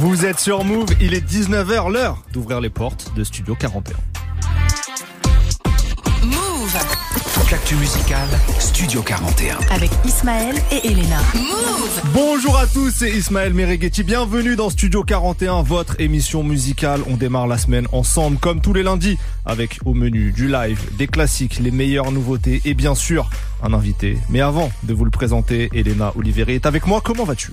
Vous êtes sur Move, il est 19h, l'heure d'ouvrir les portes de Studio 41. Move l'actu musicale, Studio 41. avec Ismaël et Elena. Move Bonjour à tous, c'est Ismaël Mereghetti. Bienvenue dans Studio 41, votre émission musicale. On démarre la semaine ensemble, comme tous les lundis, avec au menu du live, des classiques, les meilleures nouveautés et bien sûr, un invité. Mais avant de vous le présenter, Elena Oliveri est avec moi. Comment vas-tu?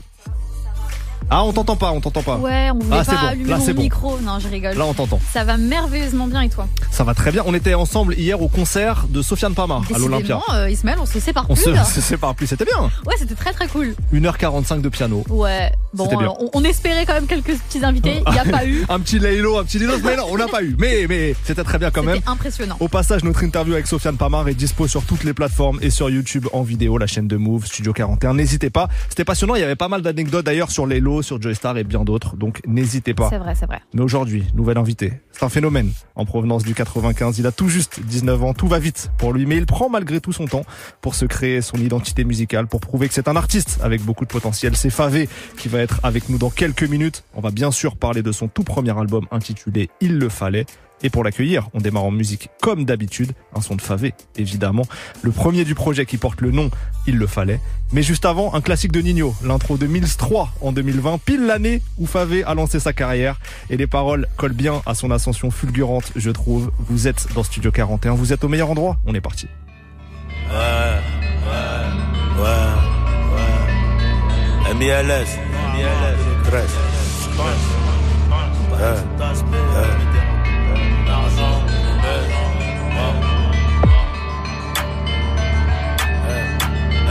Ah, on t'entend pas, on t'entend pas. Ouais, on voulait Ah, pas bon. allumer Là, mon bon. micro. Non, je rigole. Là, on t'entend. Ça va merveilleusement bien et toi? Ça va très bien. On était ensemble hier au concert de Sofiane Pamar à l'Olympia. Euh, Ismaël, on se sépare On plus. se, là. se sépare plus, c'était bien. Ouais, c'était très très cool. 1h45 de piano. Ouais. Bon, alors, on, on espérait quand même quelques petits invités. Il n'y a pas eu. Un petit Laylo, un petit Lilos, mais non, on n'a pas eu. Mais, mais c'était très bien quand même. Impressionnant. Au passage, notre interview avec Sofiane Pamar est dispo sur toutes les plateformes et sur YouTube en vidéo, la chaîne de Move, Studio 41. N'hésitez pas. C'était passionnant. Il y avait pas mal d'anecdotes d'ailleurs sur Laylo, sur Joystar et bien d'autres. Donc n'hésitez pas. C'est vrai, c'est vrai. Mais aujourd'hui, nouvel invité. C'est un phénomène en provenance du 95. Il a tout juste 19 ans. Tout va vite pour lui, mais il prend malgré tout son temps pour se créer son identité musicale, pour prouver que c'est un artiste avec beaucoup de potentiel. C'est Favé qui va être avec nous dans quelques minutes. On va bien sûr parler de son tout premier album intitulé Il le fallait. Et pour l'accueillir, on démarre en musique comme d'habitude, un son de Favé, évidemment. Le premier du projet qui porte le nom Il le fallait. Mais juste avant, un classique de Nino, l'intro de Mills 3 en 2020, pile l'année où Favé a lancé sa carrière. Et les paroles collent bien à son ascension fulgurante, je trouve. Vous êtes dans Studio 41, vous êtes au meilleur endroit, on est parti. MLS, MLS, 13.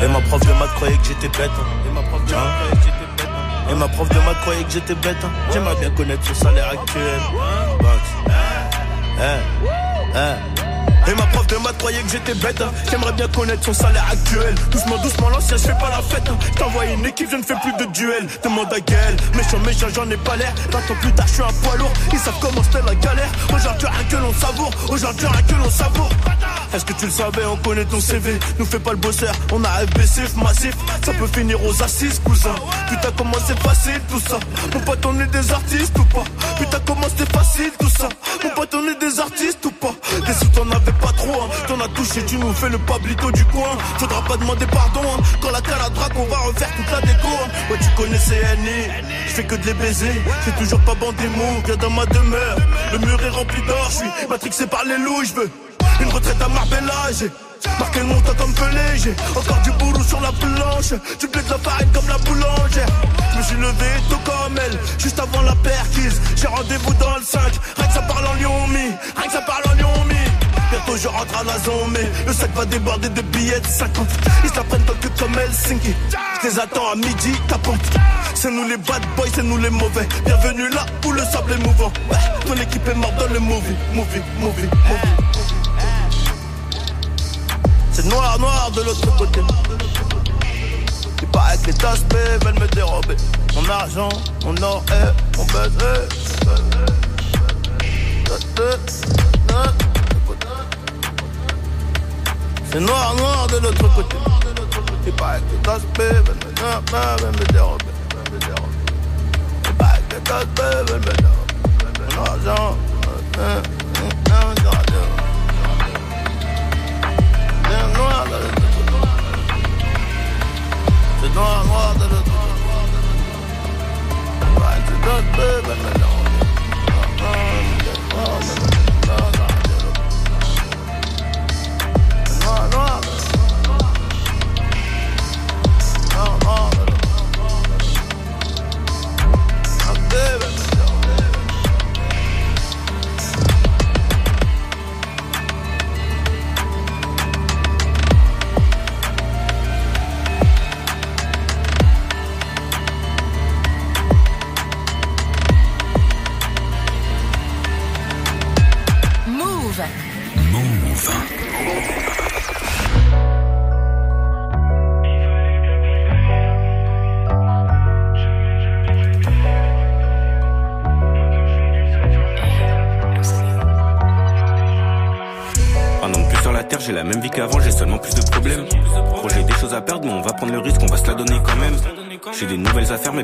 Et ma prof de maths croyait que j'étais bête. hein. Et ma prof de maths croyait que j'étais bête. hein. Et ma prof de maths croyait que j'étais bête. hein. J'aimerais bien connaître son salaire actuel. Banks. Hein, hein. Et ma prof de maths croyait que j'étais bête hein. J'aimerais bien connaître son salaire actuel. Doucement, doucement, l'ancien, je fais pas la fête hein. J't'envoie une équipe, je ne fais plus de duel. Demande à Gaël, méchant, méchant, j'en ai pas l'air. 20 ans plus tard, je suis un poids lourd. Ils savent comment c'était la galère. Aujourd'hui, rien que l'on savoure. Aujourd'hui, rien que l'on savoure. Est-ce que tu le savais, on connaît ton CV Nous fais pas le bosseur, on a FBCF massif. Ça peut finir aux assises, cousin. Putain, comment c'est facile tout ça. Mon pote, on est des artistes ou pas? Putain, comment c'est facile tout ça. Mon pote, on est des artistes ou pas? Des sous, t'en avais pas trop, hein. T'en as touché, tu nous fais le pablito du coin Faudra pas demander pardon, hein. Quand la caladraque, on va refaire toute la déco, hein. Ouais, tu connais CNI Je fais que de les baiser J'ai toujours pas bandé mot, viens dans ma demeure Le mur est rempli d'or, je suis matrixé par les loups, je veux une retraite à Marbella, j'ai marqué le montant comme Pelé, j'ai encore du boulot sur la planche, tu plais de la farine comme la boulangère. Je me suis levé tôt comme elle, juste avant la perquise, j'ai rendez-vous dans le 5, rien que ça parle en Lyon mi, rien que ça parle en Lyon mi. Bientôt je rentre à la zone, mais le sac va déborder de billets de 50. Ils se la prennent tant que comme Helsinki. Je les attends à midi, tapante. C'est nous les bad boys, c'est nous les mauvais. Bienvenue là où le sable est mouvant. Ton équipe est morte dans le movie, movie, movie, movie. C'est noir, noir de l'autre côté. Il paraît que les taspes veulent me dérober. Mon argent, mon or et mon baiser. C'est noir, noir de l'autre côté. Il paraît que taspes veulent me, veulent me dérober. Que veulent me dérober. Mon argent, euh, euh, euh, euh, euh. C'est noir de l'autre côté. C'est noir, noir de l'autre côté. Maintenant. C'est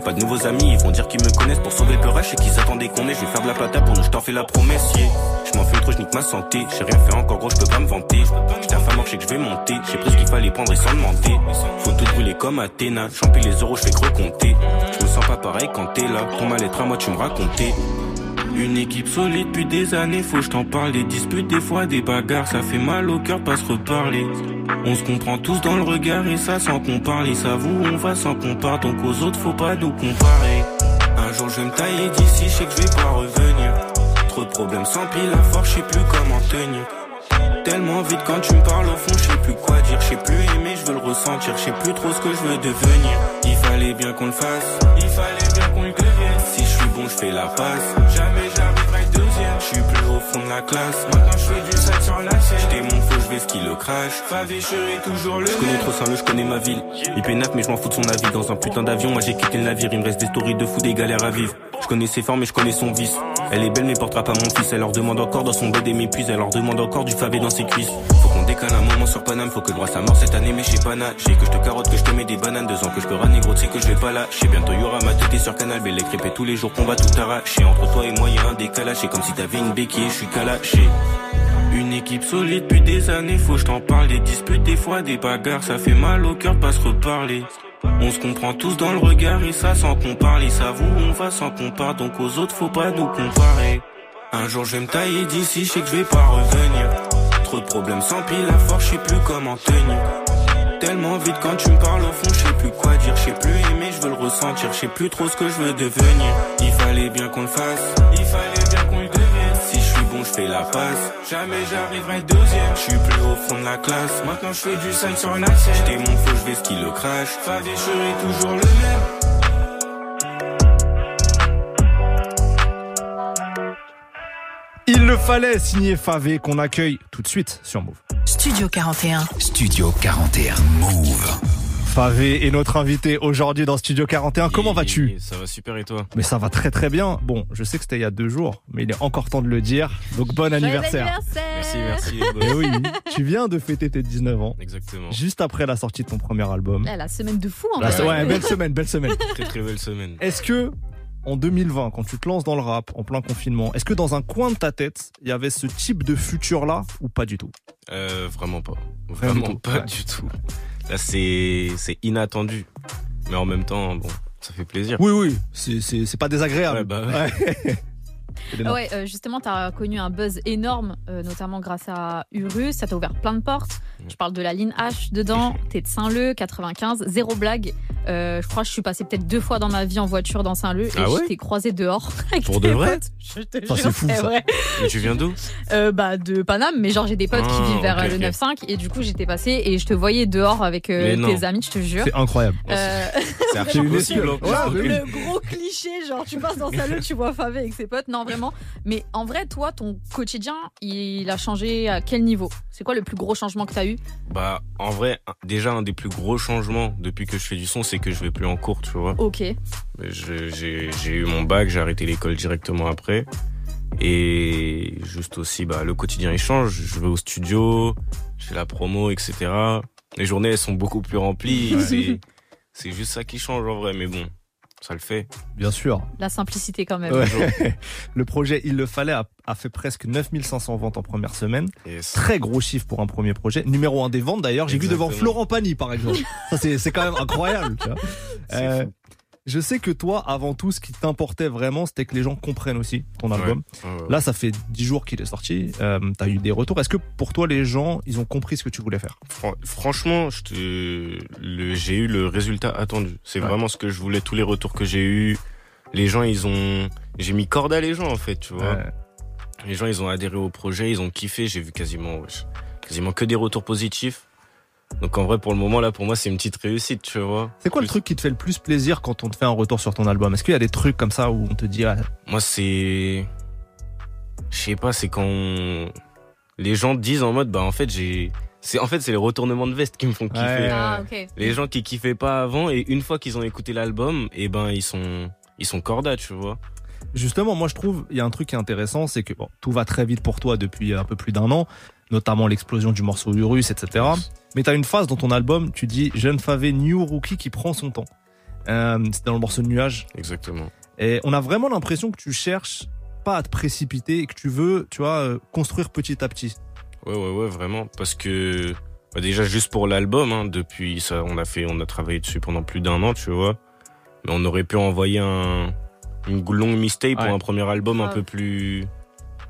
pas de nouveaux amis. Ils vont dire qu'ils me connaissent pour sauver le peurage et qu'ils attendaient qu'on ait. Je vais faire de la plata pour nous, je t'en fais la promesse, yeah. Je m'en fais trop, je nique ma santé. J'ai rien fait encore, gros, je peux pas me vanter. J'étais infamant, je sais que je vais monter. J'ai pris ce qu'il fallait prendre et sans demander. Faut tout brûler comme Athéna. J'empile les euros, je fais que recompter. Je me sens pas pareil quand t'es là. Ton mal-être à moi, tu me racontais. Une équipe solide depuis des années, faut que je t'en parle. Des disputes, des fois des bagarres, ça fait mal au cœur pas se reparler. On se comprend tous dans le regard et ça sans qu'on parle. Ils s'avouent, on va sans qu'on parle, donc aux autres faut pas nous comparer. Un jour je vais me tailler d'ici, je sais que je vais pas revenir. Trop de problèmes sans pile à force, je sais plus comment tenir. Tellement vite quand tu me parles au fond, je sais plus quoi dire, je sais plus aimer, je veux le ressentir, je sais plus trop ce que je veux devenir. Il fallait bien qu'on le fasse, il fallait bien qu'on le devienne. Si je suis bon, je fais la passe. Fond de la classe. Maintenant je fais du sur la scène. J'étais mon feu, je vais ski le crash. Favé, je serai toujours le Je connais trop Saint-Leu, je connais ma ville. Il pénate, mais je m'en fous de son avis. Dans un putain d'avion, moi j'ai quitté le navire. Il me reste des stories de fou, des galères à vivre. Je connais ses formes, mais je connais son vice. Elle est belle, mais portera pas mon fils. Elle leur demande encore dans son bed et m'épuise. Elle leur demande encore du favé dans ses cuisses. Faut un moment sur Paname. Faut que le sa mort cette année, mais chez Pana. J'ai que je te carotte, que je te mets des bananes. Deux ans que je peux râler, gros, tu sais que je vais pas. J'ai bientôt y aura ma tête sur Canal. Mais les et tous les jours qu'on va tout arracher. Entre toi et moi, y a un décalage. C'est comme si t'avais une béquille, je suis calaché. Une équipe solide depuis des années, faut que je t'en parle. Des disputes, des fois des bagarres, ça fait mal au cœur, pas se reparler. On se comprend tous dans le regard et ça sans qu'on parle. Ils s'avouent, on va sans qu'on parle, donc aux autres faut pas nous comparer. Un jour je vais me tailler d'ici, je sais que je vais pas revenir. Trop de problèmes sans pile à force, je sais plus comment tenir. Tellement vite quand tu me parles au fond, je sais plus quoi dire, je sais plus aimer, je veux le ressentir, je sais plus trop ce que je veux devenir. Il fallait bien qu'on le fasse, il fallait bien qu'on le devienne. Si je suis bon, je fais la passe. Jamais j'arriverai deuxième, je suis plus au fond de la classe. Maintenant je fais du sale sur la scène. J'étais mon feu, je vais ski le crash. Favé, je toujours le même. Il le fallait signer Favé qu'on accueille tout de suite sur Move. Studio 41. Studio 41 Move. Favé est notre invité aujourd'hui dans Studio 41. Comment vas-tu? Ça va super et toi? Mais ça va très très bien. Bon, je sais que c'était il y a deux jours, mais il est encore temps de le dire. Donc bon anniversaire. Merci, merci. Eh oui, tu viens de fêter tes 19 ans, Exactement. juste après la sortie de ton premier album. Là, la semaine de fou en c'est- ouais, belle semaine, belle semaine. Très très belle semaine. Est-ce que en 2020, quand tu te lances dans le rap en plein confinement, est-ce que dans un coin de ta tête, il y avait ce type de futur là ou pas du tout? Euh, vraiment pas. Vraiment pas ouais. du tout. Là, c'est inattendu. Mais en même temps, bon, ça fait plaisir. Oui, oui, c'est pas désagréable. Ouais, bah ouais. Ouais. Ah euh, justement, tu as connu un buzz énorme, euh, notamment grâce à Urus. Ça t'a ouvert plein de portes. Je parle de la ligne H dedans. T'es de Saint-Leu, 95, zéro blague. Euh, je crois que je suis passée peut-être deux fois dans ma vie en voiture dans Saint-Leu et Ah ouais je t'ai croisé dehors. Avec Pour de tes vrai potes. Je te jure, c'est fou, ça. vrai. Mais tu viens d'où Euh, bah, de Paname, mais genre j'ai des potes qui Ah, vivent vers ok, euh, le ok. 9-5 et du coup j'étais passée et je te voyais dehors avec euh, Mais non. tes amis, je te jure. C'est incroyable. Euh, C'est archi possible. en plus. Ouais, mais le gros cliché, genre tu passes dans Saint-Leu, tu vois Favé avec ses potes. Non, vraiment. Mais en vrai, toi, ton quotidien, il a changé à quel niveau? C'est quoi le plus gros changement que t'as eu? Bah, en vrai, déjà un des plus gros changements depuis que je fais du son, c'est que je vais plus en cours, tu vois. Ok. J'ai eu mon bac, j'ai arrêté l'école directement après. Et juste aussi, bah, le quotidien il change. Je vais au studio, je fais la promo, etc. Les journées elles sont beaucoup plus remplies. C'est juste ça qui change en vrai, mais bon, ça le fait. Bien sûr. La simplicité quand même. Ouais. Le projet Il le fallait a, a fait presque 9500 ventes en première semaine. Yes. Très gros chiffre pour un premier projet. Numéro un des ventes d'ailleurs. J'ai vu devant. Florent Pagny par exemple. Ça c'est c'est quand même incroyable. tu vois. Euh. Je sais que toi, avant tout, ce qui t'importait vraiment, c'était que les gens comprennent aussi ton album. Ouais, ouais. Là, ça fait 10 jours qu'il est sorti. Euh, T'as eu des retours. Est-ce que pour toi, les gens, ils ont compris ce que tu voulais faire? Fran- franchement, j'ai eu le résultat attendu. C'est vraiment ce que je voulais. Tous les retours que j'ai eu, les gens, ils ont, j'ai mis corde à les gens en fait, tu vois. Les gens, ils ont adhéré au projet, ils ont kiffé. J'ai vu quasiment, quasiment que des retours positifs. Donc en vrai, pour le moment là, pour moi, c'est une petite réussite, tu vois. C'est quoi le truc qui te fait le plus plaisir quand on te fait un retour sur ton album? Est-ce qu'il y a des trucs comme ça où on te dit ah, Moi, c'est, je sais pas, c'est quand on- les gens disent en mode, bah en fait, j'ai, c'est en fait, c'est les retournements de veste qui me font kiffer. Ouais. Ah. Les gens qui kiffaient pas avant et une fois qu'ils ont écouté l'album, et ben ils sont ils sont corda, tu vois. Justement, moi je trouve il y a un truc qui est intéressant, c'est que bon, tout va très vite pour toi depuis un peu plus d'un an, notamment l'explosion du morceau Urus, etc. Mais t'as une phase dans ton album, tu dis jeune favé new rookie qui prend son temps. Euh, c'est dans le morceau de nuage. Exactement. Et on a vraiment l'impression que tu cherches pas à te précipiter et que tu veux, tu vois, euh, construire petit à petit. Ouais, ouais, ouais, vraiment. Parce que bah, déjà juste pour l'album, hein, depuis ça, on a fait, on a travaillé dessus pendant plus d'un an, tu vois. Mais on aurait pu envoyer un, une longue mistake pour un premier album un peu plus,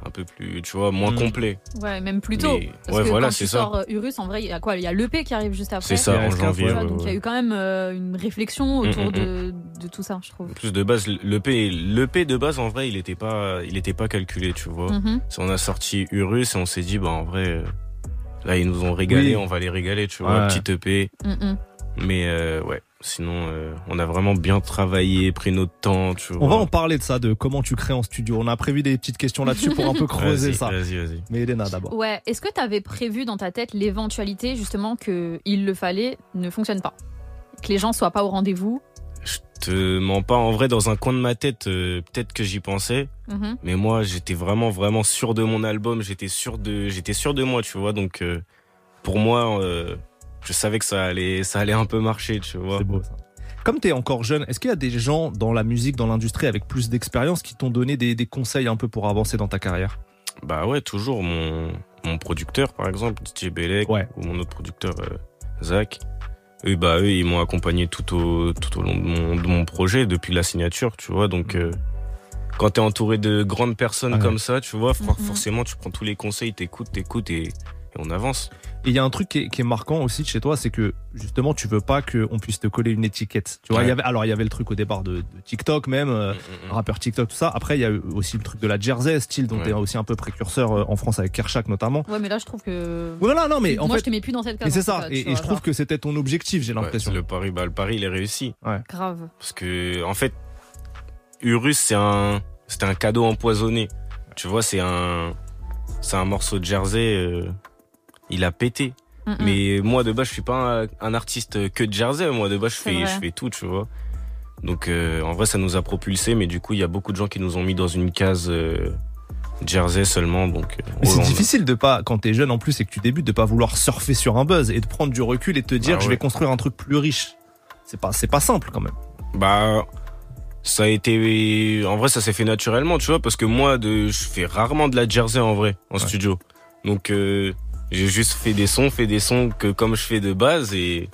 un peu plus, tu vois, moins Mm. complet. Ouais, même plus tôt. Mais- Parce ouais, que voilà, c'est ça. sors euh, Urus, en vrai, il y a quoi? Il y a l'EP qui arrive juste après. C'est ça, en janvier. Ouais, donc il y a eu quand même euh, une réflexion autour Mm, mm, de, de tout ça, je trouve. En plus de base, l'EP, l'EP de base, en vrai, il était pas, il était pas calculé, tu vois. Mhm. Si on a sorti Urus et on s'est dit, bah, en vrai, euh, là, ils nous ont régalé, Oui. on va les régaler, tu vois. Ouais. Petit EP. Mais, euh, ouais. Sinon, euh, on a vraiment bien travaillé, pris notre temps, tu vois. On va en parler de ça, de comment tu crées en studio. On a prévu des petites questions là-dessus pour un peu creuser Vas-y, ça. Vas-y, vas-y. Mais Elena d'abord. Ouais, est-ce que tu avais prévu dans ta tête l'éventualité justement que il le fallait ne fonctionne pas? Que les gens soient pas au rendez-vous? Je te mens pas. En vrai, dans un coin de ma tête, euh, peut-être que j'y pensais. Mhm. Mais moi, j'étais vraiment, vraiment sûr de mon album. J'étais sûr de, j'étais sûr de moi, tu vois. Donc, euh, pour moi, euh, je savais que ça allait, ça allait un peu marcher, tu vois. C'est beau ça. Comme tu es encore jeune, est-ce qu'il y a des gens dans la musique, dans l'industrie avec plus d'expérience qui t'ont donné des, des conseils un peu pour avancer dans ta carrière? Bah ouais, toujours mon, mon producteur, par exemple, DJ Belek, Ouais. ou mon autre producteur, euh, Zach. Eux, bah, eux, ils m'ont accompagné tout au, tout au long de mon, de mon projet, depuis la signature, tu vois. Donc, euh, quand t'es entouré de grandes personnes Ouais. comme ça, tu vois, for- Mhm. forcément, tu prends tous les conseils, t'écoutes, t'écoutes et, et on avance. Et il y a un truc qui est, qui est marquant aussi de chez toi, c'est que justement, tu veux pas qu'on puisse te coller une étiquette. Tu vois, Ouais. il y avait, alors il y avait le truc au départ de, de TikTok même, euh, Mm, mm, mm. rappeur TikTok, tout ça. Après, il y a aussi le truc de la Jersey, style dont Ouais. tu es aussi un peu précurseur euh, en France avec Kershak notamment. Ouais, mais là je trouve que. Voilà, non, mais en Moi fait, je te mets plus dans cette case. mais c'est ça. Et, je trouve genre, que c'était ton objectif, j'ai Ouais, l'impression. le pari, bah, le pari, il est réussi. Grave. Parce que, en fait, Urus, c'est un, c'était un cadeau empoisonné. Tu vois, c'est un, c'est un morceau de Jersey, euh, il a pété. Mm, mm. Mais moi, de base, je suis pas un, un artiste que de Jersey. Moi, de base, je fais, je fais tout, tu vois. Donc, euh, en vrai, ça nous a propulsé, mais du coup, il y a beaucoup de gens qui nous ont mis dans une case euh, Jersey seulement. Donc, euh, Mais c'est on a- difficile de pas, quand t'es jeune en plus et que tu débutes, de pas vouloir surfer sur un buzz et de prendre du recul et de te dire, Bah je vais construire un truc plus riche. C'est pas, c'est pas simple quand même. Bah, ça a été, en vrai, ça s'est fait naturellement, tu vois, parce que moi, de, je fais rarement de la Jersey en vrai, en Ouais. studio. Donc, euh, j'ai juste fait des sons, fait des sons que comme je fais de base et,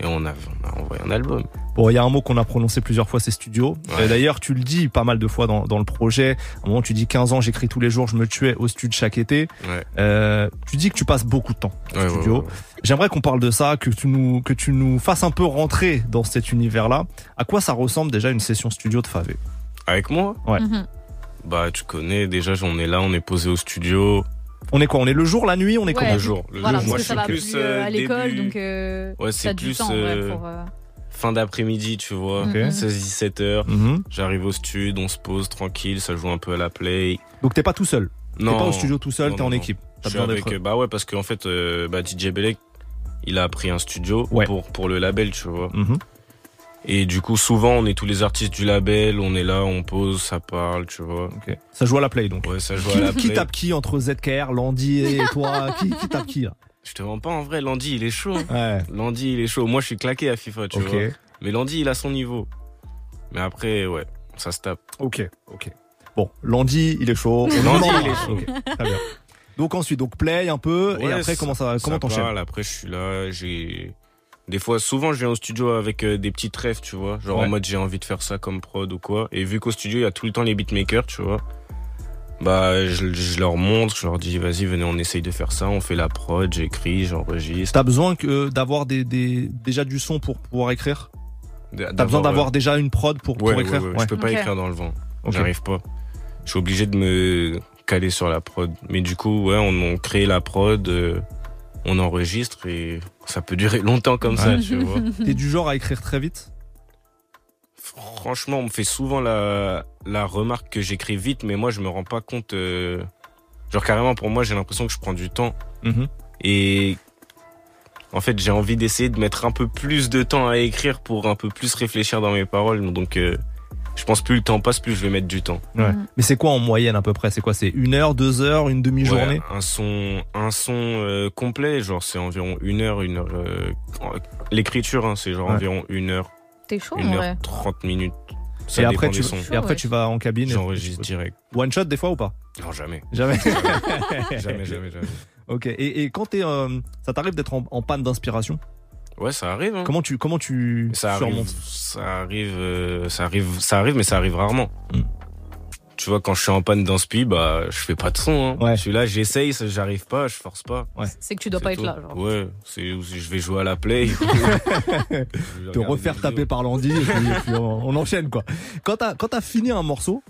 et on a, on a envoyé un album. Bon, il y a un mot qu'on a prononcé plusieurs fois, c'est studio. Ouais. Euh, D'ailleurs, tu le dis pas mal de fois dans, dans le projet. À un moment, tu dis 15 ans, j'écris tous les jours, je me tuais au studio chaque été. Ouais. Euh, tu dis que tu passes beaucoup de temps au Ouais, studio. ouais, ouais. J'aimerais qu'on parle de ça, que tu nous, que tu nous fasses un peu rentrer dans cet univers-là. À quoi ça ressemble déjà une session studio de Favé? Avec moi, Ouais. Mhm. bah, tu connais, déjà, on est là, on est posé au studio. On est quoi On est le jour, la nuit On est Ouais, comment le jour. Le Voilà, jour, moi, je ça suis plus, euh, euh, à l'école, début- donc euh, Ouais, c'est du plus, temps ouais, pour. fin d'après-midi, tu vois. Ok. 16-17 heures. Mhm. J'arrive au studio, on se pose tranquille, ça joue un peu à la play. Donc t'es pas tout seul? T'es Non. pas au studio tout seul, t'es en non. équipe. Je suis avec, bah ouais, parce qu'en fait, euh, bah, DJ Belek, il a pris un studio Ouais. pour, pour le label, tu vois. Mhm. Et du coup, souvent, on est tous les artistes du label, on est là, on pose, ça parle, tu vois. Ça joue à la play donc. Ouais, ça joue Qui, à la qui play. tape qui entre ZKR, Landy et toi qui, qui tape qui là Je te mens pas, en vrai, Landy, il est chaud. hein. Ouais. Landy, il est chaud. Moi, je suis claqué à FIFA, tu vois. Mais Landy, il a son niveau. Mais après, ouais, ça se tape. Ok. Ok. Bon, Landy, il est chaud. Landy, il est chaud. Très bien. Donc ensuite, donc play un peu et après ça- comment ça, comment t'enchaînes Après, je suis là, j'ai. Des fois, souvent, je viens au studio avec euh, des petites rêves, tu vois. Genre Ouais. en mode, j'ai envie de faire ça comme prod ou quoi. Et vu qu'au studio, il y a tout le temps les beatmakers, tu vois. Bah, je, je leur montre, je leur dis, vas-y, venez, on essaye de faire ça. On fait la prod, j'écris, j'enregistre. T'as besoin que d'avoir des, des déjà du son pour pouvoir écrire? T'as besoin d'avoir déjà une prod pour, pour Ouais, ouais, écrire? ouais, Ouais. Je peux pas écrire dans le vent. J'arrive pas. Je suis obligé de me caler sur la prod. Mais du coup, ouais, on, on crée la prod, euh, on enregistre et ça peut durer longtemps comme ça, tu vois. T'es du genre à écrire très vite? Franchement, on me fait souvent la, la remarque que j'écris vite, mais moi, je me rends pas compte. euh, Genre, carrément, pour moi, j'ai l'impression que je prends du temps. Mhm. Et en fait, j'ai envie d'essayer de mettre un peu plus de temps à écrire pour un peu plus réfléchir dans mes paroles. Donc, euh, je pense plus le temps passe, plus je vais mettre du temps. Ouais. Mhm. Mais c'est quoi en moyenne à peu près? C'est quoi? C'est une heure, deux heures, une demi-journée? Ouais, un son, un son euh, complet, genre c'est environ une heure, une heure. euh, l'écriture, hein, c'est genre Ouais. environ une heure. T'es chaud, en vrai. 1h30 minutes. Ça Et après, dépend tu, des sons. et après, tu vas en cabine. et- J'enregistre direct. One shot des fois ou pas? Non, jamais. Jamais. jamais, jamais, jamais. Ok. Et, et quand t'es, euh, ça t'arrive d'être en, en panne d'inspiration? Ouais, ça arrive. Hein. Comment tu, comment tu ça arrive, surmontes ça arrive, euh, ça arrive, ça arrive, mais ça arrive rarement. Mm. Tu vois, quand je suis en panne d'inspi, bah, je fais pas de son. Hein. Ouais. Je suis là, j'essaye, ça, j'arrive pas, je force pas. C'est que tu dois pas être là. Genre. Ouais, c'est, je vais jouer à la play. te refaire taper par Landy et puis, on, on enchaîne quoi. Quand t'as quand t'as fini un morceau,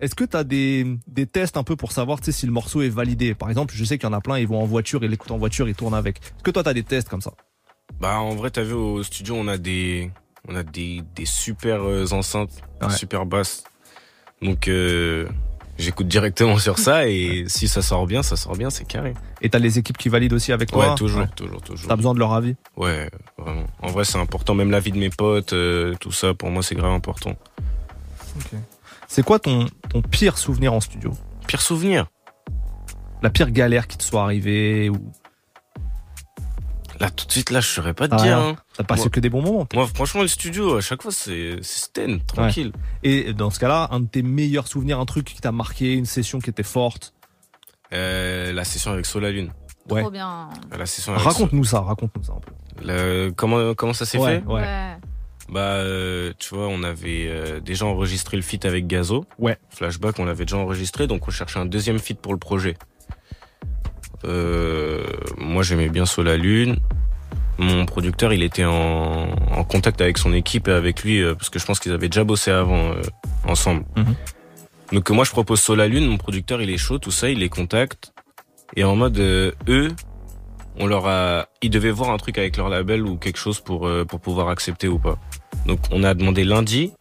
est-ce que t'as des des tests un peu pour savoir tu si le morceau est validé? Par exemple, je sais qu'il y en a plein, ils vont en voiture, ils l'écoutent en voiture, ils tournent avec. Est-ce que toi t'as des tests comme ça? Bah, en vrai, t'as vu, au studio, on a des, on a des, des super euh, enceintes, Ouais. super basses. Donc, euh, j'écoute directement sur ça et si ça sort bien, ça sort bien, c'est carré. Et t'as les équipes qui valident aussi avec toi Ouais, toujours, Ouais. toujours, toujours. T'as besoin de leur avis Ouais, vraiment. En vrai, c'est important. Même la vie de mes potes, euh, tout ça, pour moi, c'est grave important. C'est quoi ton ton pire souvenir en studio? Pire souvenir? La pire galère qui te soit arrivée ou Là, tout de suite, là, je saurais pas te Ah, dire. hein. t'as passé Moi- que des bons moments Moi, franchement, le studio, à chaque fois, c'est sten, tranquille. Et dans ce cas-là, un de tes meilleurs souvenirs, un truc qui t'a marqué, une session qui était forte? Euh, la session avec Solalune. Ouais. Trop bien. La session avec Raconte-nous ça, raconte-nous ça un peu. Le- comment, comment ça s'est Ouais, fait? ouais. Bah, euh, tu vois, on avait euh, déjà enregistré le feat avec Gazo. Ouais. Flashback, on l'avait déjà enregistré, donc on cherchait un deuxième feat pour le projet. Euh, moi, j'aimais bien Solalune. Mon producteur, il était en, en contact avec son équipe et avec lui, euh, parce que je pense qu'ils avaient déjà bossé avant euh, ensemble. Mhm. Donc moi, je propose Solalune, mon producteur, il est chaud, tout ça, il les contacte. Et en mode, eux, on leur a, ils devaient voir un truc avec leur label ou quelque chose pour euh, pour pouvoir accepter ou pas. Donc on a demandé lundi.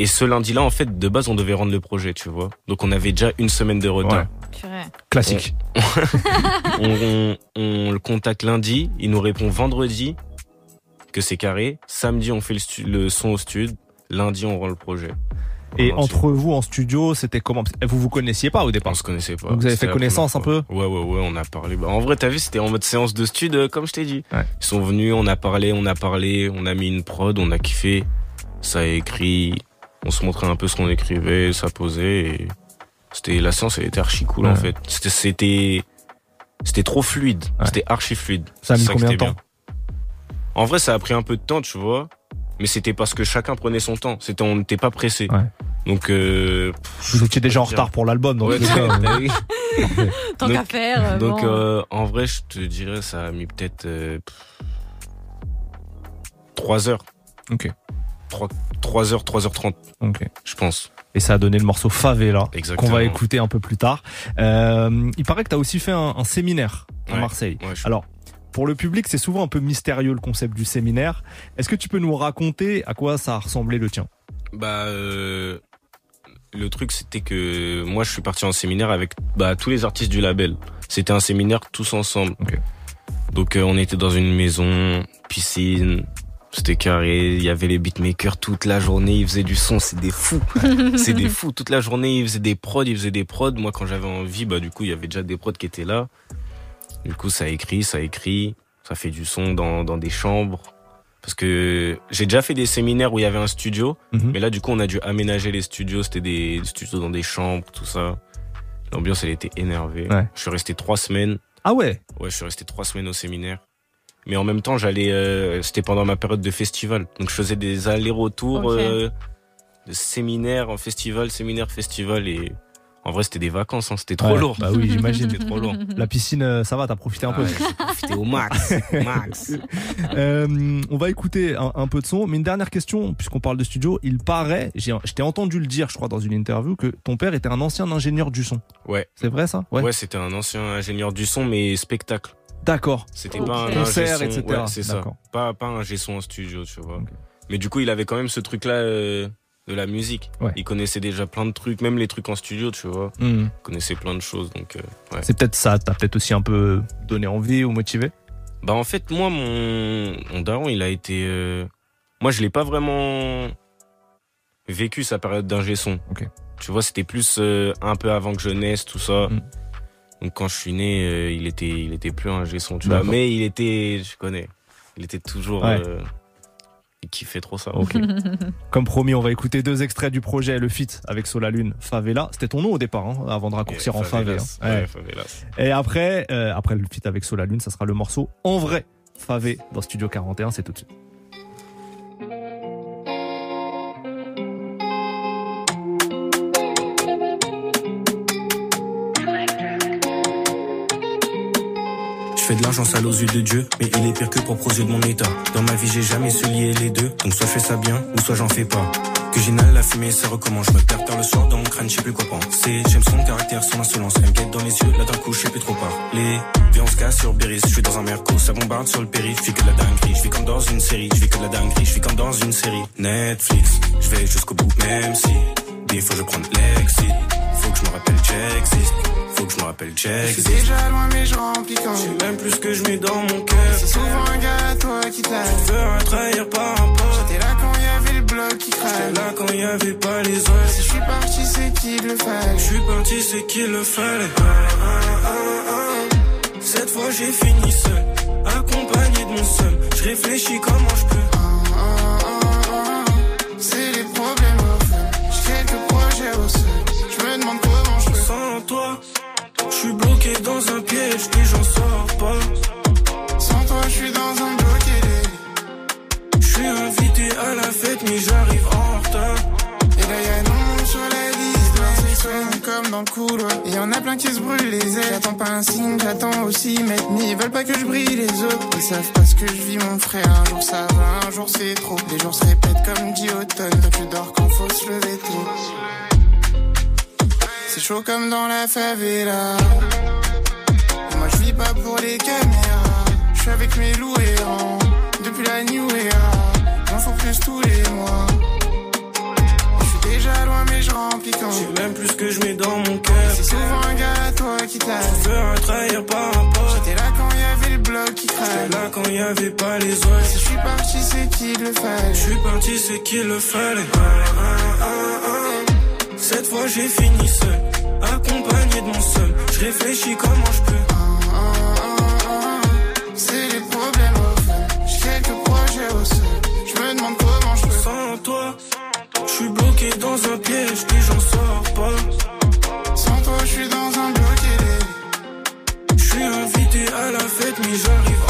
Et ce lundi-là, en fait, de base, on devait rendre le projet, tu vois. Donc on avait déjà une semaine de retard. Purée. Classique. On, on- on le contacte lundi, il nous répond vendredi que c'est carré. Samedi, on fait le, stu- le son au stud. Lundi, on rend le projet. Et entre vous en studio, c'était comment? Vous vous connaissiez pas au départ? On se connaissait pas. Donc vous avez fait connaissance un fois. Ouais, ouais, ouais, on a parlé. Bah, en vrai, t'as vu, c'était en mode séance de stud, euh, comme je t'ai dit. Ouais. Ils sont venus, on a parlé, on a parlé, on a mis une prod, on a kiffé. Ça a écrit, on se montrait un peu ce qu'on écrivait, ça posait et c'était, la séance, elle était archi cool, Ouais. en fait. C'était, c'était, c'était trop fluide. Ouais. C'était archi fluide. Ça a mis combien de temps bien. En vrai, ça a pris un peu de temps, tu vois. Mais c'était parce que chacun prenait son temps. C'était, on n'était pas pressé. Ouais. Donc, euh, Vous étiez déjà en dire. retard pour l'album, Parfait. Tant Donc- qu'à faire. euh, Donc bon. euh, en vrai, je te dirais, ça a mis peut-être euh, 3 heures. Ok. 3, 3 heures, 3h30, Ok. je pense. Et ça a donné le morceau Favela qu'on va écouter un peu plus tard. Euh, il paraît que tu as aussi fait un, un séminaire à Ouais. Marseille. Ouais, je- Alors, pour le public, c'est souvent un peu mystérieux le concept du séminaire. Est-ce que tu peux nous raconter à quoi ça a ressemblé le tien? Bah, euh, le truc, c'était que moi, je suis parti en séminaire avec bah, tous les artistes du label. C'était un séminaire tous ensemble. Ok. Donc, euh, on était dans une maison, piscine. C'était carré, il y avait les beatmakers toute la journée, ils faisaient du son, c'est des fous. c'est des fous. Toute la journée, ils faisaient des prods, ils faisaient des prods. Moi, quand j'avais envie, bah, du coup, il y avait déjà des prods qui étaient là. Du coup, ça écrit, ça écrit, ça fait du son dans, dans des chambres. Parce que j'ai déjà fait des séminaires où il y avait un studio, Mhm. mais là, du coup, on a dû aménager les studios. C'était des studios dans des chambres, tout ça. L'ambiance, elle était énervée. Ouais. Je suis resté trois semaines. Ah ouais? Ouais, je suis resté trois semaines au séminaire. Mais en même temps, j'allais, euh, c'était pendant ma période de festival. Donc, je faisais des allers-retours Ok. euh, de séminaire en festival, séminaire, festival. Et en vrai, c'était des vacances. Hein. C'était trop Ouais, lourd. Bah oui, j'imagine. C'était trop lourd. La piscine, euh, ça va, t'as profité un peu. Ouais, j'ai profité au max. au max. Euh, on va écouter un, un peu de son. Mais une dernière question, puisqu'on parle de studio, il paraît, j'ai, je t'ai entendu le dire, je crois, dans une interview, que ton père était un ancien ingénieur du son. Ouais. C'est vrai ça? Ouais, c'était un ancien ingénieur du son, mais spectacle. D'accord. C'était pas un Concert, son. etc. Ouais, c'est ça. Pas, pas un son en studio, tu vois. Mais du coup, il avait quand même ce truc-là euh, de la musique. Ouais. Il connaissait déjà plein de trucs, même les trucs en studio, tu vois. Hmm. Il connaissait plein de choses, donc euh, ouais. C'est peut-être ça, t'as peut-être aussi un peu donné envie ou motivé? Bah en fait, moi, mon, mon daron, il a été... euh, Moi, je l'ai pas vraiment vécu sa période d'ingé son. Tu vois, c'était plus un peu avant que je naisse, tout ça. Mm. Donc quand je suis né, euh, il était il était plus ingé son, tu vois. Mais il était, je connais, il était toujours Ouais. euh, Il kiffait trop ça. Comme promis, on va écouter deux extraits du projet Le Fit avec Solalune, Favela. C'était ton nom au départ, hein, avant de raccourcir en Favela. Ouais. Ouais. Et après, euh, après le feat avec Solalune, ça sera le morceau En vrai, Favé dans Studio 41, c'est tout de suite. Fais de l'argent sale aux yeux de Dieu, mais il est pire que pour aux yeux de mon état. Dans ma vie, j'ai jamais su lier les deux, donc soit je fais ça bien, ou soit j'en fais pas. Que j'inhale la fumée, ça recommence. Je me perds tard le soir dans mon crâne, je sais plus quoi penser. J'aime son caractère, son insolence, elle me guette dans les yeux. Là d'un coup, je sais plus trop parler. Viens, on se casse sur Béris, je suis dans un merco, ça bombarde sur le périph'. Je fais que de la dinguerie, je vis comme dans une série. Je vis que de la dinguerie, je comme dans une série. Netflix, je vais jusqu'au bout, même si des fois je prends l'exit. Faut que je me rappelle, j'existe. Faut que je me rappelle, Je suis déjà loin mais je remplis quand Je sais même plus que je mets dans mon cœur. C'est souvent un gars à toi qui t'a Je veux un trahir par un pote. J'étais là quand y avait le bloc qui J'étais craque là quand y avait pas les autres. Si je suis parti c'est qu'il le Je fallait suis parti, c'est qu'il le fallait. Ah, ah, ah, ah. Cette fois j'ai fini seul, accompagné de mon seul. Je réfléchis comment je peux. Ah, ah. C'est les problèmes au J'ai quelques projets au sol Je me demande comment je peux Sans toi, je suis bloqué dans un piège et j'en sors pas. Sans toi je suis dans un bloqué Je suis invité à la fête, mais j'arrive en retard. Et là y'a nom sur la liste comme dans le couloir. Et y'en a plein qui se brûlent les ailes. J'attends pas un signe, j'attends aussi Mais ils veulent pas que je brille les autres. Ils savent pas ce que je vis mon frère. Un jour ça va, un jour c'est trop. Les jours se répètent comme dit automne Toi tu dors quand faut se lever tôt C'est chaud comme dans la favela Et Moi je vis pas pour les caméras Je suis avec mes loups errants Depuis la new era J'en faut plus tous les mois je suis déjà loin mais je remplis quand Je sais même plus que je mets dans mon cœur. C'est souvent un gars à toi qui t'a Je veux un trahir par un pote. J'étais là quand y avait le bloc qui J'étais craque là quand y avait pas les autres. Si je suis parti c'est qu'il le fallait Je suis parti, c'est qu'il le fallait. Ah, ah, ah. Cette fois j'ai fini seul, accompagné de mon seul. Je réfléchis comment je peux. Ah, ah, ah, ah. C'est les problèmes au fond J'ai quelques projets au sol Je me demande comment je peux Sans toi, je suis bloqué dans un piège et j'en sors pas. Sans toi je suis dans un bloqué Je suis invité à la fête, mais j'arrive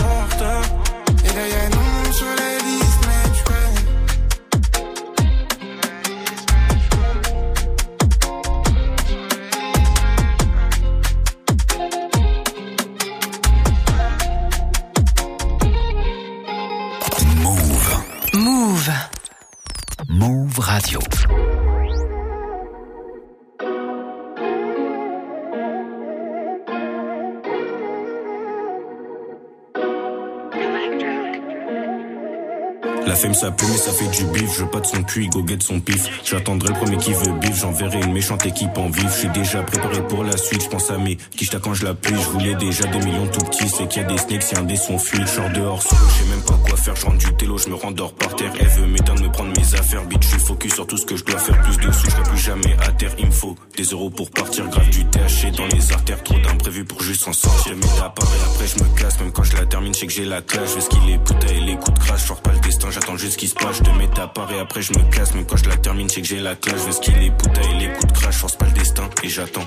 Ça pue mais ça fait du bif, je pas de son cul, go get son pif. J'attendrai le premier qui veut bif, j'enverrai une méchante équipe en vif. Je suis déjà préparé pour la suite, je pense à mes quicheta quand je l'appuie. Je voulais déjà des millions tout petits, c'est qu'il y a des snakes, si un des son fuit. Je sors dehors solo, je sais même pas quoi faire, je du télo, je me rendors par terre. Elle veut m'éteindre, me prendre mes affaires, bitch, je suis focus sur tout ce que je dois faire. Plus de sous, je plus jamais à terre, il me faut des euros pour partir, grave du THC dans les artères, trop d'imprévus pour juste s'en sortir. Mais et après je me casse, même quand je la termine, je sais que j'ai la classe. Je vais ce qu'il est putain et les coups de crash, je pas le destin, j'attends juste ce qui se passe. Je te mets ta part et après je me casse, même quand je la termine, sais que j'ai la classe. Je vais ce qu'il est putain et les coups de crash, force pas le destin et j'attends.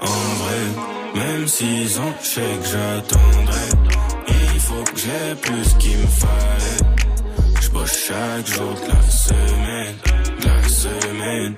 En vrai, même six ans, je sais que j'attendrai. Il faut que j'ai plus qu'il me fallait. Je bosse chaque jour de la semaine, de la semaine.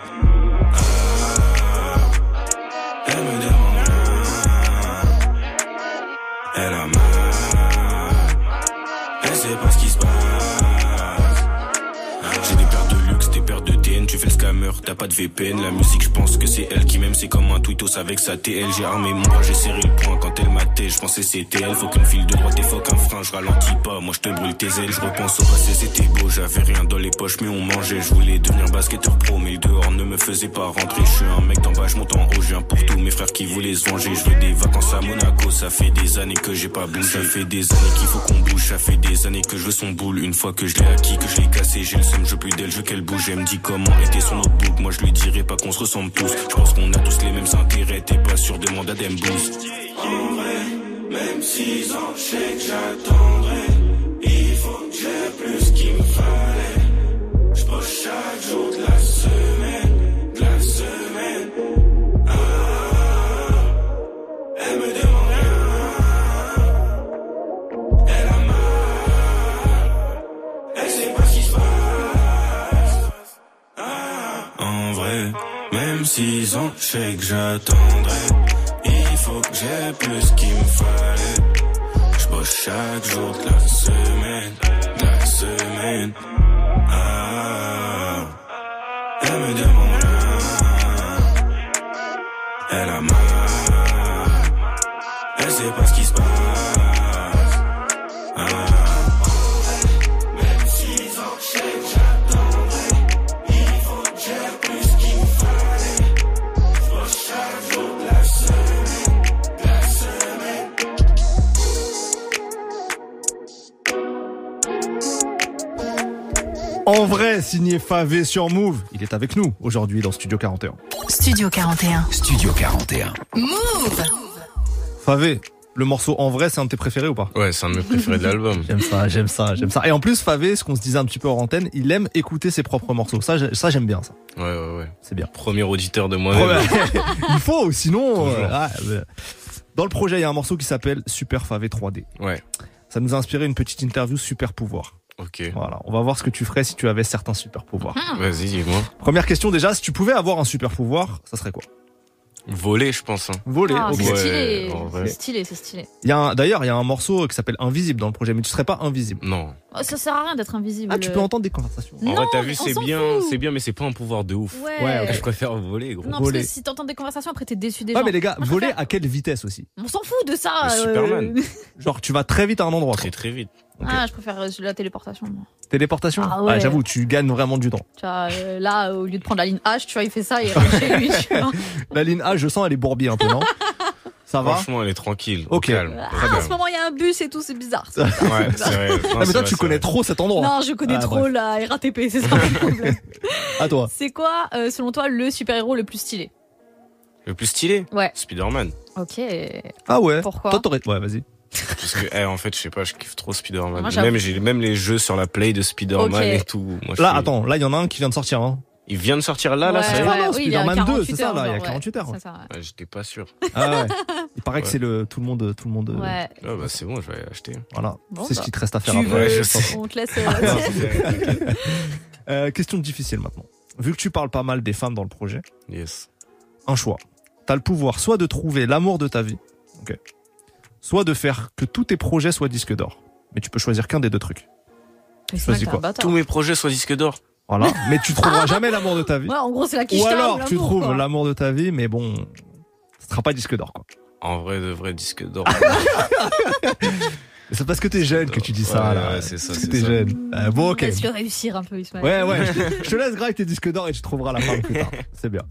T'as pas de VPN. La musique, je pense que c'est elle qui m'aime, c'est comme un tweetos avec sa TL. J'ai armé mon bras, j'ai serré le poing quand elle m'attait. Je pensais c'était elle, faut qu'une file de droite et faut qu'un frein, je ralentis pas. Moi je te brûle tes ailes, je repense au passé, c'était beau. J'avais rien dans les poches, mais on mangeait. Je voulais devenir basketteur pro, mais le dehors ne me faisait pas rentrer. Je suis un mec d'en bas, je monte en haut, je viens pour tous mes frères qui voulaient se venger. Je veux des vacances à Monaco, ça fait des années que j'ai pas bougé. Ça fait des années qu'il faut qu'on bouge, ça fait des années que je veux son boule. Une fois que je l'ai acquis, que je l'ai cassé, j'ai le seum, je plus d'elle, je veux qu'elle bouge. Elle me dit comment était son moi je lui dirais pas qu'on se ressemble tous. Je pense qu'on a tous les mêmes intérêts, t'es pas sûr des mandats. En vrai, même six ans, je sais j'attendrai. Il faut que j'ai plus qu'il me fallait. Je chaque jour de la semaine, de la semaine. Ah, elle me six ans, je sais que j'attendrai. Il faut que j'ai plus qu'il me fallait. Je bosse chaque jour de la semaine, de la semaine. Ah, elle me demande signé Favé sur Move. Il est avec nous aujourd'hui dans Studio 41. Studio 41. Studio 41. Move. Favé, le morceau En vrai, c'est un de tes préférés ou pas? Ouais, c'est un de mes préférés de l'album. J'aime ça, j'aime ça, j'aime ça. Et en plus, Favé, ce qu'on se disait un petit peu hors antenne, il aime écouter ses propres morceaux. Ça, ça j'aime bien ça. Ouais, ouais, ouais. C'est bien. Premier auditeur de moi-même. Il faut, sinon. Euh, ah, dans le projet, il y a un morceau qui s'appelle Super Favé 3D. Ouais. Ça nous a inspiré une petite interview super pouvoir. Ok. Voilà, on va voir ce que tu ferais si tu avais certains super pouvoirs. Vas-y, dis-moi. Première question déjà, si tu pouvais avoir un super pouvoir, ça serait quoi? Voler, je pense. Hein. Voler. Ah, ok. c'est stylé. C'est stylé, c'est stylé. Il y a un- D'ailleurs, il y a un morceau qui s'appelle Invisible dans le projet, mais tu serais pas invisible. Non. Oh, Ça sert à rien d'être invisible. Ah, tu peux entendre des conversations. En vrai, t'as vu, c'est bien, c'est bien, mais c'est pas un pouvoir de ouf. Ouais. Je préfère voler, gros. Non, Voler. parce que si t'entends des conversations, après t'es déçu des Ouais, gens. mais les gars, voler à quelle vitesse aussi? On s'en fout de ça. Euh, Superman. Genre, tu vas très vite à un endroit. Très quoi. très vite. Ah, je préfère euh, la téléportation. moi. Téléportation Ah ouais. J'avoue, tu gagnes vraiment du temps. Tu vois, euh, là, au lieu de prendre la ligne H, tu vois, il fait ça et il rentre chez lui. Tu vois. La ligne A, je sens, elle est bourbier un peu, non Ça va Franchement, elle est tranquille. au Ok. calme. Ah, en bien. ce moment, il y a un bus et tout, c'est bizarre. ça. Ouais, c'est vrai. Non, Ah, mais toi, vrai, tu connais vrai. trop cet endroit. Non, je connais Ah, trop bref. la RATP, c'est ça le problème. À toi. C'est quoi, euh, selon toi, le super-héros le plus stylé? Le plus stylé? Ouais. Spider-Man. Ok. Ah ouais Pourquoi? Toi, t'aurais. Ouais, vas-y. Parce que, eh, en fait, je sais pas, je kiffe trop Spider-Man. Moi. Même, j'ai même les jeux sur la Play de Spider-Man et tout. Moi, je Là, suis- attends, là, il y en a un qui vient de sortir. Hein. Il vient de sortir là, là, Ouais, ça y est Ah non, oui, il y a Spider-Man 2, 48 c'est ça, là, il y a genre, ouais. 48 heures. C'est ouais. Ouais, J'étais pas sûr. Ah ouais. Il paraît que Ouais. c'est le tout le monde, tout le monde. euh, Ouais. Ah bah c'est bon, je vais acheter. Voilà. Bon, c'est ce bah. qui te reste à faire. Tu après. veux, Ouais, je sais. on te laisse. Non, euh, c'est- Euh, question difficile maintenant. Vu que tu parles pas mal des femmes dans le projet, yes. un choix. T'as le pouvoir soit de trouver l'amour de ta vie, ok, soit de faire que tous tes projets soient disques d'or. Mais tu peux choisir qu'un des deux trucs. C'est Choisis quoi. Tous mes projets soient disques d'or. Voilà. mais tu trouveras jamais l'amour de ta vie. Ouais, en gros, c'est la Ou alors tu trouves l'amour de ta vie, mais bon, ce sera pas disque d'or quoi. En vrai, de vrai disque d'or. C'est parce que t'es jeune que tu dis ça Ouais, là. ouais, c'est ça, Parce que t'es jeune. Euh, bon ok. Laisse-le réussir un peu, Ismaël. Ouais ouais. Je te, je te laisse grave tes disques d'or et tu trouveras la femme plus tard. C'est bien.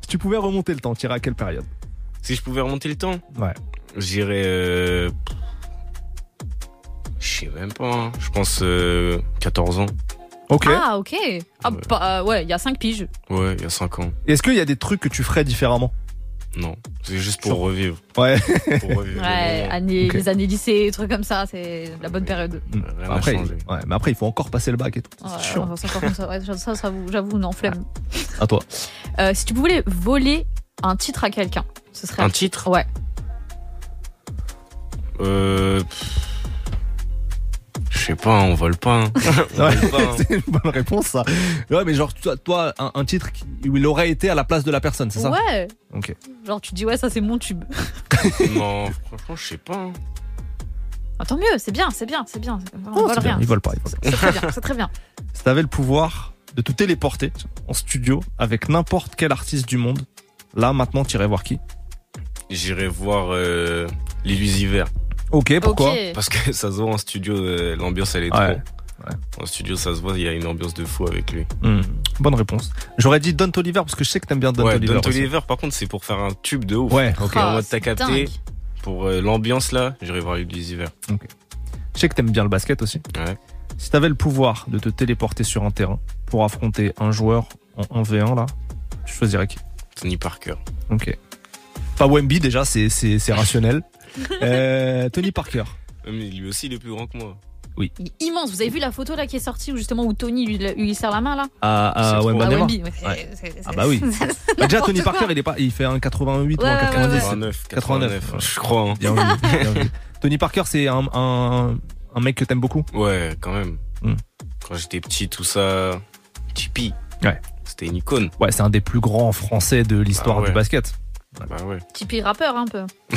Si tu pouvais remonter le temps, t'irais à quelle période? Si je pouvais remonter le temps, Ouais. J'irais. Euh... Je sais même pas. hein. Je pense euh, 14 ans. Ok. Ah, ok. Ah, Ouais. bah, euh, ouais, il y a 5 piges. Ouais, il y a 5 ans. Est-ce qu'il y a des trucs que tu ferais différemment? Non, c'est juste pour Sur- revivre. Ouais. Pour revivre. Ouais, le les années lycée, trucs comme ça, c'est la bonne période. Rien n'a Après, changé. ouais, mais après il faut encore passer le bac et tout. Ouais, C'est chiant. enfin, ça, ça, ça, j'avoue, non, flemme. À toi. Euh, si tu voulais voler un titre à quelqu'un, ce serait. Un titre? Ouais. Euh. Je sais pas, on vole pas. hein. Ouais, hein. c'est une bonne réponse ça. Ouais, mais genre toi, toi un, un titre qui- où il aurait été à la place de la personne, c'est ça? Ouais. Ok. Genre, tu dis, ouais, ça, c'est mon tube. Non, franchement, je sais pas. hein. Ah, tant mieux, c'est bien, c'est bien, c'est bien. On Oh, vole c'est bien, rien. ils volent pas, ils volent pas. C'est très bien, c'est très bien. Si t'avais le pouvoir de te téléporter en studio avec n'importe quel artiste du monde, là maintenant t'irais voir qui? J'irai voir euh, l'illusiver. Ok, pourquoi Ok. Parce que ça se voit en studio, euh, l'ambiance elle est Ouais, trop. En studio, ça se voit, il y a une ambiance de fou avec lui. Hmm, Bonne réponse. J'aurais dit Don Oliver parce que je sais que t'aimes bien Don ouais, Oliver. Don aussi. Oliver, par contre, c'est pour faire un tube de ouf. Ouais, ok. En mode c'est t'as capté. dingue. Pour euh, l'ambiance là, j'irai voir l'illusiver. Je sais que t'aimes bien le basket aussi. Ouais. Si t'avais le pouvoir de te téléporter sur un terrain pour affronter un joueur en 1v1 là, tu choisirais qui? Tony Parker. Ok. Pas Wemby déjà, c'est c'est c'est rationnel. Euh, Tony Parker. Euh, Mais lui aussi, il est plus grand que moi. Il est immense. Vous avez vu la photo là qui est sortie où justement où Tony lui, lui, serre la main là À, C'est à. Wemba Ah, Nema. Wemby. Ouais, Ouais. c'est- c'est- Ah bah oui. c'est- Bah, déjà Tony Parker, il est pas, il fait un 88 ou un Ouais, ouais, 90. ouais. 89, 89, 89, je crois. hein. Bien vu, bien vu. Tony Parker, c'est un, un, un mec que t'aimes beaucoup. Ouais, quand même. Hmm. Quand j'étais petit, tout ça. Tipeee. Ouais. C'était une icône. Ouais, c'est un des plus grands français de l'histoire Ah ouais. du basket. Bah ouais. Tipeee rappeur un peu.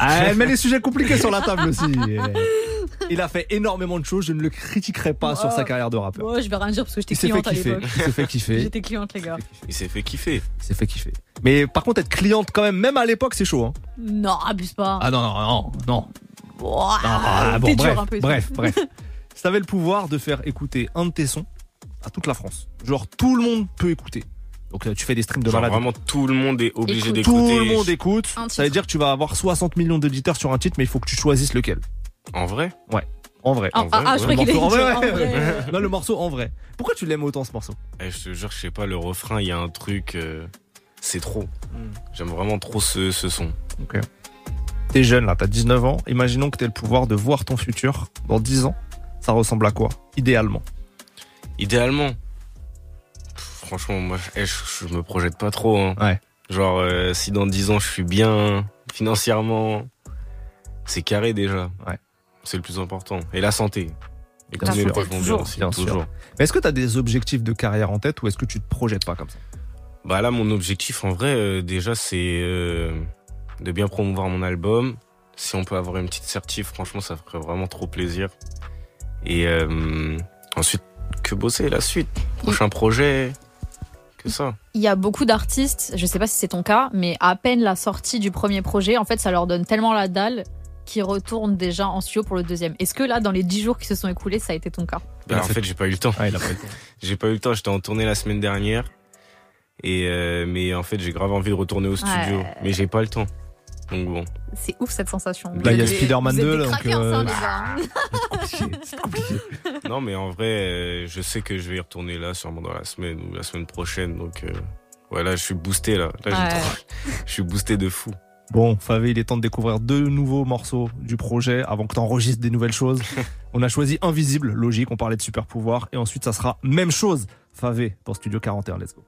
Ah, elle met les sujets compliqués sur la table aussi. Il a fait énormément de choses, je ne le critiquerai pas sur sa carrière de rappeur. Ouais, je vais rien dire parce que j'étais cliente à kiffer. l'époque. Il s'est fait kiffer. J'étais cliente, les gars. Il s'est fait kiffer. Il s'est fait kiffer. Mais par contre, être cliente quand même, même à l'époque, c'est chaud. Hein. Non, abuse pas. Ah non, non, non, non. Ouah, Ah, bon, bref, un peu. bref, bref. Si t'avais le pouvoir de faire écouter un de tes sons à toute la France, genre tout le monde peut écouter. Donc là, tu fais des streams de Genre malade. vraiment tout le monde est obligé Écoute. d'écouter. Tout le monde écoute. Ça veut dire que tu vas avoir 60 millions d'auditeurs sur un titre, mais il faut que tu choisisses lequel. En vrai? En vrai. Ah, En ah, vrai, ah, je ouais, crois qu'il le est morceau en vrai, en ouais. vrai. Non, le morceau en vrai. Pourquoi tu l'aimes autant ce morceau? Eh, Je te jure, je sais pas, le refrain, il y a un truc. euh, c'est trop. Hmm. J'aime vraiment trop ce, ce son. T'es jeune là, t'as 19 ans. Imaginons que t'aies le pouvoir de voir ton futur dans 10 ans. Ça ressemble à quoi Idéalement? Idéalement. Franchement, moi, je, eh, je- je me projette pas trop. Hein. Ouais. Genre, euh, si dans 10 ans je suis bien financièrement, c'est carré déjà. Ouais. C'est le plus important. Et la santé. Et bien Toujours. aussi. Sûr. toujours. Mais est-ce que t'as des objectifs de carrière en tête ou est-ce que tu te projettes pas comme ça? Bah là, mon objectif, en vrai, euh, déjà, c'est euh, de bien promouvoir mon album. Si on peut avoir une petite certif, franchement, ça ferait vraiment trop plaisir. Et euh, ensuite, que bosser la suite Prochain projet, que ça. Il y a beaucoup d'artistes, je sais pas si c'est ton cas, mais à peine la sortie du premier projet, en fait, ça leur donne tellement la dalle qu'ils retournent déjà en studio pour le deuxième. Est-ce que là, dans les 10 jours qui se sont écoulés, ça a été ton cas a en fait- j'ai pas eu le temps. Ah. J'ai pas eu le temps, j'étais en tournée la semaine dernière. Et euh, mais en fait, j'ai grave envie de retourner au studio. Ouais. Mais j'ai pas le temps. Donc bon. C'est ouf cette sensation. Là, il y a Spider-Man vous êtes 2, des donc, craqueurs, euh. C'est compliqué, compliqué. non, mais en vrai, euh, je sais que je vais y retourner là, sûrement dans la semaine ou la semaine prochaine. Donc euh, voilà, je suis boosté là. Là, j'ai Ouais. trop- je suis boosté de fou. Bon, Favé, il est temps de découvrir deux nouveaux morceaux du projet avant que tu enregistres des nouvelles choses. on a choisi Invisible, logique, on parlait de super pouvoir. Et ensuite, ça sera même chose, Favé, dans Studio 41. Let's go.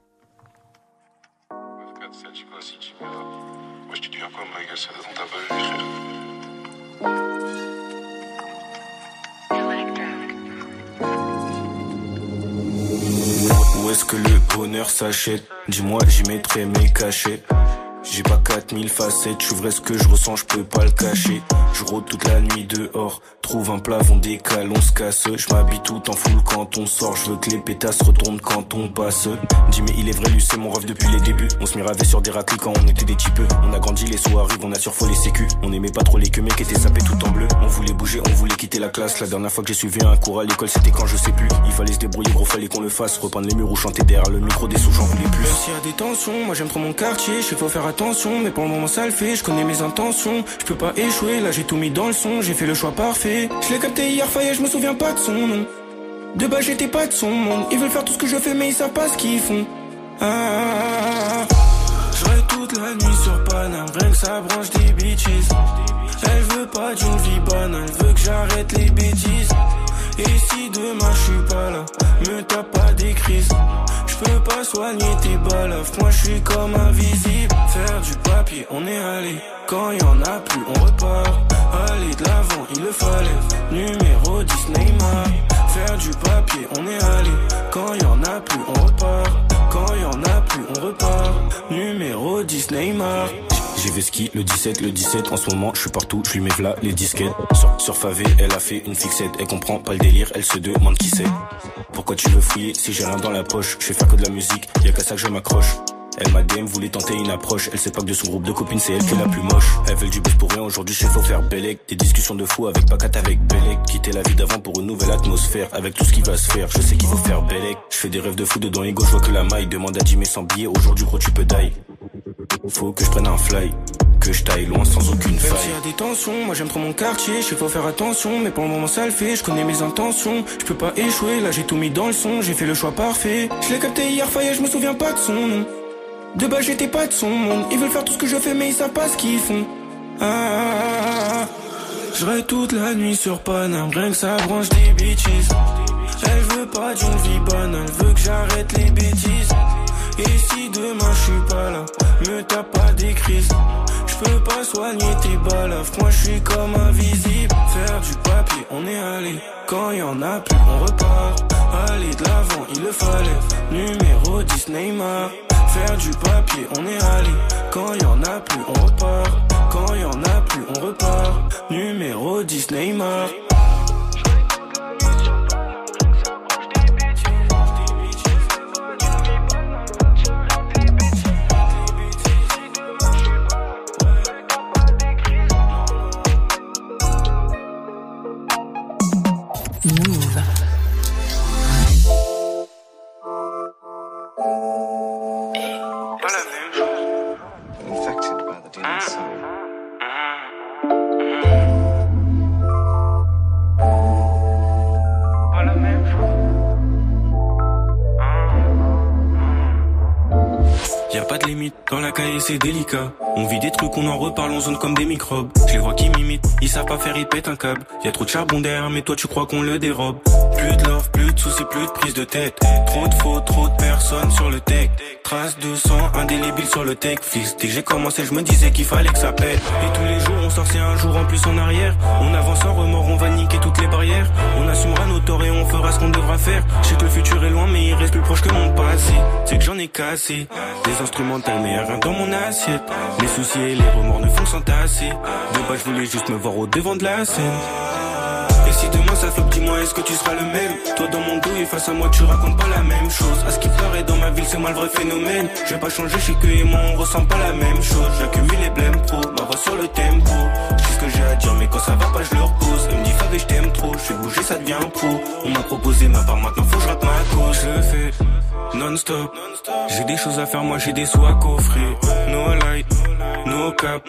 Où est-ce que le bonheur s'achète? Dis-moi, j'y mettrai mes cachets. J'ai pas 4000 facettes, je vrai ce que je ressens, je peux pas le cacher. Je rôde toute la nuit dehors, trouve un plafond décale, on se casse. Je m'habille tout en foule quand on sort, je veux que les pétasses retournent quand on passe. Dis mais il est vrai, lui c'est mon rêve depuis les débuts. On se miravait sur des raclés quand on était des types. On a grandi, les sous arrivent, on a surfait les sécu. On aimait pas trop les que mecs étaient sapés tout en bleu. On voulait bouger, on voulait quitter la classe. La dernière fois que j'ai suivi un cours à l'école, c'était quand je sais plus. Il fallait se débrouiller, gros, fallait qu'on le fasse. Repeindre les murs ou chanter derrière le micro des sous, j'en voulais plus. S'il y a des tensions, moi j'aime trop mon quartier. Je faire attention, mais pour le moment ça le fait. Je connais mes intentions, je peux pas échouer. Là j'ai tout mis dans le son, j'ai fait le choix parfait. Je l'ai capté hier, faillet, je me souviens pas de son nom. De bas j'étais pas de son monde. Ils veulent faire tout ce que je fais, mais ils savent pas ce qu'ils font. Ah, ah, ah, ah. Toute la nuit sur Paname, rien que ça branche des bitches. Elle veut pas d'une vie banale, elle veut que j'arrête les bêtises. Et si demain je suis pas là, me tape pas des crises. Je peux pas soigner tes balafres, moi je suis comme invisible. Faire du papier, on est allé. Quand y en a plus, on repart. Aller de l'avant, il le fallait. Numéro 10 Neymar. Faire du papier, on est allé. Quand y en a plus, on repart. Quand y en a plus, on repart. Numéro 10 Neymar. J'ai fait ski le 17, le 17 en ce moment je suis partout, je lui mets v'là les disquettes Sur, sur Favé, elle a fait une fixette Elle comprend pas le délire, elle se demande qui c'est Pourquoi tu veux fouiller si j'ai rien dans la poche? Je fais faire que de la musique, y a qu'à ça que je m'accroche elle m'a DM, voulait tenter une approche. Elle sait pas que de son groupe de copines, c'est elle qui est la plus moche. Elle veut du buzz pour rien, aujourd'hui, je faut faire Bellec. Des discussions de fou avec Pacat avec Bellec. Quitter la vie d'avant pour une nouvelle atmosphère. Avec tout ce qui va se faire, je sais qu'il faut faire Bellec. Je fais des rêves de fou dedans, ego, je vois que la maille. Demande à Jimmy sans billet, aujourd'hui, gros, tu peux die. Faut que je prenne un fly. Que je taille loin sans aucune faille. Même y a des tensions, moi j'aime trop mon quartier. Je sais faut faire attention, mais pour le moment ça le fait. Je connais mes intentions, je peux pas échouer. Là j'ai tout mis dans le son, j'ai fait le choix parfait. Je l'ai capté hier, faillet, je me souviens pas de son nom. De bas j'étais pas de son monde. Ils veulent faire tout ce que je fais, mais ils savent pas ce qu'ils font. Ah, ah, ah, ah. Je rêve toute la nuit sur Paname, rien que ça branche des bitches. Elle veut pas d'une vie banale, elle veut que j'arrête les bêtises. Et si demain je suis pas là, me tape pas des crises. Je peux pas soigner tes balafres, moi je suis comme invisible. Faire du papier, on est allé. Quand y en a plus, on repart. Aller de l'avant, il le fallait. Numéro 10 Neymar. Faire du papier, on est allé. Quand y en a plus, on repart. Quand y en a plus, on repart. Numéro 10 Neymar. Dans la cahier c'est délicat. On vit des trucs, on en reparle, on zone comme des microbes. Je les vois qui m'imitent, ils savent pas faire, ils pètent un câble. Y a trop de charbon derrière, mais toi tu crois qu'on le dérobe. Plus de love, plus de soucis, plus de prise de tête. Trop de fautes, trop de personnes sur le tech. Traces de sang indélébile sur le tech. Fils, dès que j'ai commencé, je me disais qu'il fallait que ça pète. Et tous les jours, on sort, c'est un jour en plus en arrière. On avance sans remords, on va niquer toutes les barrières. On assumera nos torts et on fera ce qu'on devra faire. Je sais que le futur est loin, mais il reste plus proche que mon passé. J'en cassé. Des instrumentales, mais rien dans mon assiette. Les soucis et les remords ne font s'entasser. De bas, je voulais juste me voir au devant de la scène. Et si demain ça flop, dis-moi est-ce que tu seras le même? Toi dans mon dos et face à moi tu racontes pas la même chose À ce qui paraît dans ma ville c'est moi le vrai phénomène Je vais pas changer, sais que et moi on ressent pas la même chose J'accumule les blèmes pro, ma voix sur le tempo Je ce que j'ai à dire mais quand ça va pas je le repose Je t'aime trop, je fais bouger ça devient pro. On m'a proposé ma part maintenant faut que je rappe ma cause Je le fais non-stop. J'ai des choses à faire moi j'ai des sous à coffrer. No light, no cap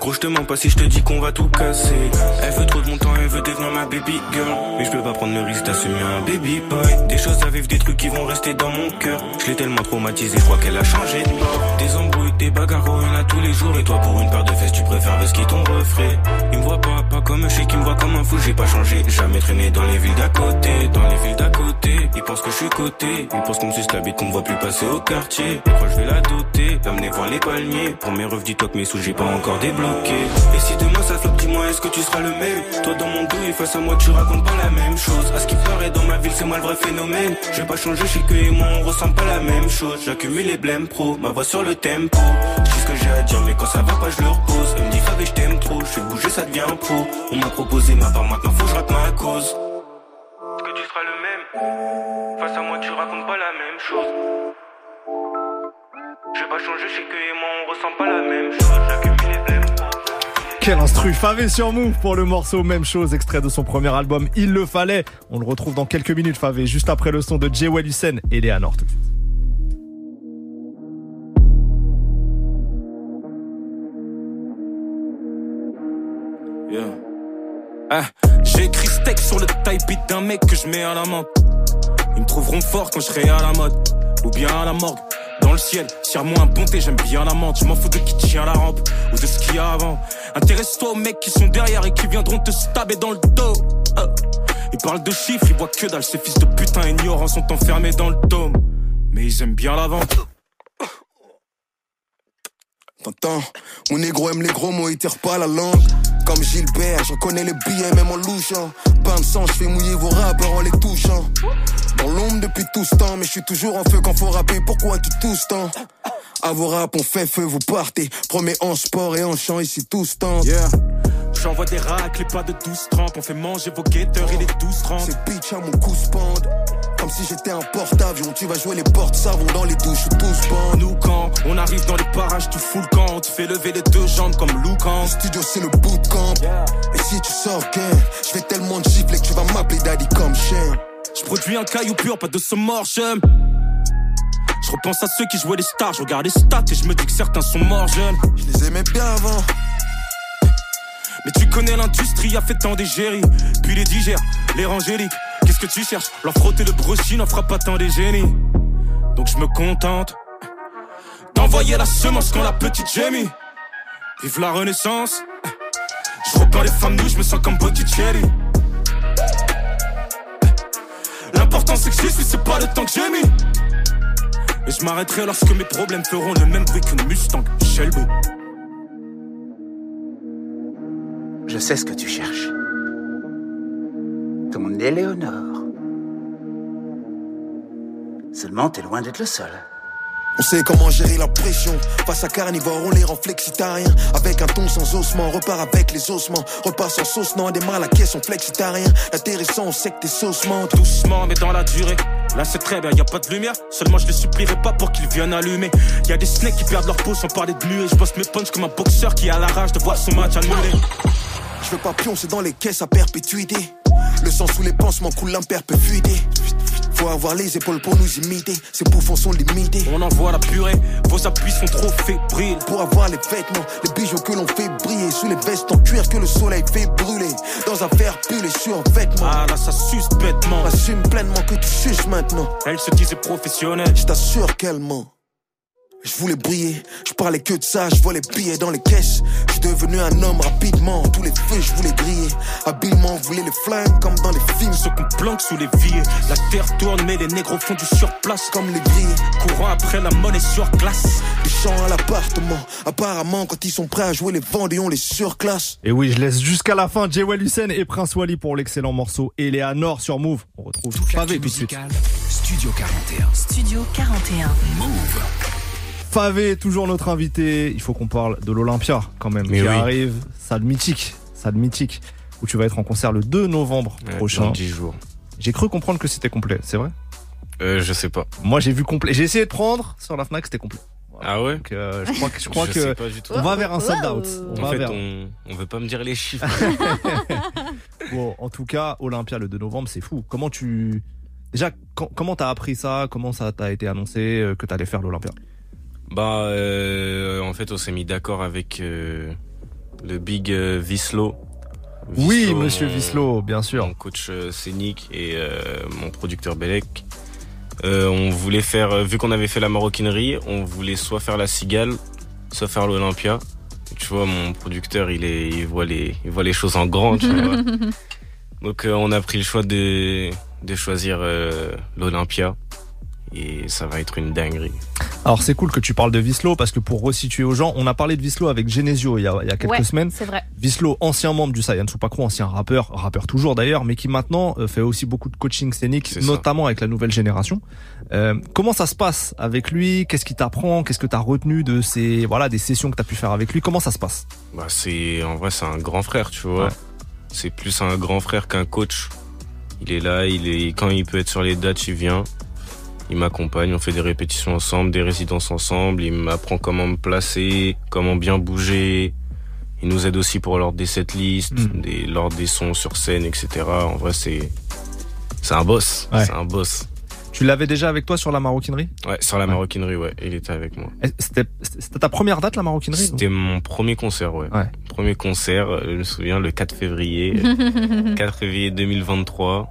Gros je te mens pas si je te dis qu'on va tout casser. Elle veut trop de mon temps, elle veut devenir ma baby girl. Mais je peux pas prendre le risque d'assumer un baby boy. Des choses à vivre, des trucs qui vont rester dans mon cœur. Je l'ai tellement traumatisé, je crois qu'elle a changé de bord. Des embrouilles, des bagarres, il en a tous les jours. Et toi pour une paire de fesses tu préfères ce qui ton reflet Il me voit pas, pas comme un chèque, il me voit comme un fou. J'ai pas changé, jamais traîné dans les villes d'à côté. Dans les villes d'à côté, ils pensent que je suis coté. Ils pensent qu'on me suce la bite, qu'on me voit plus passer au quartier. Pourquoi je vais la doter, l'amener voir les palmiers. Pour mes refs, dis-toi que mes sous j'ai pas encore débloqué Et si demain ça flop, dis-moi est-ce que tu seras le même Toi dans mon dos et face à moi tu racontes pas la même chose. À ce qui paraît dans ma ville c'est moi le vrai phénomène. Je vais pas changer, je sais et moi on ressent pas la même chose. J'accumule les blèmes pro, ma voix sur le tempo. Je ce que j'ai à dire mais quand ça va pas je le repose. Elle me dit Fab et je t'aime trop, je fais bouger ça devient pro. On m'a proposé ma part maintenant faut que je rappe ma cause. Est-ce que tu seras le même. Face à moi tu racontes pas la même chose. Je pas changer, je sais et moi on ressent pas la même chose. J'accumule les blèmes Quel instru Favé sur Move pour le morceau Même chose, extrait de son premier album Il le fallait. On le retrouve dans quelques minutes Favé, juste après le son de Jay Hussein et Léa Nord. Yeah. Ah, steak sur le type beat d'un mec que je mets à la main. Ils me trouveront fort quand je serai à la mode. Ou bien à la morgue. Le ciel, tire-moi un bonté, j'aime bien la menthe. Je m'en fous de qui tient la rampe ou de ce qu'il y a avant. Intéresse-toi aux mecs qui sont derrière et qui viendront te stabber dans le dos. Ah. Ils parlent de chiffres, ils voient que dalle. Ces fils de putain ignorants sont enfermés dans le dôme. Mais ils aiment bien la vente. Mon négro aime les gros mots, il tire pas la langue. Comme Gilbert, j'en connais les billets, même en louchant. Pain de sang, je fais mouiller vos rappeurs en les touchant. Dans l'ombre depuis tout ce temps, mais je suis toujours en feu quand faut rapper. Pourquoi tu tousses tant? À vos rap, on fait feu, vous partez. Promets en sport et en chant, ici tous tentent. Yeah. J'envoie des racles pas de 12-30. On fait manger vos guetteurs, il est 12-30. Ces bitch à mon cou se pendent. Comme si j'étais un porte-avions. Tu vas jouer les portes savons dans les douches tous pendent. Nous quand on arrive dans les parages, tu fous le camp. On te fait lever les deux jambes comme Lucan. Studio c'est le bootcamp. Et si tu sors gain, je vais tellement te gifler que tu vas m'appeler daddy comme chien. Je produis un caillou pur, pas de mort, j'aime. Je repense à ceux qui jouaient les stars, je regarde les stats et je me dis que certains sont morts jeunes. Je les aimais bien avant. Mais tu connais l'industrie, a fait tant d'égéries. Puis les digères, les rangéliques. Qu'est-ce que tu cherches? Leur frotter le brochet n'en fera pas tant des génies. Donc je me contente d'envoyer la semence quand la petite gémit. Vive la renaissance. Je repeins les femmes nues, je me sens comme Botticelli. L'important c'est que j'y suis, c'est pas le temps que j'ai mis. Et je m'arrêterai lorsque mes problèmes feront le même bruit qu'une Mustang Shelby. Je sais ce que tu cherches. Ton Éléonore. Seulement, t'es loin d'être le seul. On sait comment gérer la pression. Face à carnivore, on les rend flexitariens. Avec un ton sans ossements, on repart avec les ossements. Repas sans sauce, non, démarre à la caisse, on flexitarien. Intéressant, on sait que t'es saucement. Doucement, mais dans la durée. Là, c'est très bien, y a pas de lumière. Seulement, je les supplierai pas pour qu'ils viennent allumer. Y a des snakes qui perdent leur peau sans parler de nuée. Je bosse mes punches comme un boxeur qui a la rage de voir son match annulé. Je veux pas pioncer dans les caisses à perpétuité. Le sang sous les pansements coule l'imperpétuité. Faut avoir les épaules pour nous imiter. Ces bouffons sont limités. On envoie la purée, vos appuis sont trop fébriles. Pour avoir les vêtements, les bijoux que l'on fait briller. Sous les vestes en cuir que le soleil fait brûler. Dans un fer pull et sur vêtements. Ah là, ça suce bêtement. Assume pleinement que tu suces maintenant. Elle se disait professionnelle. Je t'assure qu'elle ment. Je voulais briller, je parlais que de ça, je volais billets dans les caisses. Je suis devenu un homme rapidement, tous les feux je voulais griller. Habilement, on voulait les flingues comme dans les films. Ceux qu'on planque sous les vies. La terre tourne, mais les négros font du surplace. Comme les grilles, Courant après la monnaie sur glace. des chants à l'appartement. Apparemment, quand ils sont prêts à jouer les vendés, on les surclasse. Et oui, je laisse jusqu'à la fin Jewel Hussein et Prince Wally pour l'excellent morceau Eleanor sur Move. On retrouve Toute l'actu tout de suite. Studio 41. Studio 41. Move. Favé, toujours notre invité. Il faut qu'on parle de l'Olympia quand même, Mais qui oui. arrive. Salle mythique, salle mythique, où tu vas être en concert le 2 novembre Ouais, prochain. dans 10 jours. J'ai cru comprendre que c'était complet, c'est vrai? Euh, je sais pas. Moi j'ai vu complet. J'ai essayé de prendre sur la Fnac, c'était complet. Ah ouais? Donc, euh, je crois que je crois Je que sais pas du tout. on va vers un sold out. On En va fait, vers. on, on veut pas me dire les chiffres. Bon, en tout cas, Olympia le 2 novembre, c'est fou. Comment tu déjà com- comment t'as appris ça? Comment ça t'a été annoncé euh, que t'allais faire l'Olympia? Bah, euh, en fait, on s'est mis d'accord avec euh, le big euh, Vislo. Oui, Monsieur mon- Vislo, bien sûr. Mon coach euh, scénique et euh, mon producteur Belek. Euh, on voulait faire, vu qu'on avait fait la maroquinerie, on voulait soit faire la cigale, soit faire l'Olympia. Tu vois, mon producteur, il est, il voit les, il voit les choses en grand, tu vois. Donc, euh, on a pris le choix de, de choisir euh, l'Olympia. Et ça va être une dinguerie. Alors c'est cool que tu parles de Vislo parce que pour resituer aux gens, on a parlé de Vislo avec Genesio il y a, il y a quelques Ouais, semaines. C'est vrai. Vislo, ancien membre du Saiyan Supakro, ancien rappeur, rappeur toujours d'ailleurs, mais qui maintenant euh, fait aussi beaucoup de coaching scénique, ça. notamment avec la nouvelle génération. Euh, comment ça se passe avec lui? Qu'est-ce qu'il t'apprend? Qu'est-ce que t'as retenu de ces voilà des sessions que t'as pu faire avec lui? Comment ça se passe? Bah, c'est, en vrai, c'est un grand frère, tu vois. Ouais. C'est plus un grand frère qu'un coach. Il est là, il est, quand il peut être sur les dates, il vient. Il m'accompagne, on fait des répétitions ensemble, des résidences ensemble. Il m'apprend comment me placer, comment bien bouger. Il nous aide aussi pour l'ordre des setlists, Mm. des, l'ordre des sons sur scène, etc. En vrai, c'est, c'est un boss. Ouais. C'est un boss. Tu l'avais déjà avec toi sur la maroquinerie? Ouais, sur la maroquinerie, ouais. Il était avec moi. C'était c'était ta première date la maroquinerie C'était mon premier concert, ouais. Ouais. Premier concert, euh, je me souviens, le 4 février. euh, 4 février 2023.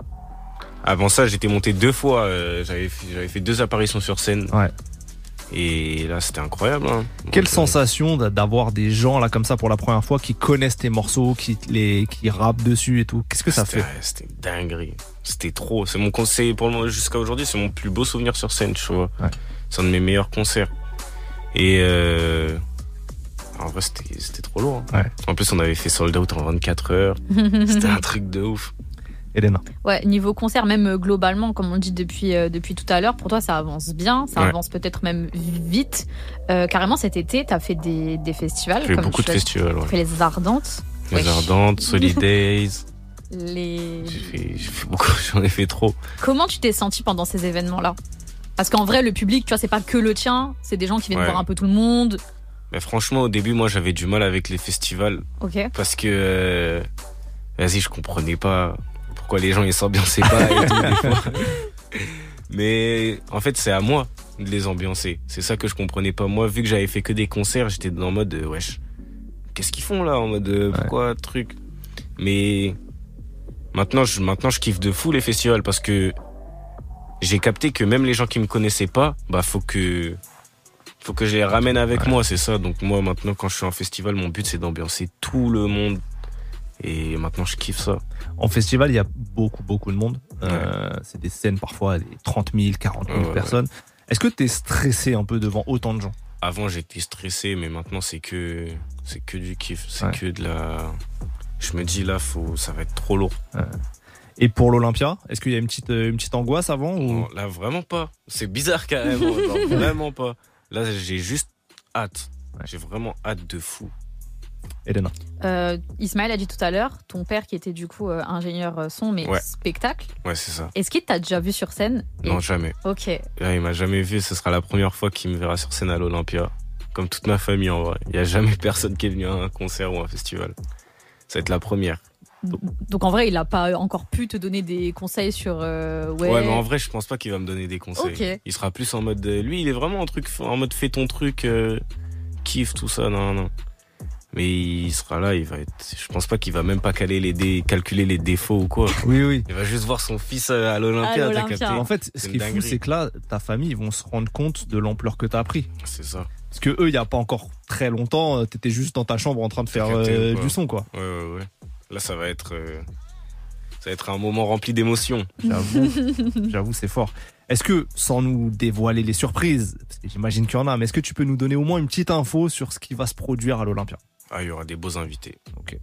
Avant ça, j'étais monté deux fois. euh, j'avais fait, j'avais fait deux apparitions sur scène. Ouais. Et là, c'était incroyable. Hein. Quelle Donc, euh, sensation d'a- d'avoir des gens là comme ça pour la première fois qui connaissent tes morceaux, qui les qui rappent dessus et tout. Qu'est-ce que ça fait? C'était une dinguerie. C'était trop. C'est mon conseil pour le moment jusqu'à aujourd'hui. C'est mon plus beau souvenir sur scène, tu vois. Ouais. C'est un de mes meilleurs concerts. Et euh, en vrai, c'était c'était trop lourd. hein. Ouais. En plus, on avait fait sold out en 24 heures. C'était un truc de ouf. Elena Ouais, niveau concert, même euh, globalement, comme on dit depuis, euh, depuis tout à l'heure, pour toi, ça avance bien, ça Ouais. avance peut-être même vite. Euh, carrément, cet été, tu as fait des, des festivals. J'ai beaucoup de festivals. Tu Ouais. fait les Ardentes, Les Ouais. Ardentes, Solid Days. les... J'ai fait, beaucoup, j'en ai fait trop. Comment tu t'es senti pendant ces événements-là? Parce qu'en vrai, le public, tu vois, c'est pas que le tien, c'est des gens qui viennent voir un peu tout le monde. Mais franchement, au début, moi, j'avais du mal avec les festivals Ok. parce que, euh, vas-y, je comprenais pas pourquoi les gens ils s'ambiançaient pas et tout, des fois. Mais en fait, c'est à moi de les ambiancer. C'est ça que je comprenais pas. Moi, vu que j'avais fait que des concerts, j'étais dans le mode, euh, wesh, qu'est-ce qu'ils font là En mode, euh, pourquoi truc? Mais maintenant, je, maintenant, je kiffe de fou les festivals parce que j'ai capté que même les gens qui me connaissaient pas, bah, faut que, faut que je les ramène avec moi, c'est ça. Donc moi, maintenant, quand je suis en festival, mon but, c'est d'ambiancer tout le monde. Et maintenant, je kiffe ça. En festival, il y a beaucoup, beaucoup de monde. Euh, C'est des scènes parfois, des 30 000, 40 000 Ouais, ouais, personnes. Est-ce que t'es stressé un peu devant autant de gens? Avant, j'étais stressé, mais maintenant, c'est que, c'est que du kiff. C'est que de la. Je me dis là, faut, ça va être trop lourd. Et pour l'Olympia, est-ce qu'il y a une petite, une petite angoisse avant ou... Non, là, vraiment pas. C'est bizarre carrément. genre, vraiment pas. Là, j'ai juste hâte. J'ai vraiment hâte de fou. Elena. Euh, Ismaël a dit tout à l'heure, ton père qui était du coup euh, ingénieur euh, son, mais Ouais. spectacle. Ouais, c'est ça. Est-ce qu'il t'a déjà vu sur scène Et- Non, jamais. Ok. Là, il m'a jamais vu. Ce sera la première fois qu'il me verra sur scène à l'Olympia. Comme toute ma famille, en vrai. Il y a jamais personne qui est venu à un concert ou un festival. Ça va être la première. Donc en vrai, il a pas encore pu te donner des conseils sur. euh, ouais. Ouais. mais en vrai, je pense pas qu'il va me donner des conseils. Ok. Il sera plus en mode. Lui, il est vraiment en truc, en mode fais ton truc, kiffe tout ça, non, non. Mais il sera là, il va être. Je pense pas qu'il va même pas caler les dé- calculer les défauts ou quoi. Oui, oui. Il va juste voir son fils euh, à l'Olympia. Capté En fait, ce qui est fou, c'est que là, ta famille, ils vont se rendre compte de l'ampleur que t'as pris. C'est ça. Parce que eux, il y a pas encore très longtemps, euh, t'étais juste dans ta chambre en train de faire euh, du son, quoi. Ouais, ouais, ouais. Là, ça va être. euh, Ça va être un moment rempli d'émotions. J'avoue, j'avoue, c'est fort. Est-ce que, sans nous dévoiler les surprises, parce que j'imagine qu'il y en a, mais est-ce que tu peux nous donner au moins une petite info sur ce qui va se produire à l'Olympia? Ah, il y aura des beaux invités. Ok.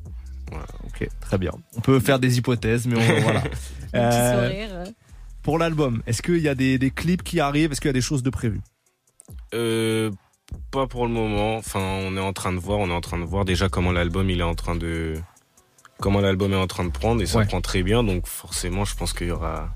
Voilà. Ok, très bien. On peut faire des hypothèses, mais on, voilà. Un petit Euh, sourire. euh. pour l'album, est-ce qu'il y a des, des clips qui arrivent? Est-ce qu'il y a des choses de prévues? Euh, pas pour le moment. Enfin, on est en train de voir. On est en train de voir déjà comment l'album il est en train de comment l'album est en train de prendre et ça Ouais. prend très bien. Donc forcément, je pense qu'il y aura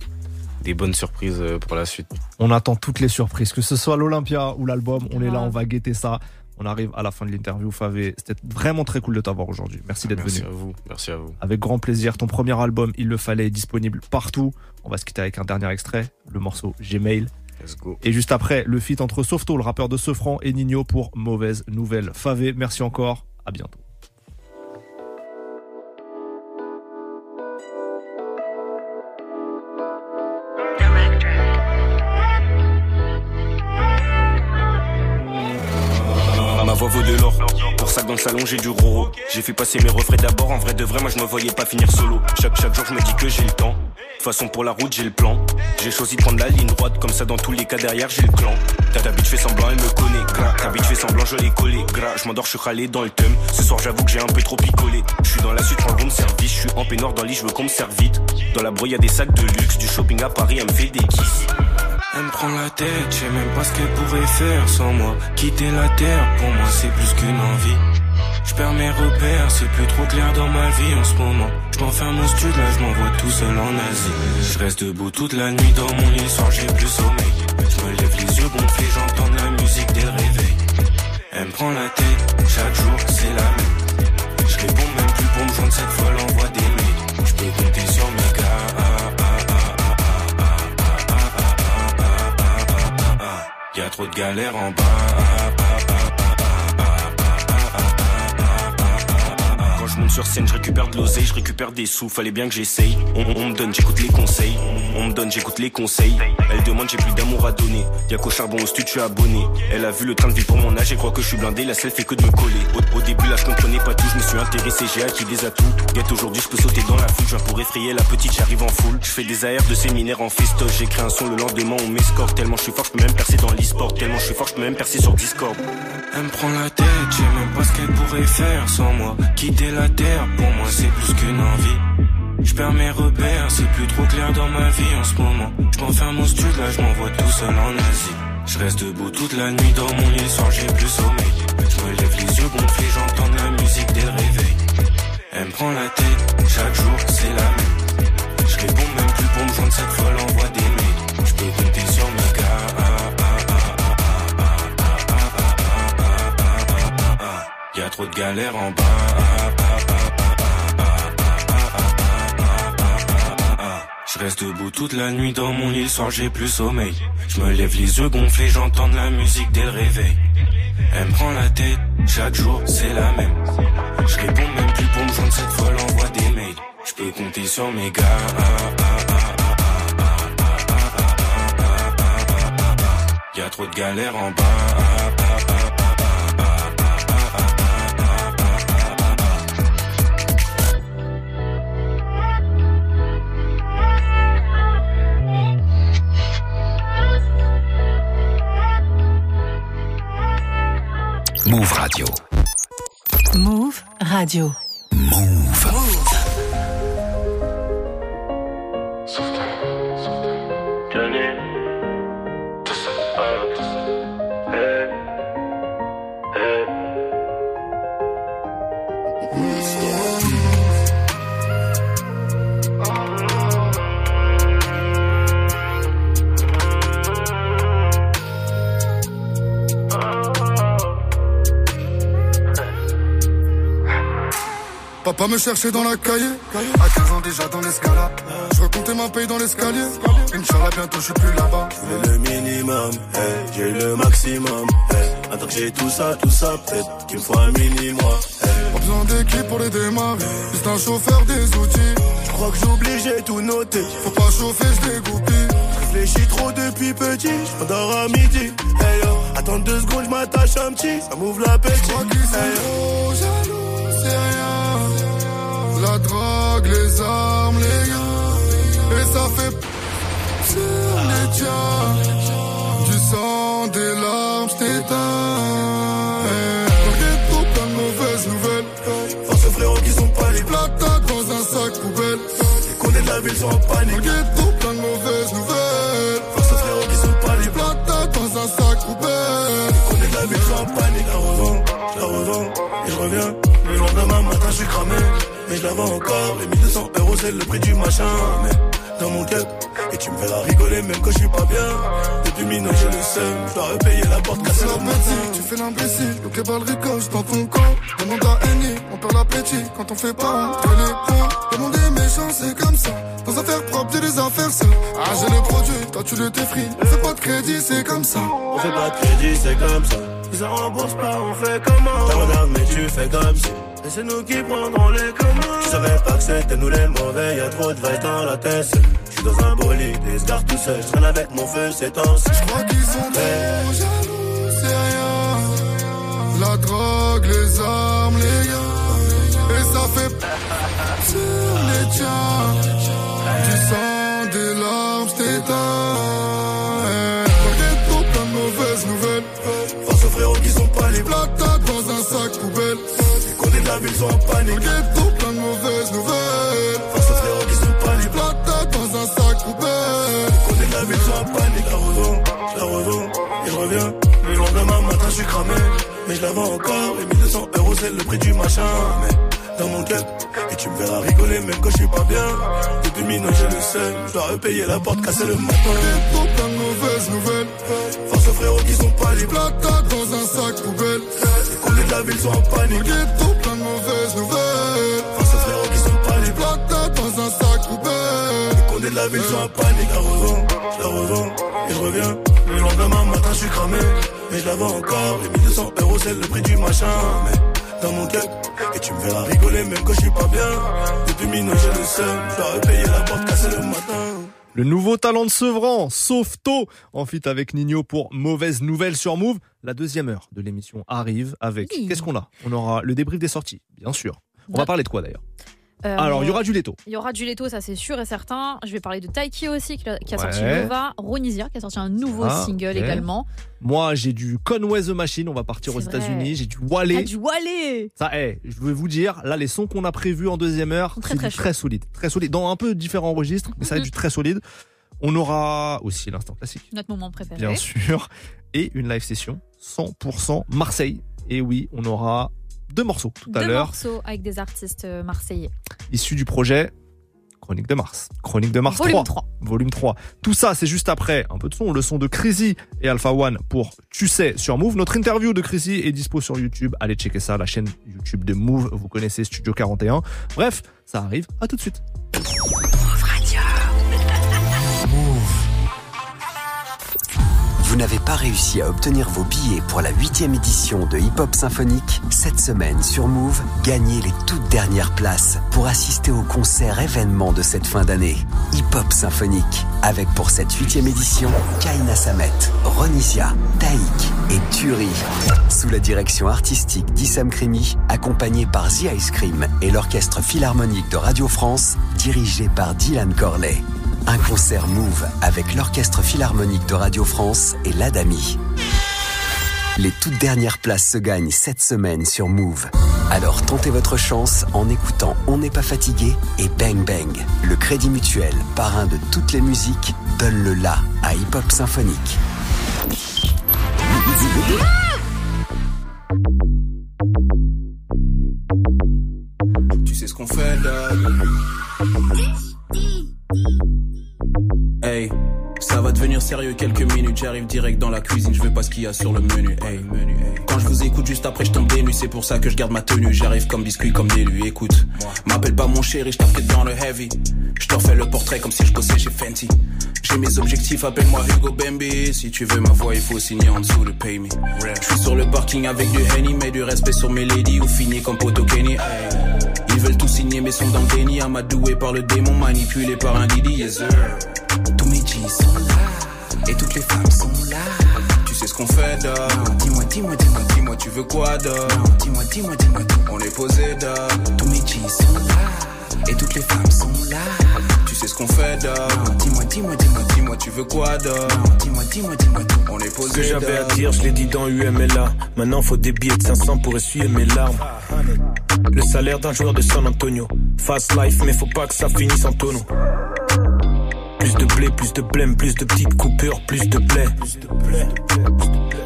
des bonnes surprises euh, pour la suite. On attend toutes les surprises, que ce soit l'Olympia ou l'album, on est là, Grave. on va guetter ça. On arrive à la fin de l'interview, Favé. C'était vraiment très cool de t'avoir aujourd'hui. Merci d'être Merci venu. à vous. Merci à vous. Avec grand plaisir. Ton premier album, Il le fallait, est disponible partout. On va se quitter avec un dernier extrait, le morceau Gmail. Let's go. Et juste après, le feat entre Softo, le rappeur de Sofran, et Nino pour Mauvaise Nouvelle. Favé, merci encore. À bientôt. De l'or. Pour ça dans le salon j'ai du roro. J'ai fait passer mes refrains d'abord. En vrai de vrai, moi je me voyais pas finir solo. Chaque, chaque jour je me dis que j'ai le temps. De façon pour la route j'ai le plan. J'ai choisi de prendre la ligne droite. Comme ça dans tous les cas derrière j'ai le clan. Ta ta bitch fait semblant, elle me connaît. Gras, ta bitch fait semblant, je l'ai collé. Gras, je m'endors, je suis râlé dans le thème. Ce soir j'avoue que j'ai un peu trop picolé. Je suis dans la suite, je bon service. Je suis en peignoir dans le lit, je veux qu'on me serve vite. Dans la brouille y a des sacs de luxe. Du shopping à Paris, elle me fait des kisses. Elle me prend la tête, je sais même pas ce qu'elle pourrait faire sans moi. Quitter la terre, pour moi c'est plus qu'une envie. Je perds mes repères, c'est plus trop clair dans ma vie en ce moment. Je m'enferme au studio, là je m'envoie tout seul en Asie. Je reste debout toute la nuit dans mon lit, soir j'ai plus sommeil. Je me lève les yeux gonflés, j'entends la musique dès le réveil. Elle me prend la tête, chaque jour c'est la même. Je réponds même plus pour me joindre cette fois, l'envoie des mails. Je peux compter sur mes trop de galères en bas. Je monte sur scène, je récupère de l'oseille, je récupère des sous, fallait bien que j'essaye. On, me donne, j'écoute les conseils. On me donne, j'écoute les conseils. Elle demande, j'ai plus d'amour à donner. Y'a qu'au charbon au je suis abonné. Elle a vu le train de vie pour mon âge et croit que je suis blindé. La seule fait que de me coller. Au, début, là, je comprenais pas tout, je me suis intéressé, j'ai acquis des atouts. Guette aujourd'hui, je peux sauter dans la foule, je pour effrayer la petite, j'arrive en foule. Je fais des AR de séminaire en festoche, j'écris un son le lendemain, on m'escorte. Tellement je suis fort, je peux même percer dans l'e-sport. Tellement je suis fort, je peux même percer sur Discord. Elle me prend la tête, je même pas ce qu'elle pourrait faire sans moi. Quitter la terre, pour moi c'est plus qu'une envie. Je perds mes repères, c'est plus trop clair dans ma vie en ce moment. Je m'enferme au studio, là je m'envoie tout seul en Asie. Je reste debout toute la nuit dans mon lit, soir j'ai plus sommeil. Je me lève les yeux gonflés, j'entends la musique dès le réveil. Elle me prend la tête, chaque jour c'est la même. Je réponds même plus pour me joindre cette fois, l'envoie trop de galères en bas. Je reste debout toute la nuit dans mon lit, soir j'ai plus sommeil. Je me lève les yeux gonflés, j'entends de la musique dès le réveil. Elle me prend la tête, chaque jour c'est la même. Je réponds même plus pour me joindre cette fois, l'envoie des mails. Je peux compter sur mes gars. Y a trop de galères en bas. Move Radio. Move Radio. Move. Papa me cherchait dans la cahier, à 15 ans déjà dans l'escalade. Je recomptais ma paye dans l'escalier. Inch'Allah, bientôt je suis plus là-bas. Je le minimum, hey, j'ai le maximum. Hey. Attends que j'ai tout ça, tout ça, peut-être qu'il me faut un mini moi. Hey. Pas besoin d'équipe pour les démarrer, juste un chauffeur des outils. Je crois que j'oublie, j'ai tout noté. Faut pas chauffer, je dégoupille. Réfléchis trop depuis petit, je m'endors à midi. Hey yo, attends deux secondes, je m'attache un petit, ça m'ouvre l'appétit. Je crois qu'ils sont Hey, La drogue, les armes, les gars. Et ça fait sur les tiens. Du sang, des larmes, j't'éteins. Dans le ghetto, plein de mauvaises nouvelles. Force aux frérots qui sont pas les. Plata dans un sac poubelle. Les condés de la ville le panique. ghetto, plein de mauvaises nouvelles. Force aux frérots qui sont pas les. Plata dans un sac poubelle. Les condés de la ville en panique. La revends, la revends et je reviens. Le lendemain matin, je suis cramé. Mais je la vends encore. Les 1200 euros, c'est le prix du machin. Mais dans mon cœur, et tu me verras rigoler même quand je suis pas bien. Depuis minuit, j'ai le seum. Je dois repayer la porte cassée C'est l'appétit, matin. tu fais l'imbécile, donc les balles ricochent dans ton corps. Demande à Annie, on perd l'appétit quand on fait pas rentrer les points. Le monde est méchant, c'est comme ça. Dans affaires propres, j'ai des affaires sales. Ah, j'ai le produit, toi tu le t'effries. On fait pas de crédit, c'est comme ça. On fait pas de crédit, c'est comme ça. Si ça rembourse pas, on fait comment? T'as mais tu fais comme si. Et c'est nous qui prendrons les commandes. Tu savais pas que c'était nous les mauvais, y'a trop de vagues dans la tête. Je suis dans un bolide, et se garde tout seul. Je traîne avec mon feu, c'est temps. Je crois qu'ils sont trop jaloux, c'est rien. La drogue, les armes, les gars. Et ça fait sur les tiens. Du sang, des larmes, j't'éteins. La ville sont en ghetto, plein de mauvaises nouvelles. Force aux frérots qui sont pas plats. Plata dans un sac poubelle. Condés de la ville sont en panique. Je la revends, je la revends et je reviens. Le lendemain matin, je suis cramé. Mais je la vends encore. Les 1200 euros, c'est le prix du machin. Mais dans mon cœur, et tu me verras rigoler même quand je suis pas bien. Depuis minuit, j'ai le seum. Je dois repayer la porte cassée le matin. Ghetto, plein de mauvaises nouvelles. Force aux frérots qui sont pas plats. Plata dans un sac poubelle. Les condés de la ville sont en panique. Mauvaises nouvelles. Force aux frérots qui sont pas les. Plata dans un sac poubelle. Les condés de la ville sont en panique. Je la revends, je la revends et je reviens. Le lendemain matin, je suis cramé. Mais je la vends encore. Les 1200 euros, c'est le prix du machin. Mais dans mon cœur, et tu me verras rigoler même quand je suis pas bien. Depuis minuit, j'ai le seum. Je dois repayer la porte cassée le matin. Le nouveau talent de Sevran, Softo, en fit avec Nino pour Mauvaise Nouvelle sur Move. La deuxième heure de l'émission arrive avec. Oui. Qu'est-ce qu'on a? On aura le débrief des sorties, bien sûr. On va Ouais. parler de quoi d'ailleurs? Euh, Alors, il y aura du Leto. Il y aura du Leto, ça c'est sûr et certain. Je vais parler de Taiki aussi, qui a, sorti. Nova. Ronisia, qui a sorti un nouveau Ah, single également. Moi, j'ai du Conway the Machine. On va partir aux. États-Unis. J'ai du T'as Wale. du Wallet Ça, eh, je vais vous dire, là, les sons qu'on a prévus en deuxième heure, très, très très solide. Très solide. Dans un peu différents registres, mais ça va être Mhm. du très solide. On aura aussi l'instant classique, Notre moment préféré. bien sûr. Et une live session 100% Marseille. Et oui, on aura deux morceaux tout à Deux l'heure, morceaux avec des artistes euh, marseillais. issus du projet Chronique de Mars. Chronique de Mars Volume 3. 3. Volume 3. Tout ça, c'est juste après un peu de son, le son de Crazy et Alpha One pour Tu sais sur Move. Notre interview de Crazy est dispo sur YouTube. Allez checker ça, la chaîne YouTube de Move. Vous connaissez Studio 41. Bref, ça arrive. À tout de suite. N'avez pas réussi à obtenir vos billets pour la huitième édition de Hip Hop Symphonique Cette semaine sur Move, gagnez les toutes dernières places pour assister au concert événement de cette fin d'année. Hip Hop Symphonique, avec pour cette huitième édition, Kaina Samet, Ronisia, Taïk et Turi. Sous la direction artistique d'Issam Krimi, accompagné par The Ice Cream et l'Orchestre Philharmonique de Radio France, dirigé par Dylan Corley. Un concert Move avec l'Orchestre Philharmonique de Radio France et l'Adami. Les toutes dernières places se gagnent cette semaine sur Move. Alors tentez votre chance en écoutant On n'est pas fatigué et Bang Bang. Le Crédit Mutuel, parrain de toutes les musiques, donne le la à Hip Hop Symphonique. Quelques minutes. J'arrive direct dans la cuisine, je veux pas ce qu'il y a sur le menu. Quand je vous écoute juste après, je tombe nuits. C'est pour ça que je garde ma tenue. J'arrive comme biscuit, comme d'élu. Écoute, m'appelle pas mon chéri, je t'inquiète dans le heavy. Je te refais le portrait comme si je bossais chez Fenty. J'ai mes objectifs, appelle-moi Hugo Bambi. Si tu veux ma voix, il faut signer en dessous de pay me. Je suis sur le parking avec du Henny, mais du respect sur mes ladies ou fini comme Poto Kenny. Ils veulent tout signer, mais sont dans le déni. Amadoué par le démon, manipulé par un Didi, yes sir. Tous mes G's sont là, et toutes les femmes sont là. Tu sais ce qu'on fait, dog. Dis-moi, dis-moi, dis-moi, dis-moi, tu veux quoi, dog. Dis-moi, dis-moi, dis-moi, tout. On est posé, dog. Tous mes G's sont là, et toutes les femmes sont là. Tu sais ce qu'on fait, dog. Dis-moi, dis-moi, dis-moi, dis-moi, tu veux quoi, dog. Dis-moi, dis-moi, dis-moi, tout. On est posé, Ce que j'avais à dire, je l'ai dit dans UMLA. Maintenant, faut des billets de 500 pour essuyer mes larmes. Le salaire d'un joueur de San Antonio. Fast life, mais faut pas que ça finisse en tonneau. Plus de blé, plus de blême, plus de petites coupures, plus de blé.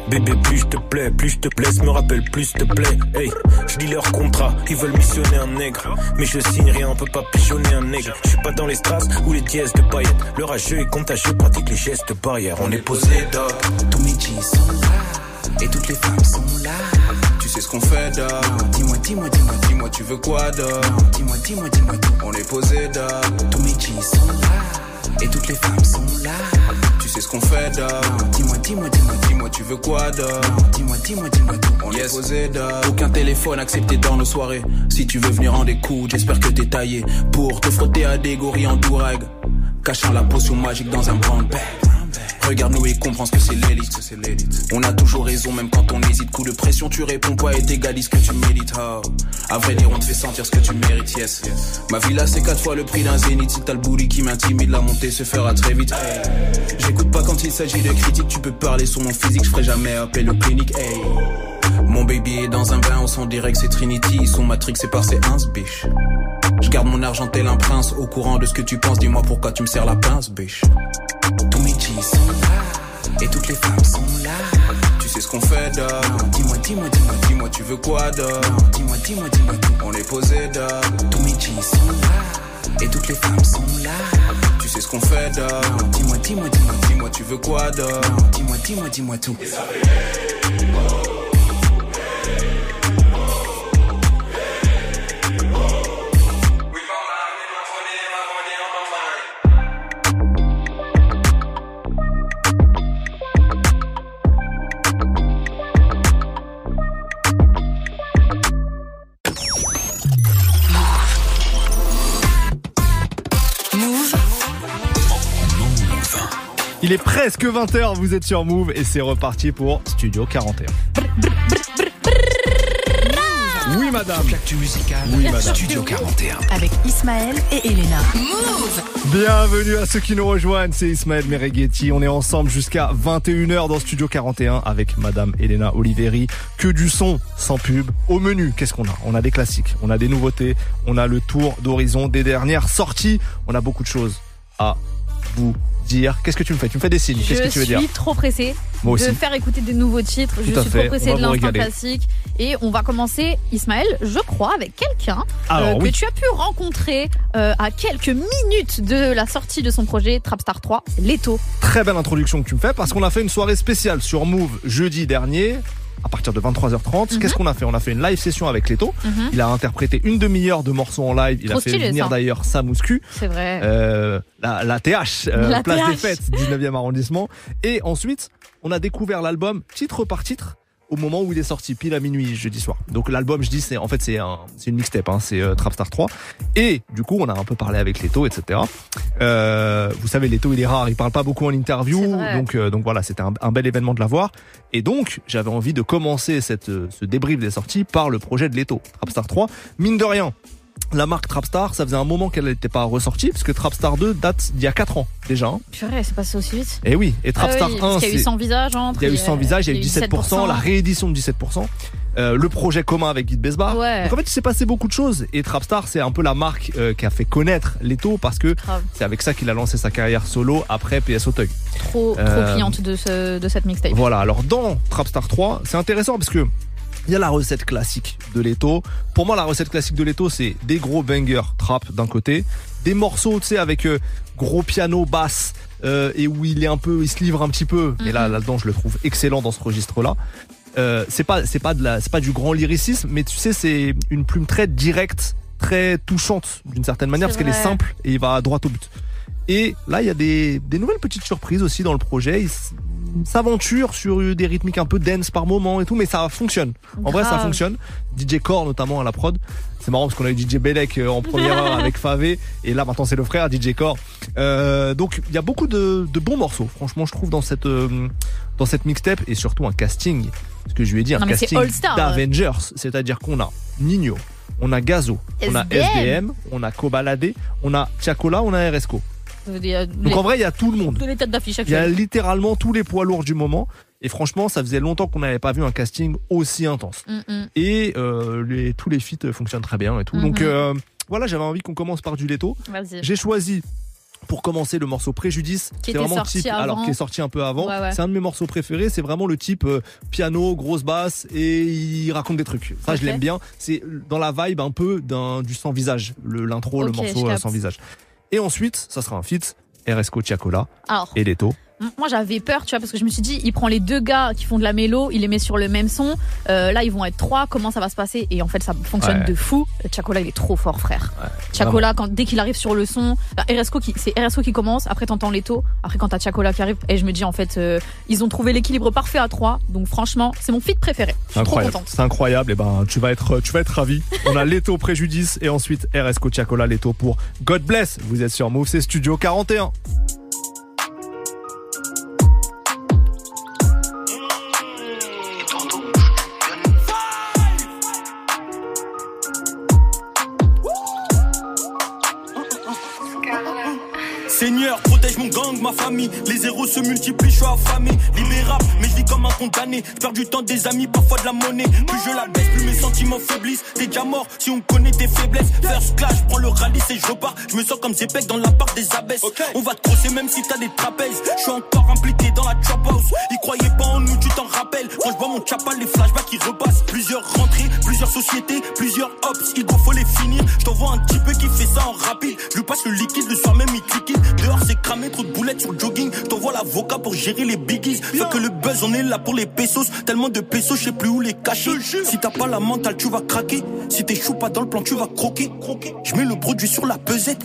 Bébé, plus je te plais, plus je te blesse, me rappelle, plus je te plaît. Hey, je lis leur contrat, ils veulent missionner un nègre. Mais je signe rien, on peut pas pigeonner un nègre. Je suis pas dans les strass ou les dièses de paillettes. Le rageux est contagieux, pratique les gestes barrières. On est posé, dog. Tous mes sont là, et toutes les femmes sont là. Tu sais ce qu'on fait, dog. Dis-moi, dis-moi, dis-moi, dis-moi, tu veux quoi, dog. Dis-moi, dis-moi, dis-moi, tout. On est posé, dog. Tous mes sont là, et toutes les femmes sont là. Tu sais ce qu'on fait, dog. Dis-moi, dis-moi, dis-moi, dis-moi, tu veux quoi, dog. Dis-moi, dis-moi, dis-moi, tout. On est posé, dog. Aucun téléphone accepté dans nos soirées. Si tu veux venir en découdre, j'espère que t'es taillé pour te frotter à des gorilles en dourag. Cachant la potion magique dans un brown bag. Regarde-nous et comprends ce que c'est l'élite. On a toujours raison, même quand on hésite. Coup de pression, tu réponds pas et t'égalises ce que tu mérites. Oh. À vrai dire, on te fait sentir ce que tu mérites, yes. Ma villa, c'est quatre fois le prix d'un zénith. Si t'as le bouli qui m'intimide, la montée se fera très vite. J'écoute pas quand il s'agit de critiques. Tu peux parler sur mon physique, je ferai jamais appel au clinique. Hey. Mon baby est dans un bain, on s'en direct, c'est Trinity. Son matrix, c'est par ses ins, biche. Je garde mon argent tel un prince, au courant de ce que tu penses. Dis-moi pourquoi tu me sers la pince, biche. Sont là, et toutes les femmes sont là. Tu sais ce qu'on fait, dog. Dis-moi, dis-moi, dis-moi, dis-moi, tu veux quoi, dog. Dis-moi, dis-moi, dis-moi. On est posé, dog. Tous mes G's sont là, et toutes les femmes sont là. Tu sais ce qu'on fait, dog. Dis-moi, dis-moi, dis-moi, dis-moi, tu veux quoi, dog. Dis-moi, dis-moi, dis-moi tout. Il est presque 20h, vous êtes sur Move et c'est reparti pour Studio 41. Oui madame. L'actu musicale. Oui, madame. Studio 41. Avec Ismaël et Elena. Move. Bienvenue à ceux qui nous rejoignent, c'est Ismaël Mereghetti. On est ensemble jusqu'à 21h dans Studio 41 avec Madame Elena Oliveri. Que du son sans pub. Au menu, qu'est-ce qu'on a? On a des classiques, on a des nouveautés, on a le tour d'horizon des dernières sorties. On a beaucoup de choses à vous dire. Qu'est-ce que tu me fais? Tu me fais des signes. Qu'est-ce que tu veux je dire? suis trop pressée Moi de faire écouter des nouveaux titres. Tout je suis fait, trop pressée de l'instant classique. Et on va commencer, Ismaël, je crois, avec quelqu'un euh, que tu as pu rencontrer euh, à quelques minutes de la sortie de son projet Trapstar 3, Leto. Très belle introduction que tu me fais parce qu'on a fait une soirée spéciale sur Move jeudi dernier à partir de 23h30. Mhm. Qu'est-ce qu'on a fait? On a fait une live session avec Leto. Mhm. Il a interprété une demi-heure de morceaux en live. Il Trop a fait stylé, venir d'ailleurs Samouscu. C'est vrai. Euh, la, la TH, euh, La place des fêtes, 19e arrondissement. Et ensuite, on a découvert l'album titre par titre au moment où il est sorti, pile à minuit jeudi soir. Donc l'album, je dis, c'est en fait c'est un, c'est une mixtape, hein, c'est euh, Trapstar 3. Et du coup, on a un peu parlé avec Leto, etc. Euh, vous savez, Leto, il est rare, il parle pas beaucoup en interview, donc euh, donc voilà, c'était un, un bel événement de l'avoir. Et donc, j'avais envie de commencer cette, ce débrief des sorties par le projet de Leto, Trapstar 3. Mine de rien, la marque Trapstar, ça faisait un moment qu'elle n'était pas ressortie, parce que Trapstar 2 date d'il y a 4 ans déjà. hein. Purée, c'est passé aussi vite. Et oui, et Trapstar Ah oui, 1, parce qu'il y a eu c'est- 100 visages entre. il y a eu 100 visages, il y a eu 17%, la réédition de 17%, euh, le projet commun avec Guy Besbar. Ouais. Donc en fait, il s'est passé beaucoup de choses. Et Trapstar, c'est un peu la marque euh, qui a fait connaître Leto parce que c'est avec ça qu'il a lancé sa carrière solo après PS Auteuil. Trop, trop Euh, cliente de, ce, de cette mixtape. Voilà, alors dans Trapstar 3, c'est intéressant parce que il y a la recette classique de Leto. Pour moi, la recette classique de Leto, c'est des gros bangers trap d'un côté, des morceaux, tu sais, avec euh, gros piano, basse, euh, et où il est un peu, il se livre un petit peu. Et là, là-dedans, je le trouve excellent dans ce registre-là. Euh, c'est pas, c'est pas de la, c'est pas du grand lyricisme, mais tu sais, c'est une plume très directe, très touchante d'une certaine manière, parce qu'elle est simple et il va droit au but. Et là, il y a des, des nouvelles petites surprises aussi dans le projet. Il s- s'aventure sur des rythmiques un peu dense par moment et tout, mais ça fonctionne. En vrai, ça fonctionne. DJ Core notamment à la prod. C'est marrant parce qu'on a eu DJ Belek euh, en première heure avec Favé et là maintenant c'est le frère DJ Core. Euh, donc il y a beaucoup de, de bons morceaux. Franchement, je trouve dans cette euh, dans cette mixtape et surtout un casting. Ce que je lui ai dit, un Non, casting d'Avengers. C'est-à-dire qu'on a Nino, on a Gazo, on a SDM. On a Kobalade, on a Tiakola, on a RSCO. A Donc en vrai, il y a tout le monde. de les têtes d'affiche Il y a littéralement tous les poids lourds du moment. Et franchement, ça faisait longtemps qu'on n'avait pas vu un casting aussi intense. Mm, mm. Et euh, les, tous les feats fonctionnent très bien et tout. Donc Mhm. euh, voilà, j'avais envie qu'on commence par du Leto. J'ai choisi pour commencer le morceau Préjudice, Qui c'est vraiment sorti type, alors qui est sorti un peu avant. Ouais, ouais. C'est un de mes morceaux préférés. C'est vraiment le type euh, piano, grosse basse et il raconte des trucs. Ça, je l'aime bien. C'est dans la vibe un peu d'un du sans visage, l'intro, le morceau euh, sans visage. Et ensuite, ça sera un feat. RSCO Alors, et Leto. Moi j'avais peur, tu vois, parce que je me suis dit, il prend les deux gars qui font de la mélo, il les met sur le même son. Euh, là, ils vont être trois. Comment ça va se passer? Et en fait, ça fonctionne Ouais. de fou. Chacola, il est trop fort, frère. Chacola, quand dès qu'il arrive sur le son, qui, c'est RSCO qui commence. Après, t'entends Leto. Après, quand t'as Chacola qui arrive, et je me dis en fait, euh, ils ont trouvé l'équilibre parfait à trois. Donc franchement, c'est mon feat préféré. Je suis trop Incroyable. contente. C'est incroyable. Et ben, tu vas être, tu vas être ravi. On a Leto Préjudice et ensuite RSCO Tiakola Leto pour God Bless. Vous êtes sur Move, c'est Studio 41. Famille. Les héros se multiplient, je suis affamé. Libérable, mais je vis comme un condamné. Je perds du temps, des amis, parfois de la monnaie. Plus je la baisse, plus mes sentiments faiblissent. T'es déjà mort si on connaît tes faiblesses. First class, je prends le rallye et je repars. Je me sens comme Zepek dans la part des abbesses. On va te crosser même si t'as des trapèzes. Je suis encore impliqué dans la trap house. Ils croyaient pas en nous, tu t'en rappelles. Quand je vois mon chapa, les flashbacks qui repassent. Plusieurs rentrées, plusieurs sociétés, plusieurs ops. Il faut les finir. Je t'envoie un petit peu qui fait ça en rapide. Je lui passe le liquide, le soir même il cliquide. Dehors c'est cramé, trop de boulettes sur jogging. Je t'envoie l'avocat pour gérer les biggies. Fait que le buzz, on est là pour les pesos. Tellement de pesos, je sais plus où les cacher. Si t'as pas la mentale, tu vas craquer. Si t'es chou pas dans le plan, tu vas croquer. Je mets le produit sur la pesette.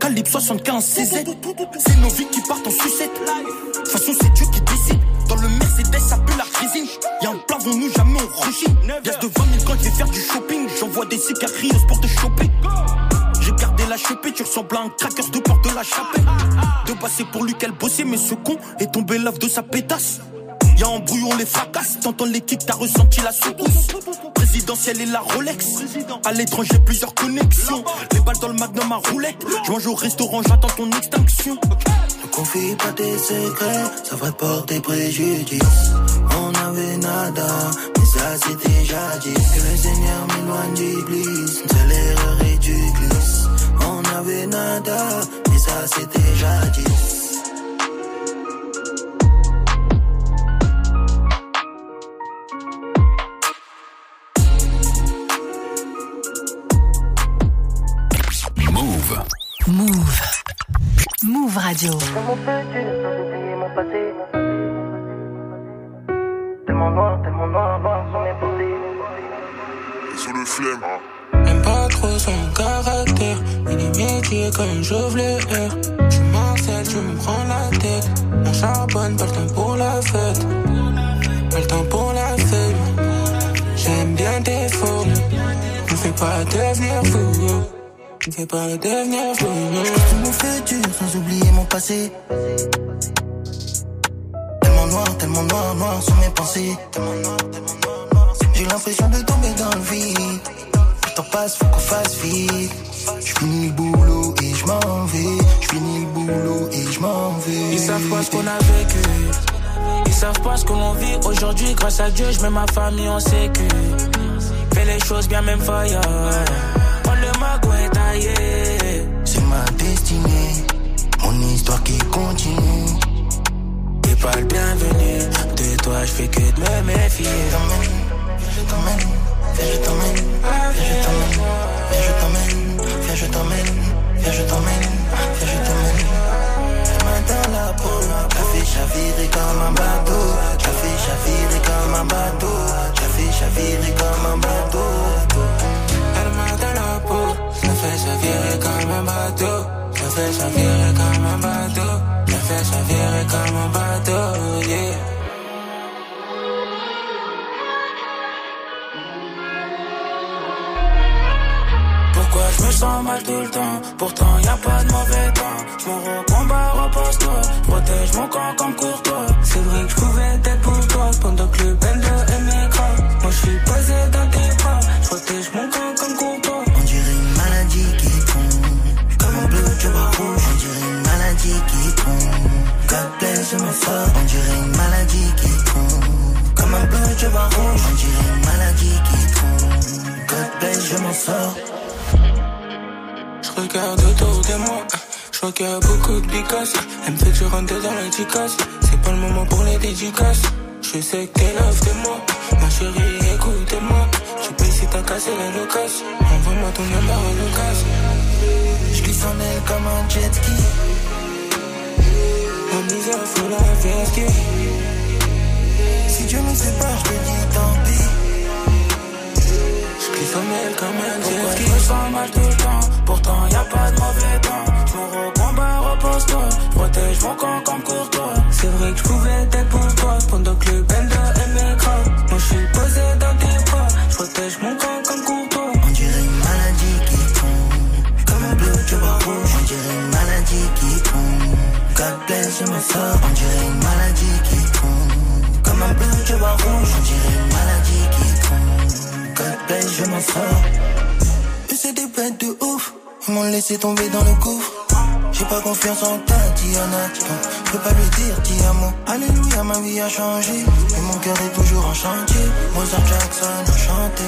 Calibre 75 CZ. C'est nos vies qui partent en sucette. De toute façon, c'est Dieu qui décide. Dans le Mercedes, ça pue la cuisine. Y'a un plafond, nous jamais on rougit. Gaz de 20 000 quand je vais faire du shopping. J'envoie des sicarios pour te choper. La tu ressembles à un cracker de porte de la chapelle. De bas, c'est pour lui qu'elle bossait, mais ce con est tombé l'œuf de sa pétasse. Y'a un brouillon, les fracasse. T'entends les kicks, t'as ressenti la secousse. Présidentielle et la Rolex. À l'étranger, plusieurs connexions. Les balles dans le magnum à roulette. Je mange au restaurant, j'attends ton extinction. Ne confie pas tes secrets, ça va te porter préjudice. On avait nada, mais ça c'était jadis. Que le Seigneur m'éloigne d'Iblis, une seule et tu glisses. On avait nada, mais ça c'était jadis. Move. Move. Move Radio. Tellement noir, tellement noir, noir, sans mes pensées. Sous le flemme. J'aime pas trop son caractère. Métier comme je voulais air. Je m'harcèle, je me prends la tête. On charbonne, pas le temps pour la fête. Pas le temps pour la fête. J'aime bien tes formes. Ne fais pas devenir fou. Ne fais pas devenir fou. Tout mon futur sans oublier mon passé. Tellement noir, tellement noir, noir sont mes pensées. J'ai l'impression de tomber dans le vide. temps passe, faut qu'on fasse vite. Je finis le boulot je m'en vais. Je finis le boulot et je m'en vais. Ils savent pas ce qu'on a vécu. Ils savent pas ce que l'on vit aujourd'hui. Grâce à Dieu, je mets ma famille en sécu. Fais les choses bien, même faillant. Prends le magot est taillé. C'est ma destinée, mon histoire qui continue. T'es pas le bienvenu. De toi, je fais que de me méfier. Je t'emmène, je t'emmène, je t'emmène, je t'emmène, je t'emmène, viens, je t'emmène, viens, je t'emmène. Main dans la peau, t'as fait chavirer comme un bateau, t'as fait chavirer comme un bateau, t'as fait chavirer comme un bateau. Elle m'a dans la peau, ça fait chavirer comme un bateau, ça fait chavirer comme un bateau, ça fait chavirer comme un bateau, sens mal tout le temps Pourtant y a pas de mauvais temps Je me recombat, repose-toi Protège mon corps comme courtois C'est vrai que je pouvais être pour toi Pendant que le bender est m'écrase Moi je suis posé dans tes bras protège mon corps comme courtois On dirait une maladie qui tombe, comme un bleu, tu vois rouge. On dirait une maladie qui tombe. God bless, je me sors. On dirait une maladie qui tombe, comme un bleu, tu vois rouge. On dirait une maladie qui tombe. God bless, je m'en sors. Regarde autour de moi. Je vois qu'il y a beaucoup de bicasses Elle me fait que je rentre dans la ticasse C'est pas le moment pour les dédicaces. Je sais que t'es love de moi. Ma chérie écoute-moi. Je paye si t'as cassé la locasse Envoie-moi ton numéro de casse Je glisse en elle comme un jet ski. Ma misère faut la faire Si Dieu nous sépare, je te dis tant pis. Elle comme un jet ski. Je sens mal tout le temps. Pourtant y a pas de mauvais temps. Je me recombat, repose-toi. Protège mon camp comme courtois C'est vrai que je pouvais être pour toi. Pendant que le bender est m'écrase Moi je suis posé dans tes bras. Je protège mon camp comme courtois On dirait une maladie qui tombe, comme un bleu, tu vois rouge. On dirait une maladie qui tombe. God bless, je me sors. On dirait une maladie qui tombe, comme un bleu, tu vois rouge. On dirait une maladie qui tombe. Je m'en sors. Eux, c'est des bêtes de ouf. Ils m'ont laissé tomber dans le gouffre. J'ai pas confiance en ta Diana. Je peux pas lui dire ti amo. Alléluia, ma vie a changé. Mais mon cœur est toujours en chantier. Mozart Jackson a chanté.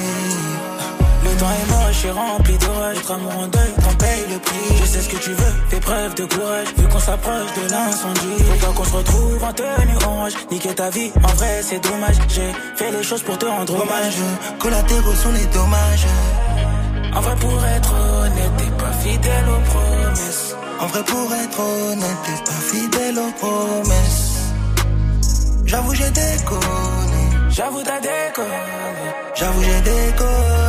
Le temps est moche et rempli d'orage. Notre amour en deuil, t'en paye le prix. Je sais ce que tu veux, fais preuve de courage. Vu qu'on s'approche de l'incendie. Faut qu'on se retrouve en tenue orange. Niquer ta vie, en vrai c'est dommage. J'ai fait les choses pour te rendre Hommage, collatéraux sont les dommages. En vrai pour être honnête, t'es pas fidèle aux promesses. En vrai, pour être honnête, t'es pas fidèle aux promesses. J'avoue, j'ai déconné. J'avoue t'as déconné. J'avoue, j'ai déconné.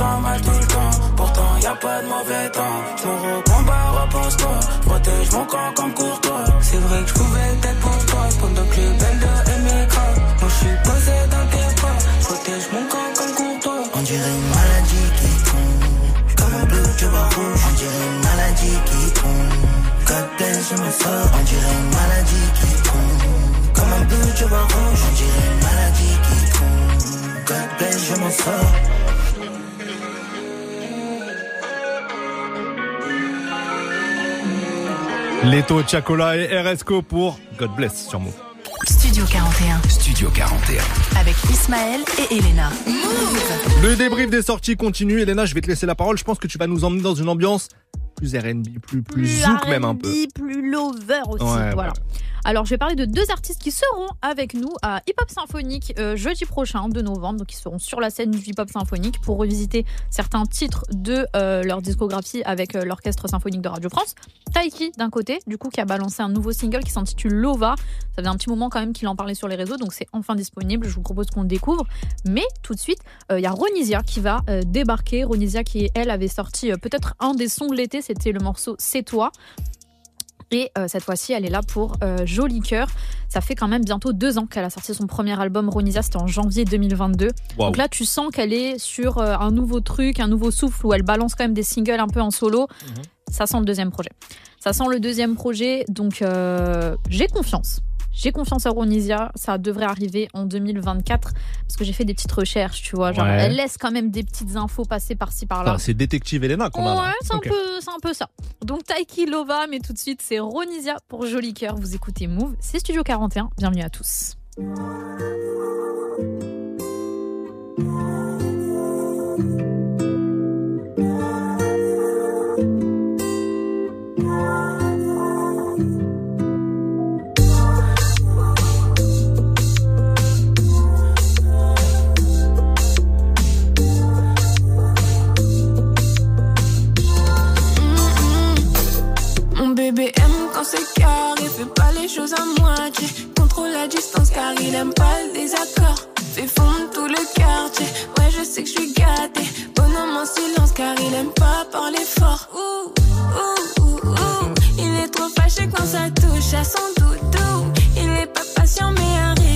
Mal tout le temps Pourtant y a pas de mauvais temps Je me recombat, repose-toi protège mon camp comme courtois C'est vrai que je pouvais être pour toi Pendant que le bender est m'écrase Moi je suis posé dans tes bras protège mon camp comme courtois On dirait une maladie qui tombe, comme un bleu, tu vois rouge. On dirait une maladie qui tombe. God bless, je me sors. On dirait une maladie qui tombe, comme un bleu, tu vois rouge. On dirait une maladie qui tombe. God bless, je m'en sors. Leto, Chacola et RSCO pour God Bless sur Move. Studio 41. Studio 41. Avec Ismaël et Elena. Le débrief des sorties continue. Elena, je vais te laisser la parole. Je pense que tu vas nous emmener dans une ambiance plus R&B, plus, plus zouk même un peu. Plus lover aussi. Ouais, voilà. Alors, je vais parler de deux artistes qui seront avec nous à Hip Hop Symphonique euh, jeudi prochain, 2 novembre. Donc, ils seront sur la scène du Hip Hop Symphonique pour revisiter certains titres de euh, leur discographie avec euh, l'Orchestre Symphonique de Radio France. Taiki, d'un côté, du coup, qui a balancé un nouveau single qui s'intitule Lova. Ça faisait un petit moment quand même qu'il en parlait sur les réseaux, donc c'est enfin disponible. Je vous propose qu'on le découvre. Mais tout de suite, il y a Ronisia qui va débarquer. Ronisia qui, elle, avait sorti peut-être un des sons de l'été, c'était le morceau C'est toi. Et euh, cette fois-ci, elle est là pour euh, Joli Cœur. Ça fait quand même bientôt deux ans qu'elle a sorti son premier album, Ronisia, c'était en janvier 2022. Wow. Donc là, tu sens qu'elle est sur euh, un nouveau truc, un nouveau souffle où elle balance quand même des singles un peu en solo. Ça sent le deuxième projet. Ça sent le deuxième projet, donc euh, j'ai confiance. J'ai confiance en Ronisia, ça devrait arriver en 2024 parce que j'ai fait des petites recherches, tu vois. Elle laisse quand même des petites infos passer par-ci par-là. C'est détective Elena qu'on ouais, a. Ouais, c'est un, un, peu ça. Donc Taiki Lova, mais tout de suite c'est Ronisia pour Joli Cœur. Vous écoutez Move, c'est Studio 41. Bienvenue à tous. Bébé aime quand c'est carré, fais pas les choses à moitié. Contrôle la distance car il aime pas le désaccord. Fais fondre tout le quartier, ouais je sais que je suis gâtée. Bonhomme en silence car il aime pas parler fort. Ouh, ouh, ouh, ouh. Il est trop fâché quand ça touche à son doudou. Il est pas patient mais arrive.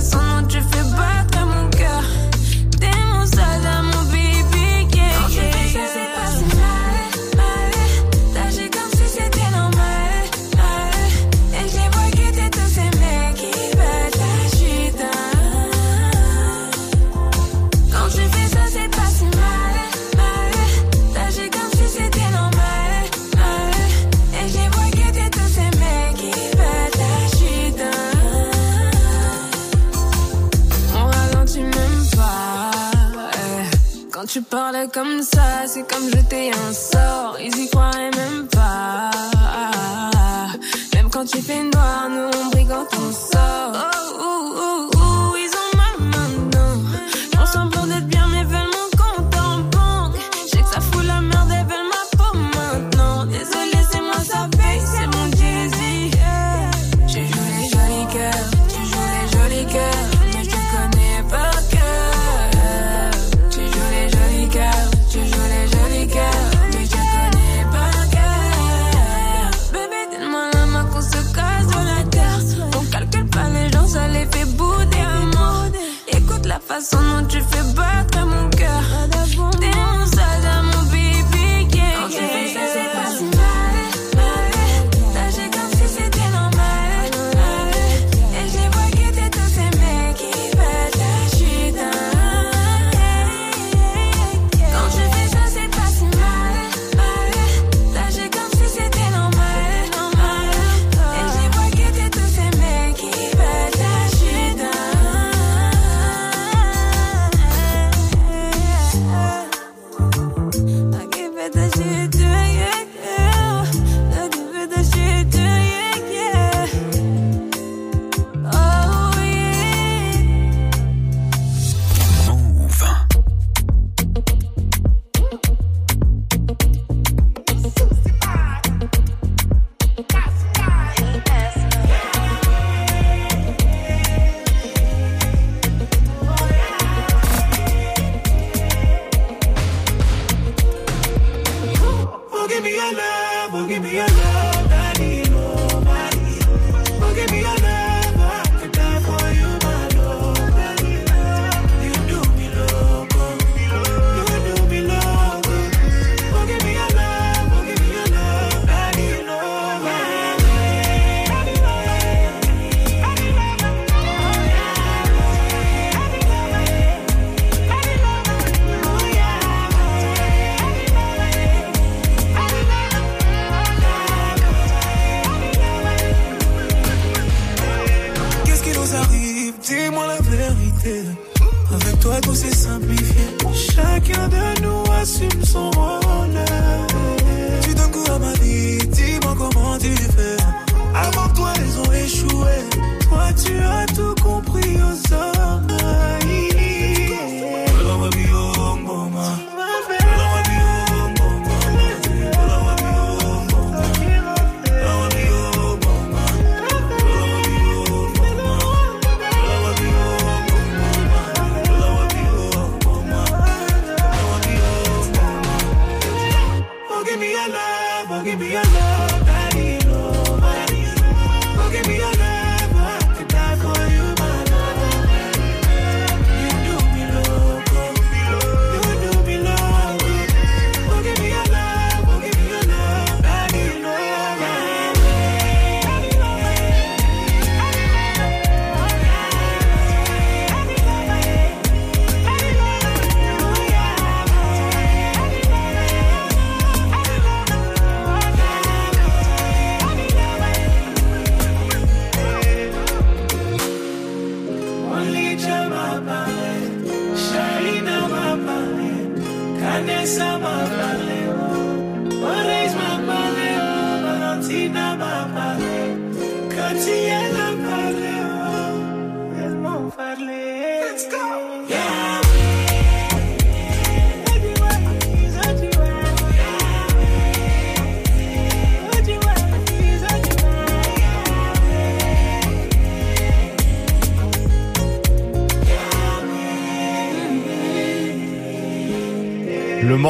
someone Quand tu parles comme ça, c'est comme jeter un sort. Ils y croiraient même pas. Même quand tu fais noir, nous on brille sort. Oh, oh, oh. façon dont tu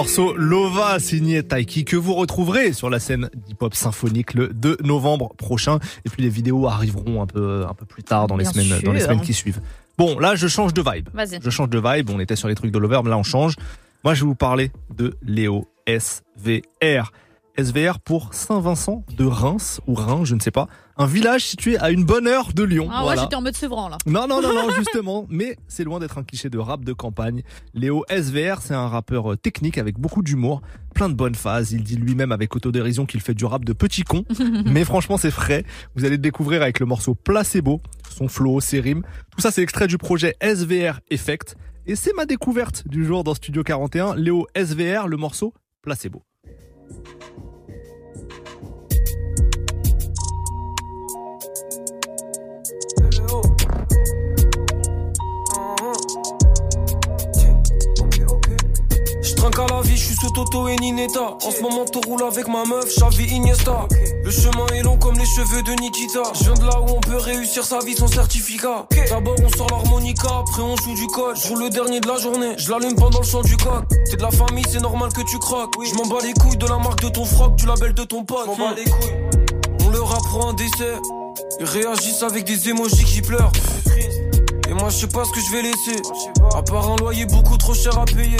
morceau Lova signé Taiki que vous retrouverez sur la scène d'hip-hop symphonique le 2 novembre prochain. Et puis les vidéos arriveront un peu, un peu plus tard dans les, Bien semaines, dans les semaines qui suivent. Bon, là, je change de vibe. Je change de vibe. On était sur les trucs de Lover, mais là, on change. Moi, je vais vous parler de Léo SVR. SVR pour Saint-Vincent de Reims, ou Reims, je ne sais pas. Un village situé à une bonne heure de Lyon. Ah ouais, j'étais en mode Sevran là. Non, non, non, non, justement. Mais c'est loin d'être un cliché de rap de campagne. Léo SVR, c'est un rappeur euh, technique avec beaucoup d'humour, plein de bonnes phases. Il dit lui-même avec autodérision qu'il fait du rap de petit con. mais franchement, c'est frais. Vous allez le découvrir avec le morceau Placebo, son flow, ses rimes. Tout ça, c'est extrait du projet SVR Effect. Et c'est ma découverte du jour dans Studio 41. Léo SVR, le morceau Placebo. Je trinque à la vie, je suis sous Toto et Nineta. En ce moment, tu roules avec ma meuf, Xavi Iniesta. Le chemin est long comme les cheveux de Nikita. Je viens de là où on peut réussir sa vie sans certificat. D'abord, on sort l'harmonica, après on joue du code. Je roule le dernier de la journée, je l'allume pendant le chant du coq. T'es de la famille, c'est normal que tu croques. Je m'en bats les couilles de la marque de ton froc, du label de ton pote. M'en bats les couilles. On leur apprend un décès. Ils réagissent avec des émojis qui pleurent. Et moi je sais pas ce que je vais laisser. À part un loyer beaucoup trop cher à payer.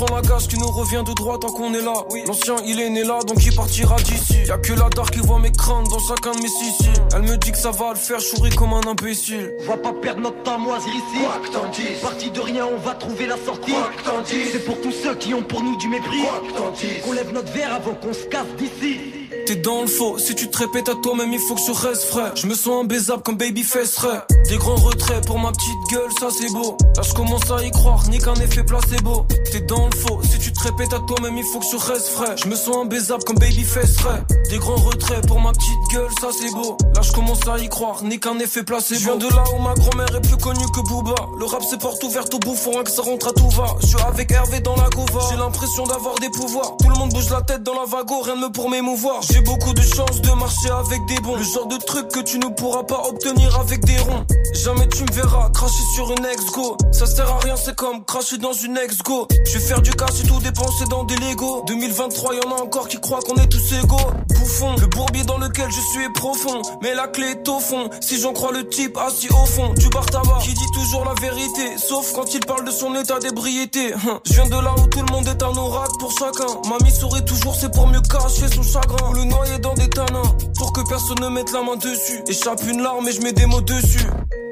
On prend la gage qui nous revient de droit tant qu'on est là. L'ancien il est né là donc il partira d'ici. Y'a que la dark qui voit mes craintes dans chacun de mes sissi. Elle me dit que ça va le faire, chourir comme un imbécile. On va pas perdre notre temps moisir ici. Quoi que t'en dises. Parti de rien, on va trouver la sortie. Quoi que t'en dises. C'est pour tous ceux qui ont pour nous du mépris. Quoi que t'en dises. Qu'on lève notre verre avant qu'on se casse d'ici. T'es dans le faux, si tu te répètes à toi-même, il faut que je reste frais. Je me sens imbaisable comme Babyface serait. Des grands retraits pour ma petite gueule, ça c'est beau. Là je commence à y croire, ni qu'un effet placebo. T'es dans le faux, si tu te répètes à toi-même, il faut que je reste frais. Je me sens imbaisable comme Babyface serait. Des grands retraits pour ma petite gueule, ça c'est beau. Là je commence à y croire, ni qu'un effet placebo. Je viens de là où ma grand-mère est plus connue que Booba. Le rap c'est porte ouverte au bouffon, hein, que ça rentre à tout va. Je suis avec Hervé dans la gova. J'ai l'impression d'avoir des pouvoirs. Tout le monde bouge la tête dans la vago, rien de me pour m'émouvoir. J'ai beaucoup de chance de marcher avec des bons. Le genre de truc que tu ne pourras pas obtenir avec des ronds. Jamais tu me verras cracher sur une ex-go. Ça sert à rien, c'est comme cracher dans une ex-go. Je vais faire du cash et tout dépenser dans des Lego. 2023, y'en a encore qui croient qu'on est tous égaux. Bouffon, le bourbier dans lequel je suis est profond. Mais la clé est au fond. Si j'en crois le type assis au fond du bar tabac qui dit toujours la vérité. Sauf quand il parle de son état d'ébriété. Hein. Je viens de là où tout le monde est un oracle pour chacun. Mamie sourit toujours, c'est pour mieux cacher son chagrin. Ou le noyer dans des tanins. Pour que personne ne mette la main dessus. Échappe une larme et je mets des mots dessus.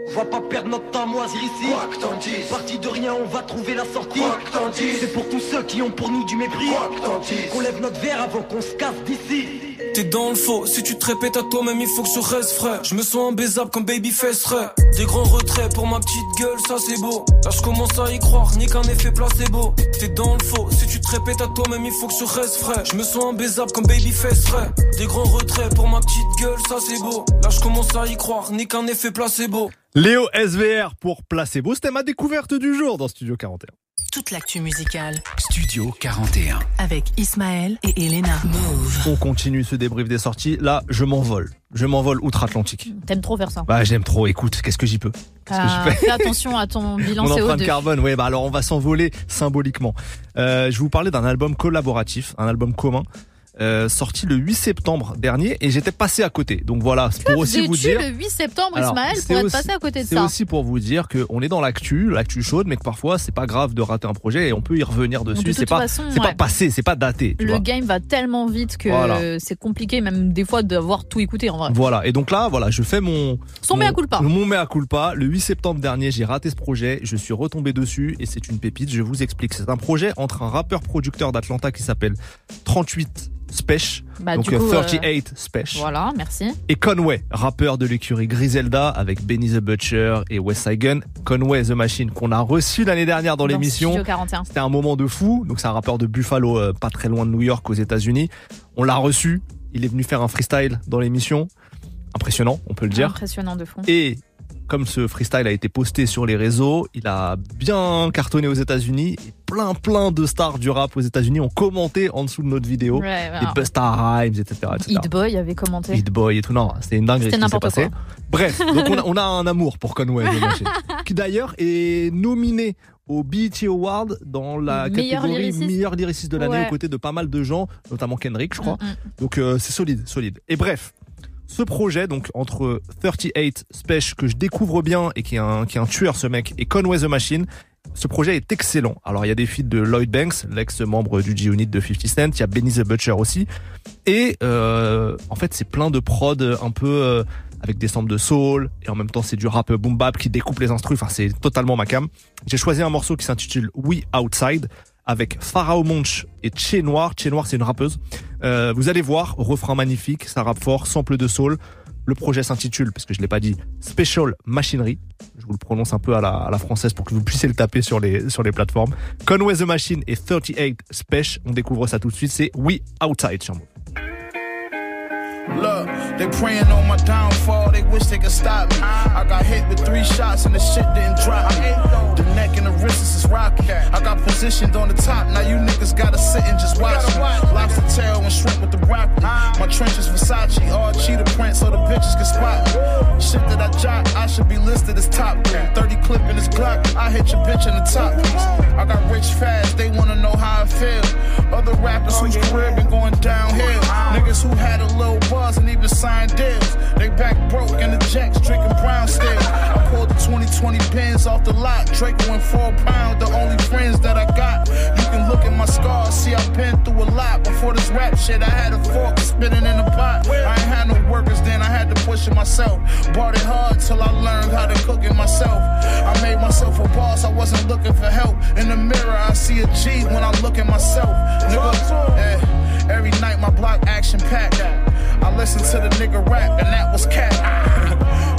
On va pas perdre notre temps à moisir ici. Quoi que t'en dises. Parti de rien, on va trouver la sortie. Quoi que t'en dises. C'est pour tous ceux qui ont pour nous du mépris. Quoi que t'en dises. Qu'on lève notre verre avant qu'on se casse d'ici. T'es dans le faux, si tu te répètes à toi-même, il faut que je reste frais. Je me sens imbaisable comme Babyface serait. Des grands retraits pour ma petite gueule, ça c'est beau. Là je commence à y croire, ni qu'un effet placebo. T'es dans le faux, si tu te répètes à toi-même, il faut que je reste frais. Je me sens imbaisable comme Babyface serait. Des grands retraits pour ma petite gueule, ça c'est beau. Là je commence à y croire, ni qu'un effet placebo. Léo SVR pour Placebo, c'était ma découverte du jour dans Studio 41. Toute l'actu musicale Studio 41. avec Ismaël et Elena. Move. On continue ce débrief des sorties. Là, je m'envole. Je m'envole outre-Atlantique. T'aimes trop faire ça. Bah, j'aime trop. Écoute, qu'est-ce que j'y peux? Qu'est-ce que Ah, j'y peux? fais attention à ton bilan Mon empreinte CO2. carbone, ouais, bah alors on va s'envoler symboliquement. Euh, je vais vous parler d'un album collaboratif, un album commun. Euh, sorti le 8 septembre dernier et j'étais passé à côté. Donc voilà, c'est Que pour aussi vous dire. le 8 septembre, Alors, Ismaël, c'est pour être passé à côté de C'est ça aussi pour vous dire qu'on est dans l'actu, l'actu chaude, mais que parfois c'est pas grave de rater un projet et on peut y revenir De dessus. C'est pas, c'est pas passé, c'est pas daté. Tu Le vois. game va tellement vite que Voilà. c'est compliqué, même des fois, d'avoir tout écouté en vrai. Voilà. Et donc là, voilà, je fais mon Son mon, mea culpa. Mon mea culpa. Le 8 septembre dernier, j'ai raté ce projet. Je suis retombé dessus et c'est une pépite. Je vous explique. C'est un projet entre un rappeur producteur d'Atlanta qui s'appelle 38 Spesh. Bah, donc du coup, euh, euh, 38 Spesh. Voilà, merci. Et Conway, rappeur de l'écurie Griselda avec Benny the Butcher et West Gun. Conway the Machine qu'on a reçu l'année dernière dans, Dans l'émission. Studio 41. C'était un moment de fou. Donc c'est un rappeur de Buffalo, euh, pas très loin de New York aux États-Unis. On l'a reçu. Il est venu faire un freestyle dans l'émission. Impressionnant, on peut le dire. Impressionnant de fond. Et comme ce freestyle a été posté sur les réseaux, il a bien cartonné aux États-Unis. Plein, plein de stars du rap aux États-Unis ont commenté en dessous de notre vidéo. Ouais, Des alors. Busta Rhymes, etc. etc. Hit Boy avait commenté. Hit Boy et tout. Non, c'était une dinguerie. C'était ce qui s'est n'importe passé. quoi. Bref, donc on a, on a un amour pour Conway, qui d'ailleurs est nominé au BET Award dans la Meilleur catégorie lyriciste. meilleur lyriciste de l'année Ouais. aux côtés de pas mal de gens, notamment Kendrick, je crois. Mm, mm. Donc euh, c'est solide, solide. Et bref, ce projet, donc entre 38 Special que je découvre bien et qui est un, qui est un tueur ce mec, et Conway the Machine, ce projet est excellent. Alors il y a des feats de Lloyd Banks, l'ex-membre du G-Unit de 50 Cent, il y a Benny the Butcher aussi, et euh, en fait c'est plein de prod un peu euh, avec des samples de soul, et en même temps c'est du rap boom bap qui découpe les instrus, enfin c'est totalement ma cam. J'ai choisi un morceau qui s'intitule We Outside, avec Pharaoh Monch et Che Noir. Che Noir, c'est une rappeuse. Euh, vous allez voir, refrain magnifique, ça rappe fort, sample de soul. Le projet s'intitule, parce que je l'ai pas dit, Special Machinery. Je vous le prononce un peu à la, française pour que vous puissiez le taper sur les, sur les plateformes. Conway the Machine et 38 Special. On découvre ça tout de suite. C'est We Outside sur. Look, they praying on my downfall, they wish they could stop me. I got hit with three shots and the shit didn't drop me. The neck and the wrists is rocky. I got positioned on the top, now you niggas gotta sit and just watch me. Lobster tail and shrimp with the broccoli. My trench is Versace, all cheetah print so the bitches can spot me. Shit that I jot, I should be listed as top grade. 30 clip in this Glock, I hit your bitch in the top piece. I got rich fast, they wanna know how I feel. Other rappers whose career been going downhill. Niggas who had a little and even signed deals. They back broke in the jacks, drinking brown still. I pulled the 2020 pins off the lot. Draco in four pound, the only friends that I got. You can look at my scars, see I've been through a lot. Before this rap shit, I had a fork spinning in the pot. I ain't had no workers then, I had to push it myself. Bought it hard till I learned how to cook it myself. I made myself a boss, I wasn't looking for help. In the mirror, I see a G when I look at myself. Nigga, eh, every night my block action packed. I listened to the nigga rap, and that was cat.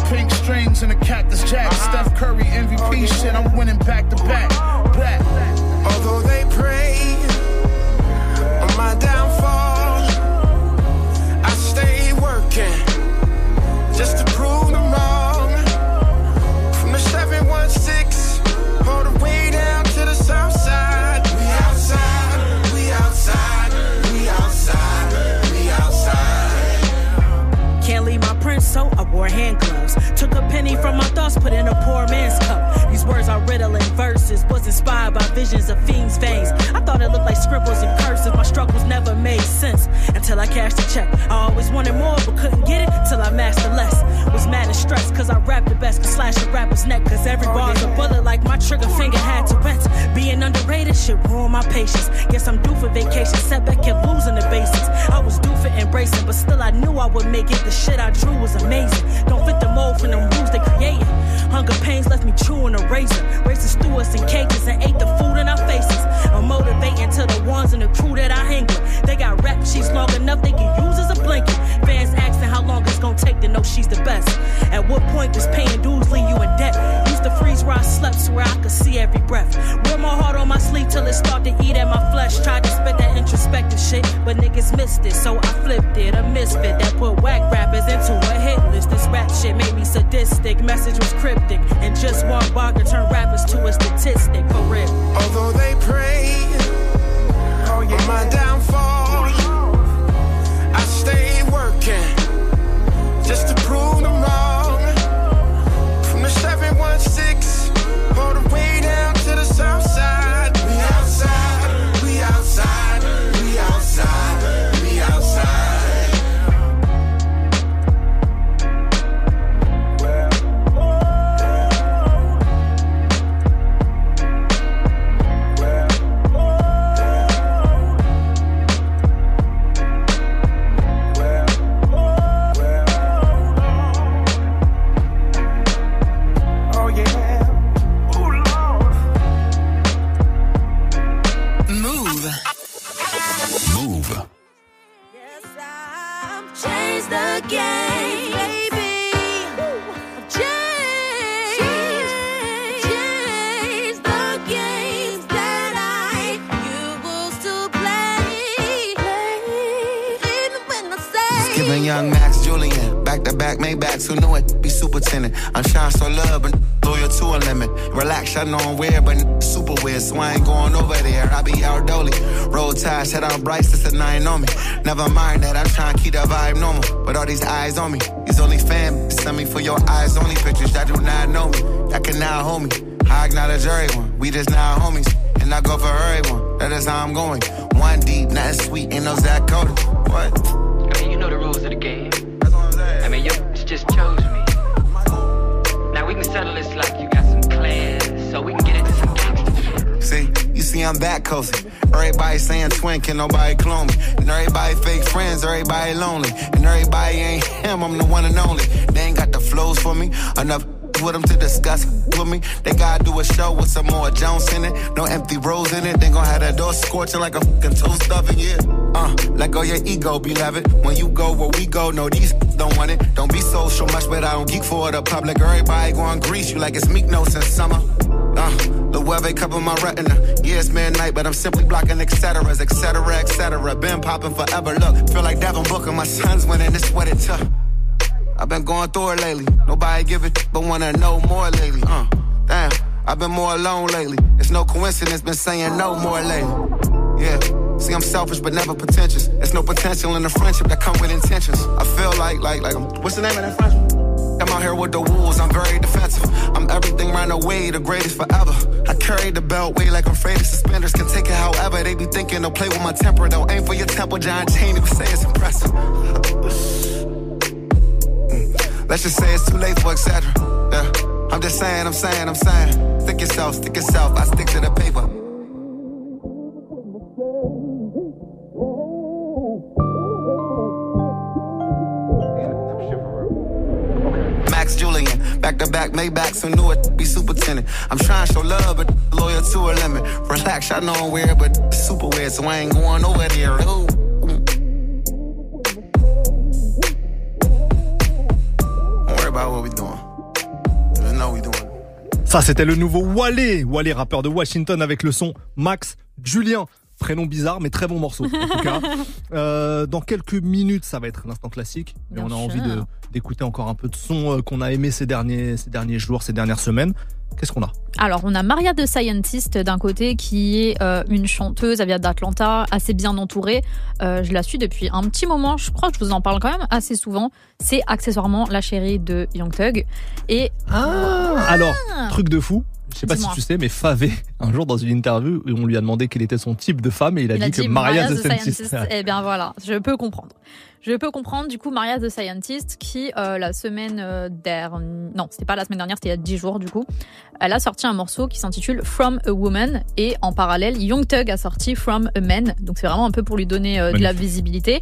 Pink strings and a cactus jack. Steph Curry MVP shit, I'm winning back to back. Black. Although they pray on my downfall, I stay working so I wore hand gloves. Took a penny from my thoughts, put in a poor man's cup. These words are riddling verses. Was inspired by visions of fiends' veins. I thought it looked like scribbles and curses. My struggles never made sense until I cashed a check. I always wanted more, but couldn't get it till I mastered less. Was mad and stressed, cause I rap the best. Could slash a rapper's neck, cause every bar's a bullet like my trigger finger had Tourette's. Being underrated shit ruined my patience. Guess I'm due for vacation. Setback kept losing the basics. I was due for embracing, but still I knew I would make it. The shit I drew was amazing. Don't fit the mold from them rules they created. Hunger pains left me chewing a razor. Racing through us in cages and ate the food in our faces. I'm motivating to the ones in the crew that I hang with. They got rap sheets long enough they can use as a blanket. Fans asking how long it's gonna take to know she's the best. At what point does paying dues leave you in debt? Used to freeze where I slept so where I could see every breath. Wear my heart on my sleeve till it start to eat at my flesh. Tried to spit that introspective shit, but niggas missed it, so I flipped it. A misfit that put whack rappers into a hit list. This rap shit made me sadistic. Message was cryptic, and just one bar could turn rappers to a statistic for real. Although they pray oh, on my downfall, I stay just to prove them wrong. From the 716 all the way down to the south Maybachs, who knew it? Be superintendent. I'm trying so love, but loyal to a limit. Relax, I know I'm weird, but super weird, so I ain't going over there. I be out dolly. Roll ties, head on Bryce, that's a nine on me. Never mind that, I'm trying to keep the vibe normal. But all these eyes on me, these only fam, send me for your eyes only pictures that do not know me. That can now hold me. I acknowledge everyone, we just now homies. And I go for everyone, that is how I'm going. One deep, nothing sweet, ain't no Zach Cody. What? I mean, you know the rules of the game. I mean, you just chose me. Now we can settle this like you got some clans, so we can get into some gangster. See, you see, I'm that cozy. Everybody saying twin, can nobody clone me. And everybody fake friends, everybody lonely. And everybody ain't him, I'm the one and only. They ain't got the flows for me. Enough with them to discuss with me. They gotta do a show with some more Jones in it. No empty rows in it. They gon' have that door scorching like a fucking toast oven, yeah. Uh, let go your ego, beloved. When you go where we go, no, these don't want it. Don't be social much, but I don't geek for the public. Everybody going grease you like it's Meek No since summer. Uh, the weather cover my retina. Yeah, it's midnight, but I'm simply blocking et ceteras, et cetera, et cetera. Been popping forever. Look, feel like Devin Booker. My son's winning. This what it took. I've been going through it lately. Nobody give it, but wanna know more lately. Uh, damn, I've been more alone lately. It's no coincidence, been saying no more lately. Yeah, see, I'm selfish but never pretentious. There's no potential in the friendship that come with intentions. I feel like, like, like, I'm, what's the name of that friendship? I'm out here with the wolves, I'm very defensive. I'm everything right away, the greatest forever. I carry the belt way like I'm afraid of suspenders. Can take it however they be thinking. They'll play with my temper. They'll aim for your temple. John Cheney would say it's impressive. Let's just say it's too late for etc. Yeah. I'm just saying, I'm saying, I'm saying. Stick yourself, stick yourself. I stick to the paper. Max Julian, back to back Maybachs, who knew it? Be superintendent. I'm trying to show love, but loyal to a limit. Relax, I know I'm weird, but super weird, so I ain't going over there. Ooh. Ça, c'était le nouveau Wale, Wale, rappeur de Washington, avec le son Max Julien. Prénom bizarre, mais très bon morceau. En tout cas, Euh, dans quelques minutes, ça va être l'instant classique. Mais Bien on a sûr. envie d'écouter encore un peu de son euh, qu'on a aimé ces derniers ces derniers jours, ces dernières semaines. Qu'est-ce qu'on a? Alors, on a Maria de Scientist d'un côté qui est euh, une chanteuse, elle vient d'Atlanta, assez bien entourée. Euh, je la suis depuis un petit moment, je crois que je vous en parle quand même assez souvent. C'est accessoirement la chérie de Young Thug. Et Ah Alors, truc de fou. Je sais pas si tu sais, mais Favé, un jour dans une interview, où on lui a demandé quel était son type de femme et il a, dit, que Maria the Scientist. Eh bien voilà, je peux comprendre. Je peux comprendre. Du coup, Maria the Scientist, qui euh, la semaine euh, dernière, non, c'était pas la semaine dernière, c'était il y a 10 jours du coup, elle a sorti un morceau qui s'intitule From a Woman et en parallèle, Young Thug a sorti From a Man. Donc c'est vraiment un peu pour lui donner euh, de la visibilité.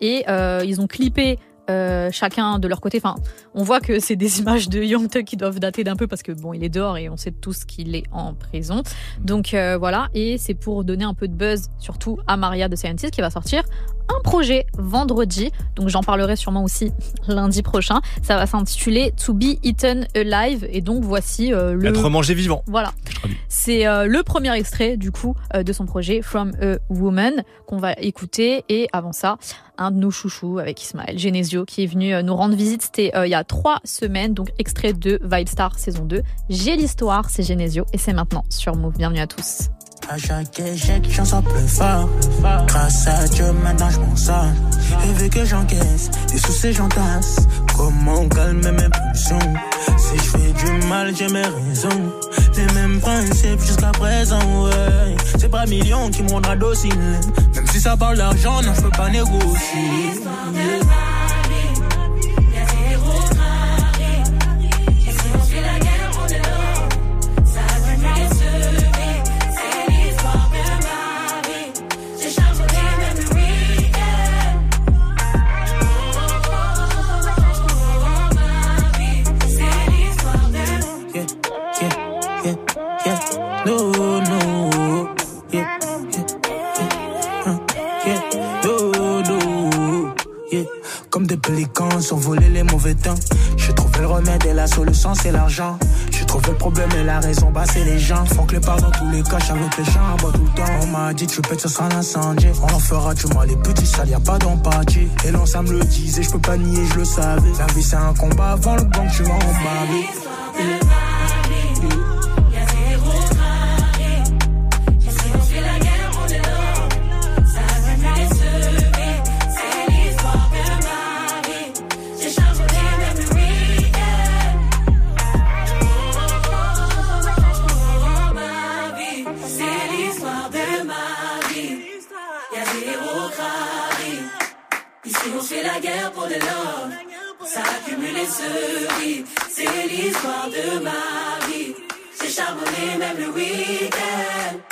Et euh, ils ont clippé. Euh, chacun de leur côté. Enfin, on voit que c'est des images de Young Thug qui doivent dater d'un peu parce que bon, il est dehors et on sait tous qu'il est en prison. Donc euh, voilà, et c'est pour donner un peu de buzz, surtout à Maria de Scientist qui va sortir un projet vendredi. Donc j'en parlerai sûrement aussi lundi prochain. Ça va s'intituler To Be Eaten Alive. Et donc voici euh, le. Être mangé vivant. Voilà. C'est le premier extrait du coup de son projet From a Woman qu'on va écouter. Et avant ça, un de nos chouchous avec Ismaël Genesio qui est venu euh, nous rendre visite. C'était euh, il y a trois semaines. Donc extrait de Vibe Star saison 2. J'ai l'histoire, c'est Genesio et c'est maintenant sur Move. Bienvenue à tous. À chaque échec, j'en sors plus fort. Grâce à Dieu, maintenant je m'en sors. Et vu que j'encaisse, des soucis j'entasse. Comment calmer mes pulsions? Si je fais du mal, j'ai mes raisons. Les mêmes principes jusqu'à présent, ouais. C'est pas millions qui me rendra docile. Même si ça parle d'argent, non, je peux pas négocier. No, no. Yeah. No. Yeah. Comme des pélicans, survoler les mauvais temps. J'ai trouvé le remède et la solution, c'est l'argent. J'ai trouvé le problème et la raison, bah c'est les gens. Faut que les dans tous les cas, avec les gens, bah tout le temps. On m'a dit, tu pètes, ce sera l'incendie. On en fera du mal, les petits sales, y a pas d'empathie. Et l'on, ça me le disait, je peux pas nier, je le savais. La vie, c'est un combat avant le gang, tu vas en pour de l'or. Ça accumule et se vit. C'est l'histoire de ma vie. J'ai charbonné même le week-end.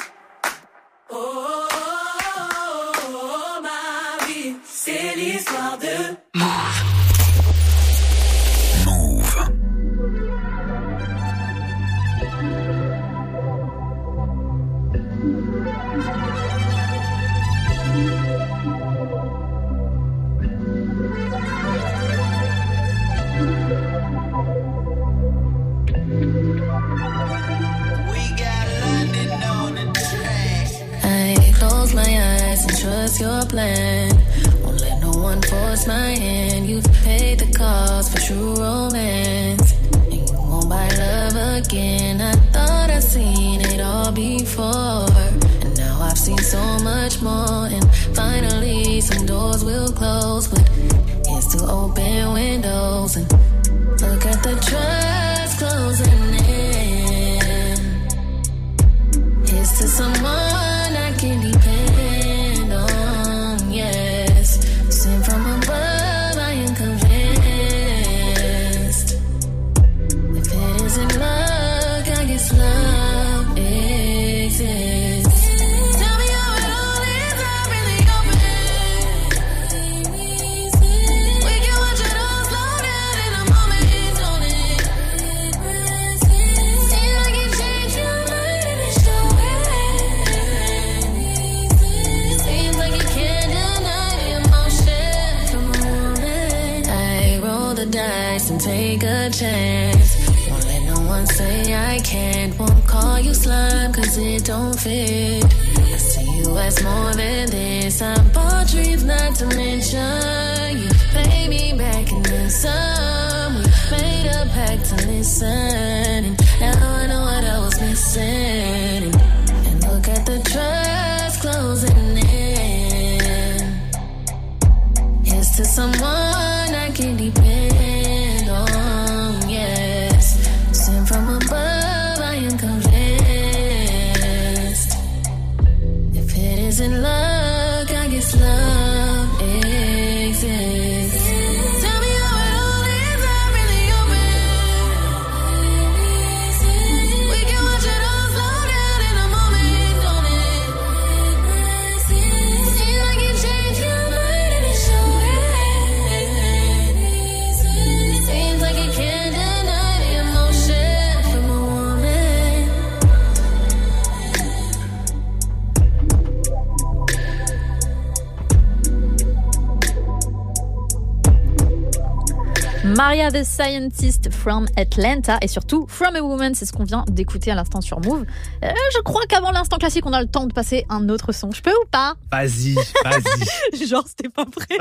Scientist from Atlanta et surtout From a Woman, c'est ce qu'on vient d'écouter à l'instant sur Move. Euh, je crois qu'avant l'instant classique, on a le temps de passer un autre son. Je peux ou pas? Vas-y, vas-y. Genre, c'était pas prêt.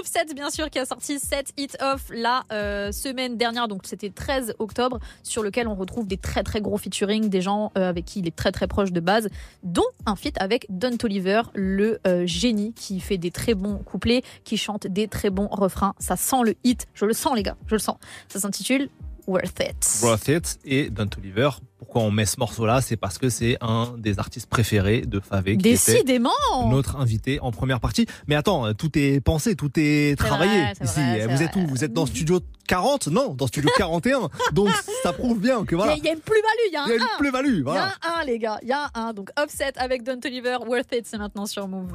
Offset, bien sûr, qui a sorti 7 Hit Off la euh, semaine dernière, donc c'était 13 octobre, sur lequel on retrouve des très très gros featuring, des gens euh, avec qui il est très très proche de base, dont un feat avec Don Toliver, le euh, génie qui fait des très bons couplets, qui chante des très bons refrains. Ça sent le hit. Je le sens, les gars, je le sens. Ça s'intitule Worth It. Worth It et Don Toliver. Pourquoi on met ce morceau-là C'est parce que c'est un des artistes préférés de Favé. qui était Décidément Notre invité en première partie. Mais attends, tout est pensé, tout est travaillé vrai, ici. vrai, Vous êtes où Vous êtes dans Studio 40 Non, dans Studio 41. Donc ça prouve bien que voilà. Il y, a- il y a une plus-value, il y a un Il y a une un. plus-value, voilà. Il y a un, les gars, il y a un. Donc Offset avec Don Toliver, Worth It, c'est maintenant sur Move.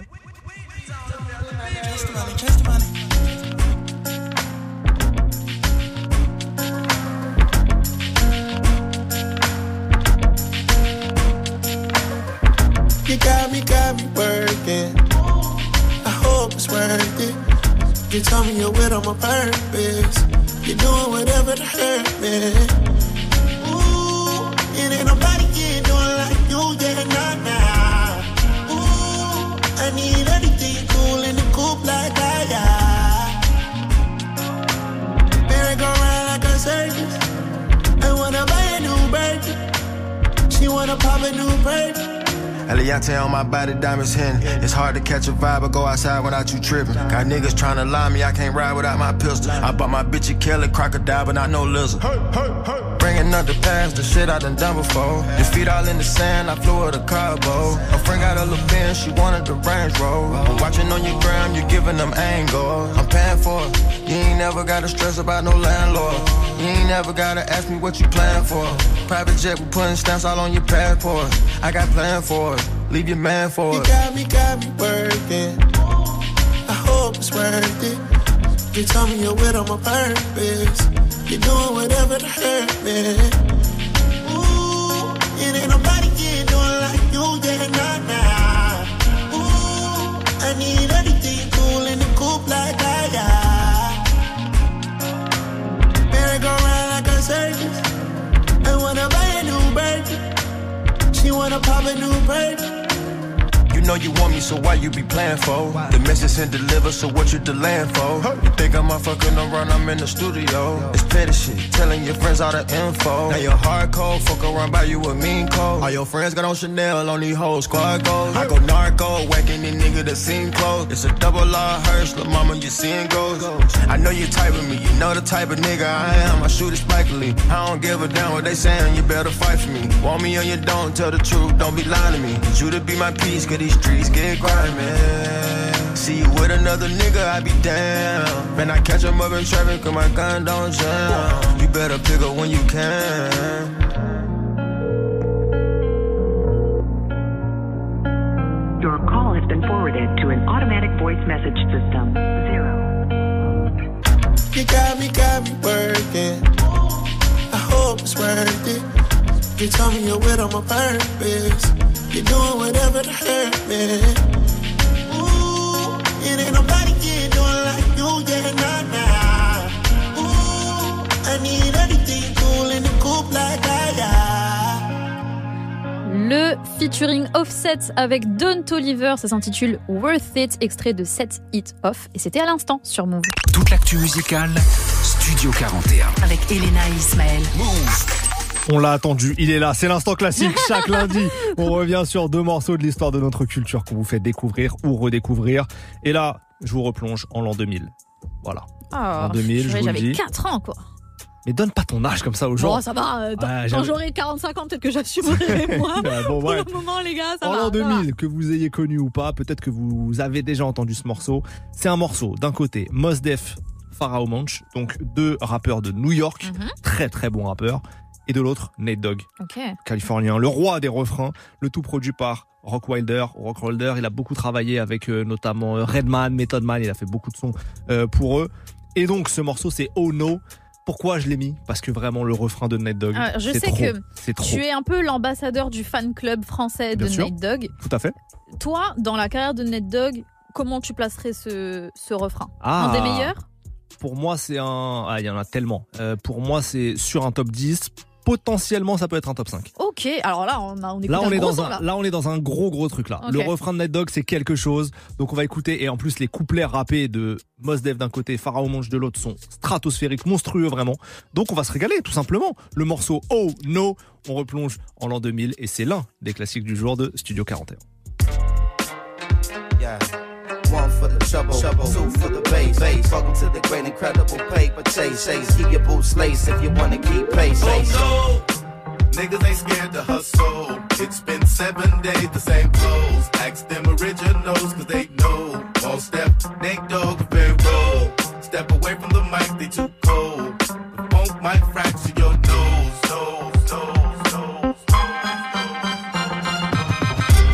You got me, got me working. I hope it's worth it. You tell me you're with on my purpose. You're doing whatever to hurt me. Ooh, it ain't nobody here doing like you, yeah, nah, nah. Ooh, I need everything cool in the coupe like that, yeah. Merry go round like a circus. I wanna buy a new bird. She wanna pop a new bird. Eliante on my body, diamonds hitting. It's hard to catch a vibe or go outside without you tripping. Got niggas tryna lie me, I can't ride without my pistol. I bought my bitch a Kelly crocodile, but not no lizard. Bringing up the past, the shit I done done before. Your feet all in the sand, I flew her to Cabo. Her friend got a little bin, she wanted the Range Rover. I'm watching on your gram, you giving them angles. I'm paying for it. You ain't never gotta stress about no landlord. You ain't never gotta ask me what you plan for. Private jet, we putting stamps all on your passport. I got plan for it. Leave your man for You it. got me, got me working. I hope it's worth it. You tell me you're with on my purpose. You're doing whatever to hurt me. Ooh, it ain't nobody here doing like you, yeah, nah, nah. Ooh, I need everything cool in the coupe like that, yeah. Merry go round like a circus. I wanna buy a new bird. She wanna pop a new bird. Know you want me, so why you be playing for? The message and deliver, so what you delaying for? You think I'm fucking around, I'm in the studio. It's petty shit, telling your friends all the info. Now you're cold, fuck around by you a mean cold. All your friends got on Chanel, on these hoes, squad goals. I go narco, whacking the nigga that seem close. It's a double law hearse, little mama, you seeing ghosts. I know you type of me, you know the type of nigga I am. I shoot it spikily. I don't give a damn what they saying, you better fight for me. Want me or you don't, tell the truth, don't be lying to me. You to be my peace, cause these streets get grimy. See you with another nigga, I be down. Man, I catch him up in traffic, cause my gun don't jam. You better pick up when you can. Your call has been forwarded to an automatic voice message system. Zero. You got me, got me working. I hope it's worth it. You tell me you're with on my purpose. You're doing whatever to hurt me. Ooh, it ain't nobody here doing like you, yeah, nah, nah. Ooh, I need everything cool in the coupe like that, yeah. Le featuring Offset avec Don Toliver, ça s'intitule Worth It, extrait de 7 Hit Off, et c'était à l'instant sur Move. Toute l'actu musicale, Studio 41. Avec Elena et Ismaël. On l'a attendu, il est là, c'est l'instant classique chaque lundi. On revient sur deux morceaux de l'histoire de notre culture qu'on vous fait découvrir ou redécouvrir. Et là, je vous replonge en l'an 2000. Voilà. En 2000, je purée, vous le J'avais dis. 4 ans, quoi. Mais donne pas ton âge comme ça aux gens. Bon, ça va. euh, Quand, j'aurai 45 ans, peut-être que j'assumerai moi. Bon, Pour le moment, les gars, ça En va. l'an ça va. 2000, que vous ayez connu ou pas, peut-être que vous avez déjà entendu ce morceau. C'est un morceau d'un côté Mos Def, Pharao Monch, donc deux rappeurs de New York, Mhm. très très bons rappeurs, et de l'autre Nate Dogg, Ok. californien, le roi des refrains, le tout produit par Rock Wilder. Rock Wilder, il a beaucoup travaillé avec euh, notamment euh, Redman, Method Man, il a fait beaucoup de sons euh, pour eux. Et donc ce morceau c'est Oh No. Pourquoi je l'ai mis? Parce que vraiment le refrain de Nate Dogg, Ah, je sais trop, que trop. tu es un peu l'ambassadeur du fan club français de. Nate Dogg. Tout à fait. Toi, dans la carrière de Nate Dogg, comment tu placerais ce, ce refrain? Ah. Un des meilleurs? Pour moi, c'est un. Ah, il y en a tellement. Euh, pour moi, c'est sur un top 10. Potentiellement, ça peut être un top 5. Ok, alors là, on, a, on écoute Là, on un est gros dans son, un, là. là, on est dans un gros, gros truc là. Le refrain de Night Dog, c'est quelque chose. Donc, on va écouter. Et en plus, les couplets rappés de Mos Def d'un côté, Pharaoh Monch de l'autre sont stratosphériques, monstrueux vraiment. Donc, on va se régaler, tout simplement. Le morceau Oh No, on replonge en l'an 2000 et c'est l'un des classiques du jour de Studio 41. One for the trouble, two for the bass. bass. Welcome to the great incredible paper chase. chase. Keep your boots laced if you wanna keep pace. Oh no, niggas ain't scared to hustle. It's been seven days, the same clothes. Ask them originals, cause they know. All step, Nate Dogg, very roll. Step away from the mic, they too cold. The funk might fracture your nose, nose, nose, nose.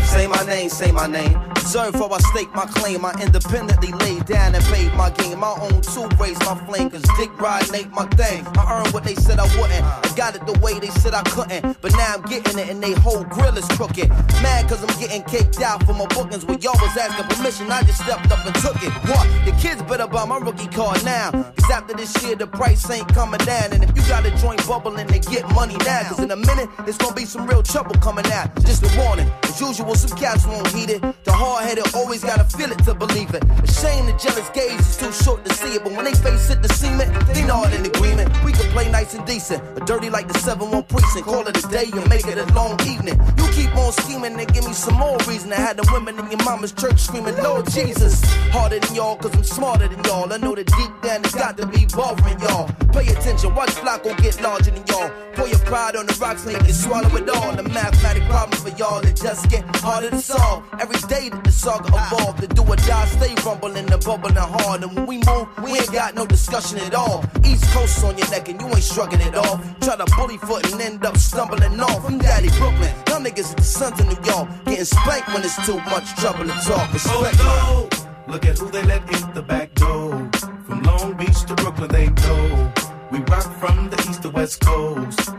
Say my name, say my name. Observe how I stake my claim. I independently laid down and paid my game. My own two raise my flame, cause dick riding ain't my thing. I earned what they said I wouldn't. I got it the way they said I couldn't. But now I'm getting it and they whole grill is crooked. Mad cause I'm getting caked out for my bookings. When y'all was asking permission, I just stepped up and took it. What? The kids better buy my rookie card now. Cause after this year, the price ain't coming down. And if you got a joint bubbling, they get money now. Cause in a minute, it's gonna be some real trouble coming out. Just a warning. As usual, some cats won't heed it. The hard headed always gotta feel it to believe it. Shame the jealous gaze is too short to see it. But when they face it, the cement, they know it in agreement. We can play nice and decent. Or dirty like the 7-1 precinct. Call it a day and make it a long evening. You keep on scheming and give me some more reason I had the women in your mama's church screaming, Lord Jesus. Harder than y'all, cause I'm smarter than y'all. I know that deep down it's got to be bothering y'all. Pay attention, watch Flacco get larger than y'all. Pour your pride on the rocks you can swallow it all. The mathematic problems for y'all that just get harder to solve. Every day that the saga evolve, the do or die stay rumbling and bubbling hard. And when we move, we ain't got no discussion at all. East Coast on your neck and you ain't shrugging at all. Try to bully foot and end up stumbling off. I'm Daddy Brooklyn, y'all niggas are the sons of New York. Getting spanked when it's too much trouble to talk. Oh, Respect Oh, no. Look at who they let in the back door. From Long Beach to Brooklyn, they know. We rock from the east to west coast.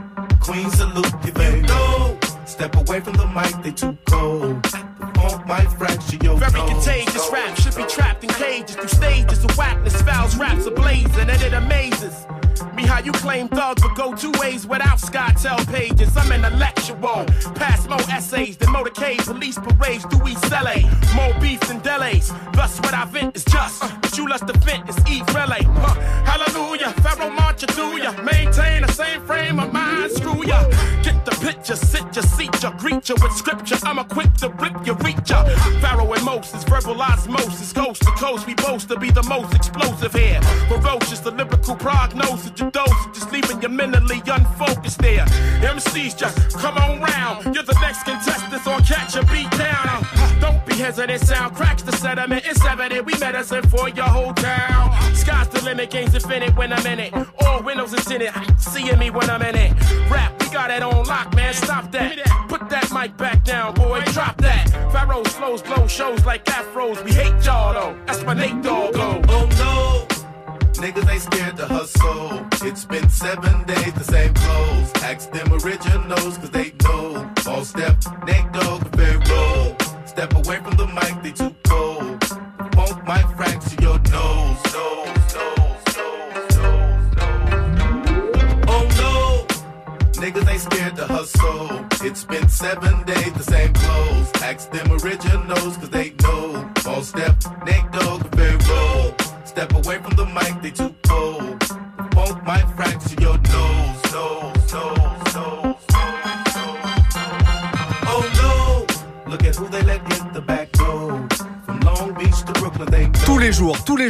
Queen salute you, baby. No. Step away from the mic, they too cold. Might fracture your Very contagious rap should be trapped in cages through stages of whackness, fouls, raps ablazing, and it amazes me how you claim thugs but go two ways without SkyTel pages. I'm in a lecture room, pass more essays than motorcade, police parades through East LA, more beef than delays. Thus, what I vent is just, but you lust to vent is eat relay. Eh? Huh. Hallelujah, Pharaoh march through ya, maintain the same frame of mind, screw ya. Get the picture, sit ya, seat ya, greet ya with scripture. I'm equipped to rip ya, reach ya. Pharaoh and Moses, verbal osmosis, coast to coast. We boast to be the most explosive here. Ferocious, the lyrical prognosis, your dose, just leaving you mentally unfocused there. MCs just come on round. You're the next contestant on Catch a Beat Down. Don't be hesitant, sound cracks the sediment. It's evident we medicine for your whole town. Sky's the limit, game's infinite when I'm in it. All windows is in it, seeing me when I'm in it. Rap, we got it on lock, man. Stop that. Put that mic back down, flows blow shows like afros. We hate y'all though. That's my Nate Dogg. Oh no. Niggas ain't scared to hustle. It's been seven days, the same clothes. Ask them originals,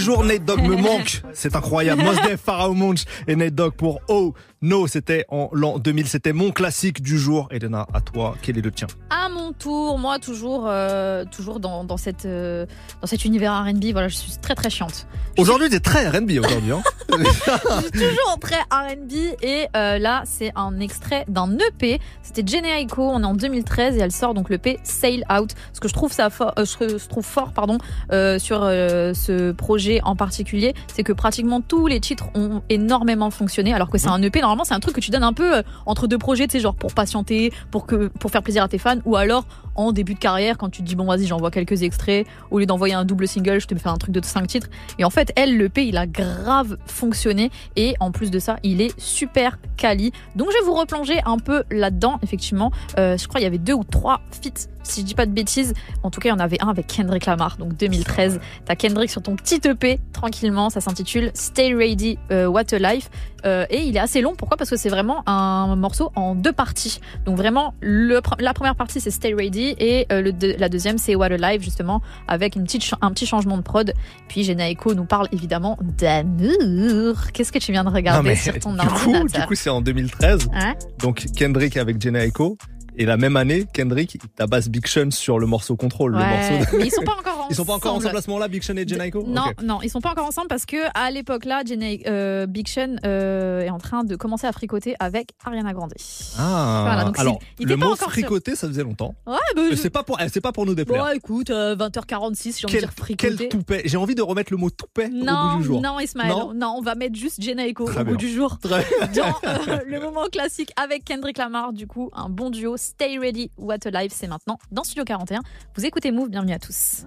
jours, Nate Dogg me manque. C'est incroyable. Mos Pharaoh Monch et Nate Dogg pour Oh No. C'était en l'an 2000. C'était mon classique du jour. Elena, à toi, quel est le tien? À mon tour, moi toujours, euh, toujours dans, dans cette, euh, dans cet univers R&B. Voilà, je suis très très chiante. Aujourd'hui, t'es très R&B aujourd'hui. Hein je suis toujours très R&B et euh, là c'est un extrait d'un EP. C'était Jenny Aiko, on est en 2013 et elle sort donc l'EP Sail Out. Ce que je trouve ça fort, je trouve fort pardon sur ce projet en particulier, c'est que pratiquement tous les titres ont énormément fonctionné. Alors que c'est un EP c'est un truc que tu donnes un peu euh, entre deux projets, tu sais genre pour patienter, pour faire plaisir à tes fans ou alors en début de carrière quand tu te dis bon vas-y j'envoie quelques extraits. Au lieu d'envoyer un double single je te fais un truc de 5 titres. Et en fait elle le P il a grave fonctionné. Et en plus de ça il est super quali. Donc je vais vous replonger un peu là-dedans effectivement. Euh, je crois il y avait deux ou trois feats si je dis pas de bêtises. En tout cas il y en avait un avec Kendrick Lamar donc 2013 t'as Kendrick sur ton petit EP tranquillement. Ça s'intitule Stay Ready euh, What a Life. Euh, et il est assez long. Pourquoi? Parce que c'est vraiment un morceau en deux parties. Donc vraiment la première partie c'est Stay Ready et euh, le de, la deuxième c'est What a Life justement avec une petite un petit changement de prod puis Jenna Echo nous parle évidemment d'amour qu'est-ce que tu viens de regarder Non, mais sur ton du coup, du coup, c'est en 2013. Hein? Donc Kendrick avec Jenna Echo. Et la même année, Kendrick il tabasse Big Sean sur le morceau Control. Ouais, le morceau de- mais ils sont pas encore ensemble. Ils sont pas encore ensemble à ce moment-là, Big Sean et Jenaiko Non, Ok. non, ils sont pas encore ensemble parce que à l'époque là, Jenny- euh, Big Sean euh, est en train de commencer à fricoter avec Ariana Grande. Ah, Voilà, donc alors il- il le pas mot fricoter, ça faisait longtemps. Ouais, bah, Euh, je- C'est pas pour, eh, c'est pas pour nous déplaire. Bon, écoute, euh, 20h46, j'ai envie de dire quel fricoter. toupet J'ai envie de remettre le mot toupet au Non, bout du jour. non, Ismaël, Non non, on va mettre juste Très au bien. bout du jour. Très Dans euh, le moment classique avec Kendrick Lamar, du coup, un bon duo. Stay ready, what a life, c'est maintenant dans Studio 41. Vous écoutez Move, bienvenue à tous.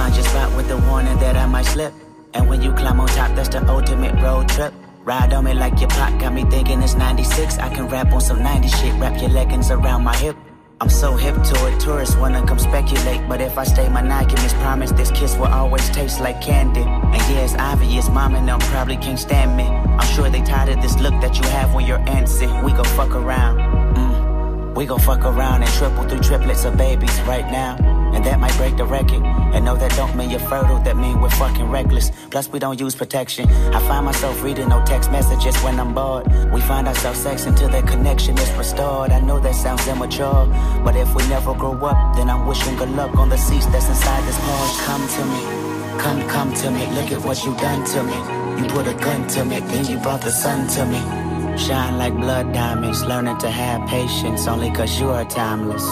find your spot with the warning that I might slip. And when you climb on top, that's the ultimate road trip. Ride on me like your pot, got me thinking it's 96. I can rap on some 90 shit, wrap your leggings around my hip. I'm so hip to it, tourists wanna come speculate. But if I stay monogamous, promise this kiss will always taste like candy. And yeah, it's obvious, mom and them probably can't stand me. I'm sure they tired of this look that you have when you're antsy. We gon' fuck around. Mm. We gon' fuck around and triple through triplets of babies right now. And that might break the record. And no, that don't mean you're fertile, that mean we're fucking reckless. Plus, we don't use protection. I find myself reading no text messages when I'm bored. We find ourselves sex until that connection is restored. I know that sounds immature, but if we never grow up, then I'm wishing good luck on the seats that's inside this car. Come to me, come, come to me. Look at what you done to me. You put a gun to me, then you brought the sun to me. Shine like blood diamonds, learning to have patience only cause you are timeless.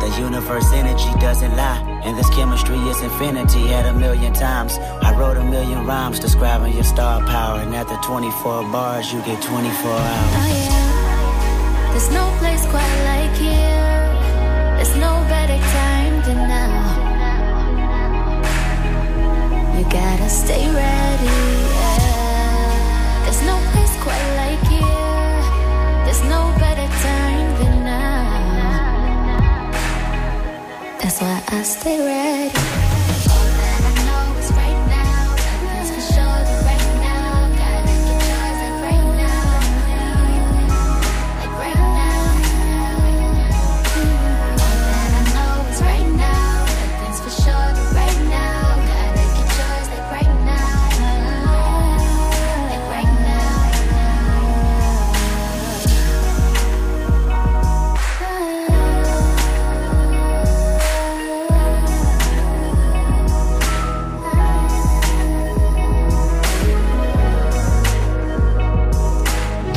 The universe energy doesn't lie, and this chemistry is infinity at a million times. I wrote a million rhymes describing your star power, and after 24 bars, you get 24 hours. Oh, There's no place quite like here. There's no better time than now. You gotta stay ready. yeah. There's no place quite like why I stay ready.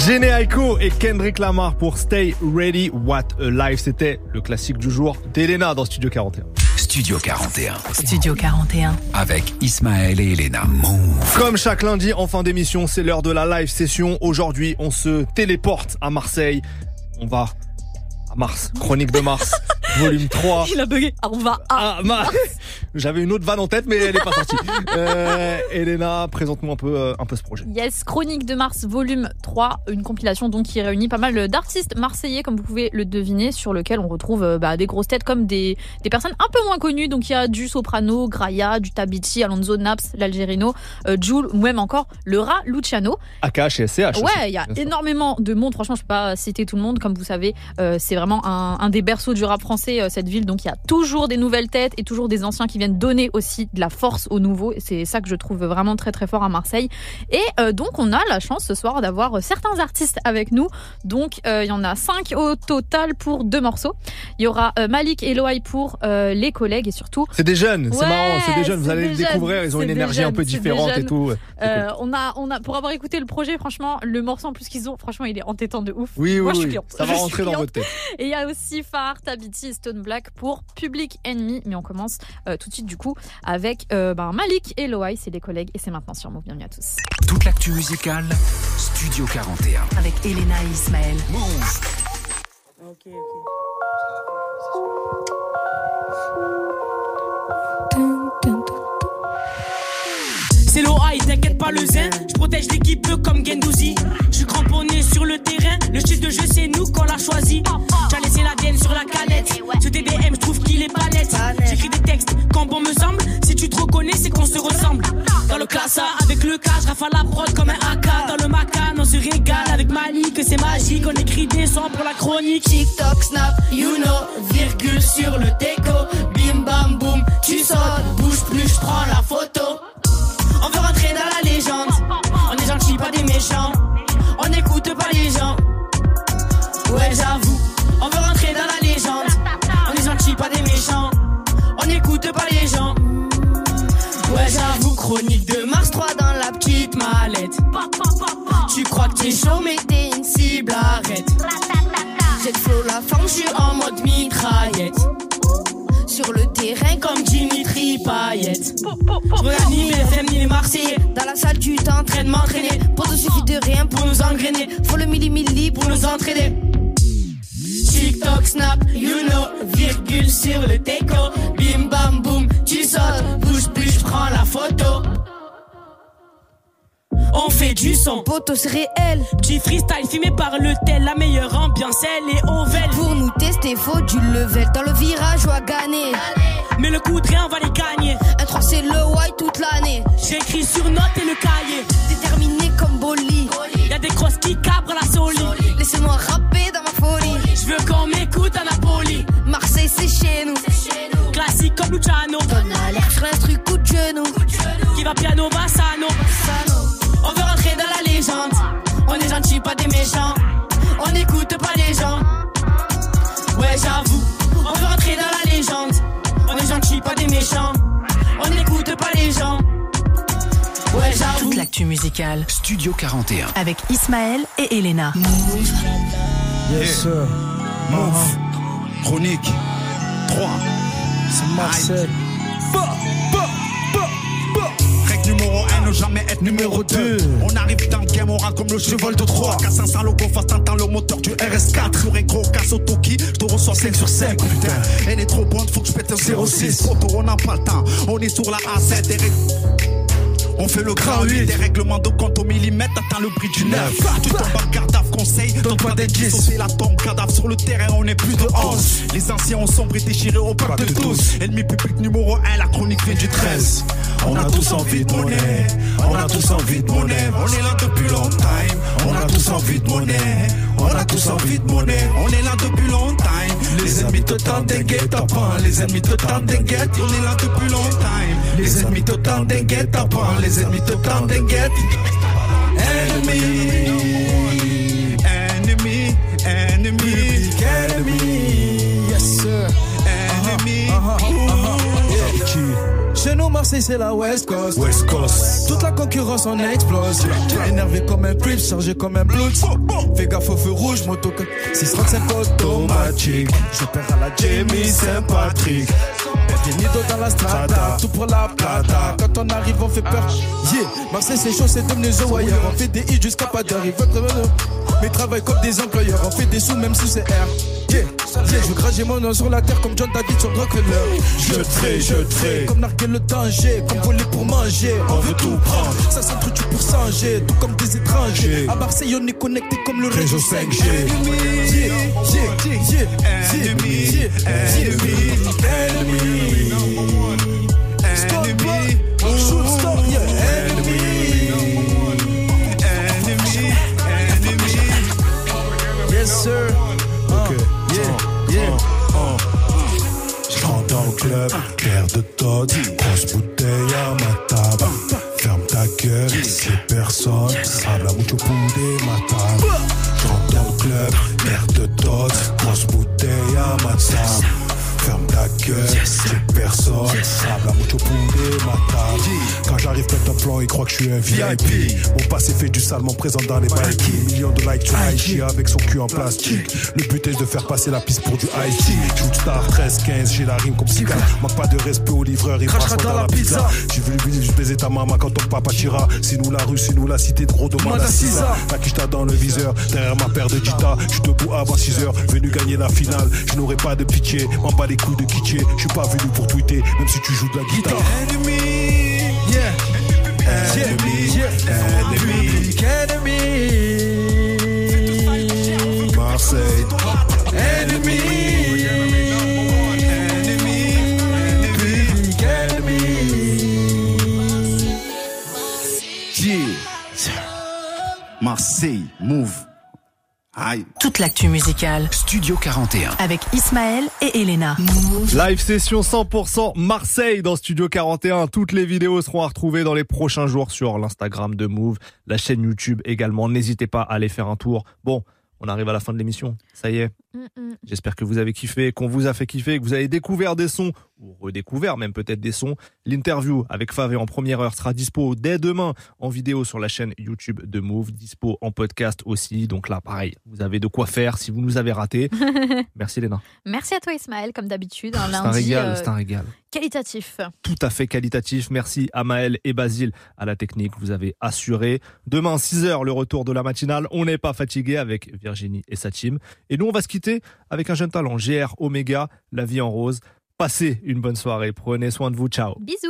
Jenny Aiko et Kendrick Lamar pour Stay Ready What a Life. C'était le classique du jour d'Elena dans Studio 41. Studio 41. Studio 41. Avec Ismaël et Elena. Move. Comme chaque lundi en fin d'émission, c'est l'heure de la live session. Aujourd'hui, on se téléporte à Marseille. On va à Mars, chronique de Mars, volume 3. Il a bugué. Ah, on va à. Ah, ma- J'avais une autre vanne en tête, mais elle n'est pas sortie. Euh, Elena, présente-nous un peu, euh, un peu ce projet. Yes, Chronique de Mars, volume 3, une compilation donc qui réunit pas mal d'artistes marseillais, comme vous pouvez le deviner, sur lequel on retrouve euh, bah, des grosses têtes comme des, des personnes un peu moins connues. Donc il y a du Soprano, Graya, du Tabici, Alonso Naps, l'Algerino, euh, Jules, ou même encore le rat Luciano. AKH et SCH. Ouais, il y a énormément de monde. Franchement, je peux pas citer tout le monde. Comme vous savez, euh, c'est vraiment un, un des berceaux du rap français, euh, cette ville. Donc, il y a toujours des nouvelles têtes et toujours des anciens qui viennent donner aussi de la force aux nouveaux. C'est ça que je trouve vraiment très très fort à Marseille. Et euh, donc on a la chance ce soir d'avoir euh, certains artistes avec nous. Donc il y en a cinq au total pour deux morceaux. Il y aura Malik et Loaï pour les collègues et surtout. C'est des jeunes, c'est Ouais, marrant, c'est des jeunes, vous allez les découvrir, ils ont une énergie un peu différente et tout. Euh, on a, on a, pour avoir écouté le projet, franchement, le morceau en plus qu'ils ont, franchement, il est entêtant de ouf. Oui, oui, Moi, je suis oui, cliente. ça va Je rentrer dans votre tête. Et il y a aussi Far, Tabiti Stone Black pour Public Enemy. Mais on commence euh, tout de suite, du coup, avec euh, ben, Malik et Loai, c'est des collègues, et c'est maintenant sur Move. Bienvenue à tous. Toute l'actu musicale, Studio 41. Avec Elena et Ismaël. Move. Le zin. Je protège l'équipe comme Gendouzi. Je suis cramponné sur le terrain. Le style de jeu, c'est nous qu'on l'a choisi. J'ai laissé la DN sur la canette. Ce TDM, je trouve qu'il est pas net. J'écris des textes quand bon me semble. Si tu te reconnais, c'est qu'on se ressemble. Dans le classe A, avec le cas, je rafale la prod comme un AK. Dans le Macan, on se régale avec Malik, c'est magique. On écrit des sons pour la chronique. TikTok, snap, you know, virgule sur le déco. Bim bam boum, tu sautes, bouge plus, je prends la photo. Pas des méchants. On n'écoute pas les gens. Ouais, j'avoue. On veut rentrer dans la légende. On est gentil, pas des méchants. On n'écoute pas les gens. Ouais, j'avoue. Chronique de Mars 3 dans la petite mallette. Tu crois que t'es chaud, mais t'es une cible, arrête. J'ai le flow, la forme, je suis en mode mitraillette. Sur le terrain comme Dimitri Payet. Je les ni les Marseillais. Dans la salle, tu t'entraînes m'entraîner. Pour te suffit de rien pour nous engrainer. Faut le milli-milli pour nous entraîner. TikTok, snap, you know, virgule sur le déco. Bim bam boum, tu sautes, bouge plus, je prends la photo. On fait du son, c'est réel. Petit freestyle filmé par le tel, la meilleure ambiance, elle est ovelle. Pour nous tester, faut du level. Dans le virage, on va gagner. Mais le coup de rien, on va les gagner. Un 3 c'est le white toute l'année. J'écris sur note et le cahier. Déterminé comme Bolly. Y'a des grosses qui cabrent la soli. Laissez-moi rapper dans ma folie. Je veux qu'on m'écoute à Napoli. Marseille, c'est chez nous. Classique comme Luciano. Donne l'alerte sur l'instru, coup de genou. Qui va piano, bassano. On On est gentil, pas des méchants. On n'écoute pas les gens. Ouais, j'avoue. On veut rentrer dans la légende. On est gentil, pas des méchants. On n'écoute pas les gens. Ouais, j'avoue. Toute l'actu musicale. Studio 41. Avec Ismaël et Elena. Yes, sir. Move. Chronique. 3. C'est Marseille. Bah, bah, bah, bah. Règle numéro 1, ne jamais être numéro 2. On arrive dans le game, on rate comme le cheval de 3. Casse un sans logo, face t'entends le moteur du RS4. Sur gros casse au Toki, je reçois 5 sur 5. Putain, elle est trop bonne, faut que je pète un 06. Photo, on n'a pas le temps. On est sur la A7 et on fait le grand 8 Des règlements de compte au millimètre Atteint le prix du neuf Tu tombes en cadavre conseil Donne pas d'indice On fait la tombe. Cadavre sur le terrain On est plus de 11 Les anciens ont sombre et déchiré au pas de tous Ennemi public numéro 1 La chronique vient du 13 On a tous envie de monnaie. On a tous envie de monnaie. On est là depuis longtemps. On a tous envie de monnaie. On a tous envie de monnaie. On est là depuis longtemps. Les ennemis te tendent des guet-apens Les ennemis te tendent des guet On est là depuis longtemps. Les ennemis te tendent des guet-apens Les ennemis te tendent des guet Enemy Marseille, c'est la West Coast. West Coast. Toute la concurrence, on explose. Énervé comme un creep, chargé comme un blood. Fais gaffe au feu rouge, moto 635 automatique. Je perds à la Jamie Saint-Patrick. Bienvenido dans la strada, tout pour la plata. Quand on arrive, on fait peur. Yeah, Marseille, c'est chaud, c'est devenu The Wire. On fait des hits jusqu'à pas d'heure. Mais travaille comme des employeurs. On fait des sous, même si c'est R. Yeah, yeah, je crache mon nom sur la terre comme John David sur Rockefeller. Je trai, je trai. Comme narguer le danger, comme voler pour manger. On veut tout prendre. Ça s'entretue tu pour changer, tout comme des étrangers. À Marseille, on est connecté comme le réseau 5G. Yeah, yeah, yeah, yeah, Enemy, yeah, yeah, enemy, enemy. Club, de Todd, grosse bouteille à ma table. Ferme ta gueule, c'est personne. Habla mucho pude matar. Je rentre dans le club, l'air de Todd, grosse bouteille à ma table. Ferme ta gueule, personne. Habla mucho pude matar. Quand j'arrive, pète un plan, ils croient que je suis un VIP. Mon passé fait du salement présent dans les bikes. Millions de likes sur IG avec son cul en plastique. Le but est de faire passer la piste pour du IT. Shoot star 13, 15, j'ai la rime comme Sigal. Manque pas de respect au livreur, il brasse dans la pizza. Tu veux lui je baiser ta maman quand ton papa tira. Si nous la rue, si nous la cité, de gros demande à 6 ans. La quicheta dans le viseur, derrière ma paire de guitares. Je suis debout avant 6 heures, venu gagner la finale. Je n'aurai pas de pitié, m'en bats les couilles de kitché. Je suis pas venu pour tweeter, même si tu joues de la guitare. Enemy, yeah. Enemy, yeah. Enemy, enemy. Marseille. Enemy. Marseille, move. Aïe. Toute l'actu musicale. Studio 41. Avec Ismaël et Elena. Live session 100% Marseille dans Studio 41. Toutes les vidéos seront à retrouver dans les prochains jours sur l'Instagram de Move, la chaîne YouTube également. N'hésitez pas à aller faire un tour. Bon, on arrive à la fin de l'émission. Ça y est. J'espère que vous avez kiffé, qu'on vous a fait kiffer, que vous avez découvert des sons, ou redécouvert même peut-être des sons. L'interview avec Favé en première heure sera dispo dès demain en vidéo sur la chaîne YouTube de Move, dispo en podcast aussi. Donc là, pareil, vous avez de quoi faire si vous nous avez raté. Merci Léna. Merci à toi Ismaël, comme d'habitude. Un C'est un régal, euh, c'est un régal. qualitatif. tout à fait qualitatif. Merci à Maël et Basile à la technique. Vous avez assuré. Demain, 6h, le retour de la matinale. On n'est pas fatigué avec Virginie et sa team. Et nous, on va se quitter avec un jeune talent, GR Omega, La vie en rose. Passez une bonne soirée. Prenez soin de vous. Ciao. Bisous.